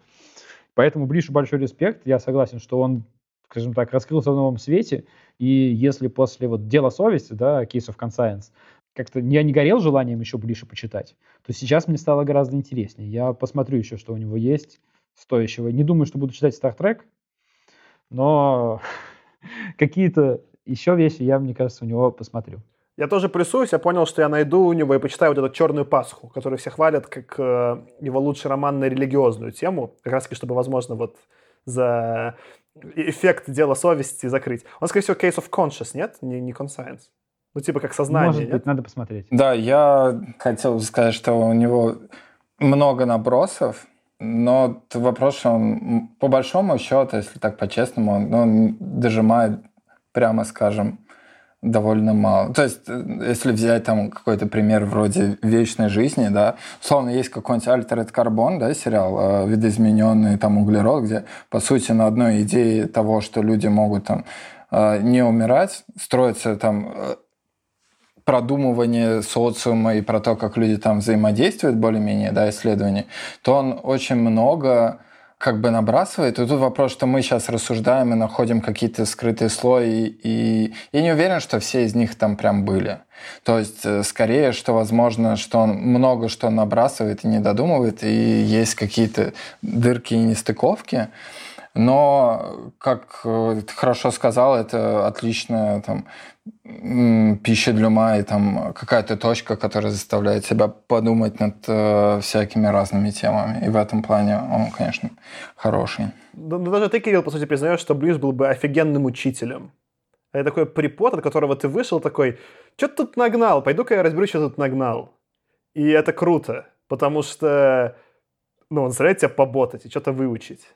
Поэтому Блишу большой респект. Я согласен, что он, скажем так, раскрылся в новом свете. И если после вот дела совести, да, Case of Conscience, как-то я не горел желанием еще Блише почитать, то сейчас мне стало гораздо интереснее. Я посмотрю еще, что у него есть стоящего. Не думаю, что буду читать Trek, но какие-то еще вещи я, мне кажется, у него посмотрю. Я тоже плюсуюсь, я понял, что я найду у него и почитаю вот эту «Черную Пасху», которую все хвалят как э, его лучший роман на религиозную тему, как раз таки, чтобы, возможно, вот за эффект дела совести закрыть. Он, скорее всего, Case of Conscious, нет? Не, не Conscience. Ну, типа как сознание, Может нет? быть, надо посмотреть. Да, я хотел сказать, что у него много набросов, но вопрос, что он, по большому счету, если так по-честному, он, он дожимает, прямо скажем, довольно мало. То есть, э, если взять там какой-то пример вроде вечной жизни, да, условно, есть какой-нибудь Altered Carbon, да, сериал, э, видоизмененный там углерод, где, по сути, на одной идее того, что люди могут там э, не умирать, строится там продумывание социума и про то, как люди там взаимодействуют более-менее, да, исследования, то он очень много как бы набрасывает. И тут вопрос, что мы сейчас рассуждаем и находим какие-то скрытые слои, и я не уверен, что все из них там прям были. То есть, э, скорее, что возможно, что он много что набрасывает и не додумывает, и есть какие-то дырки и нестыковки. Но, как э, ты хорошо сказал, это отличная там, пища для ума и там какая-то точка, которая заставляет себя подумать над э, всякими разными темами. И в этом плане он, конечно, хороший. Ну даже ты, Кирилл, по сути, признаешь, что Близ был бы офигенным учителем. Это такой припот, от которого ты вышел такой, что ты тут нагнал, пойду-ка я разберусь, что тут нагнал. И это круто, потому что ну, он заставляет тебя поботать и что-то выучить.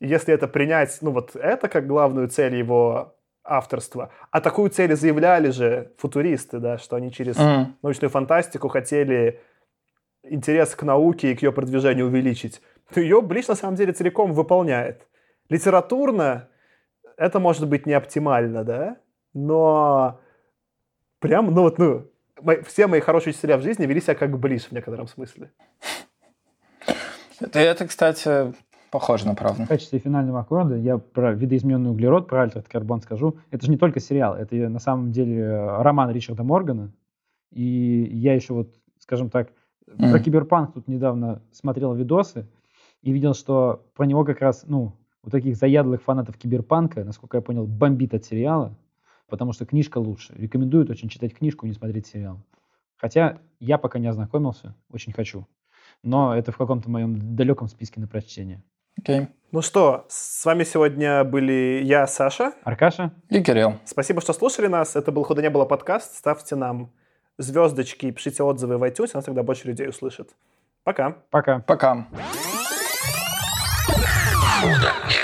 И если это принять, ну вот это как главную цель его авторства. А такую цель заявляли же футуристы, да, что они через mm. научную фантастику хотели интерес к науке и к ее продвижению увеличить. То ее Блич на самом деле целиком выполняет. Литературно это может быть не оптимально, да, но прям, ну вот, ну, мои, все мои хорошие учителя в жизни вели себя как Блиш в некотором смысле. Это, это, кстати, Похоже на правду. В качестве финального аккорда я про видоизмененный углерод, про Altered Carbon скажу. Это же не только сериал, это на самом деле роман Ричарда Моргана. И я еще вот, скажем так, mm. про Киберпанк тут недавно смотрел видосы и видел, что про него как раз, ну, у таких заядлых фанатов Киберпанка, насколько я понял, бомбит от сериала, потому что книжка лучше. Рекомендуют очень читать книжку, не смотреть сериал. Хотя я пока не ознакомился, очень хочу. Но это в каком-то моем далеком списке на прочтение. Окей. Ну что, с вами сегодня были я, Саша. Аркаша. И Кирилл. Спасибо, что слушали нас. Это был «Худо не было» подкаст. Ставьте нам звездочки и пишите отзывы в iTunes, нас тогда больше людей услышит. Пока. Пока. Пока. Худо не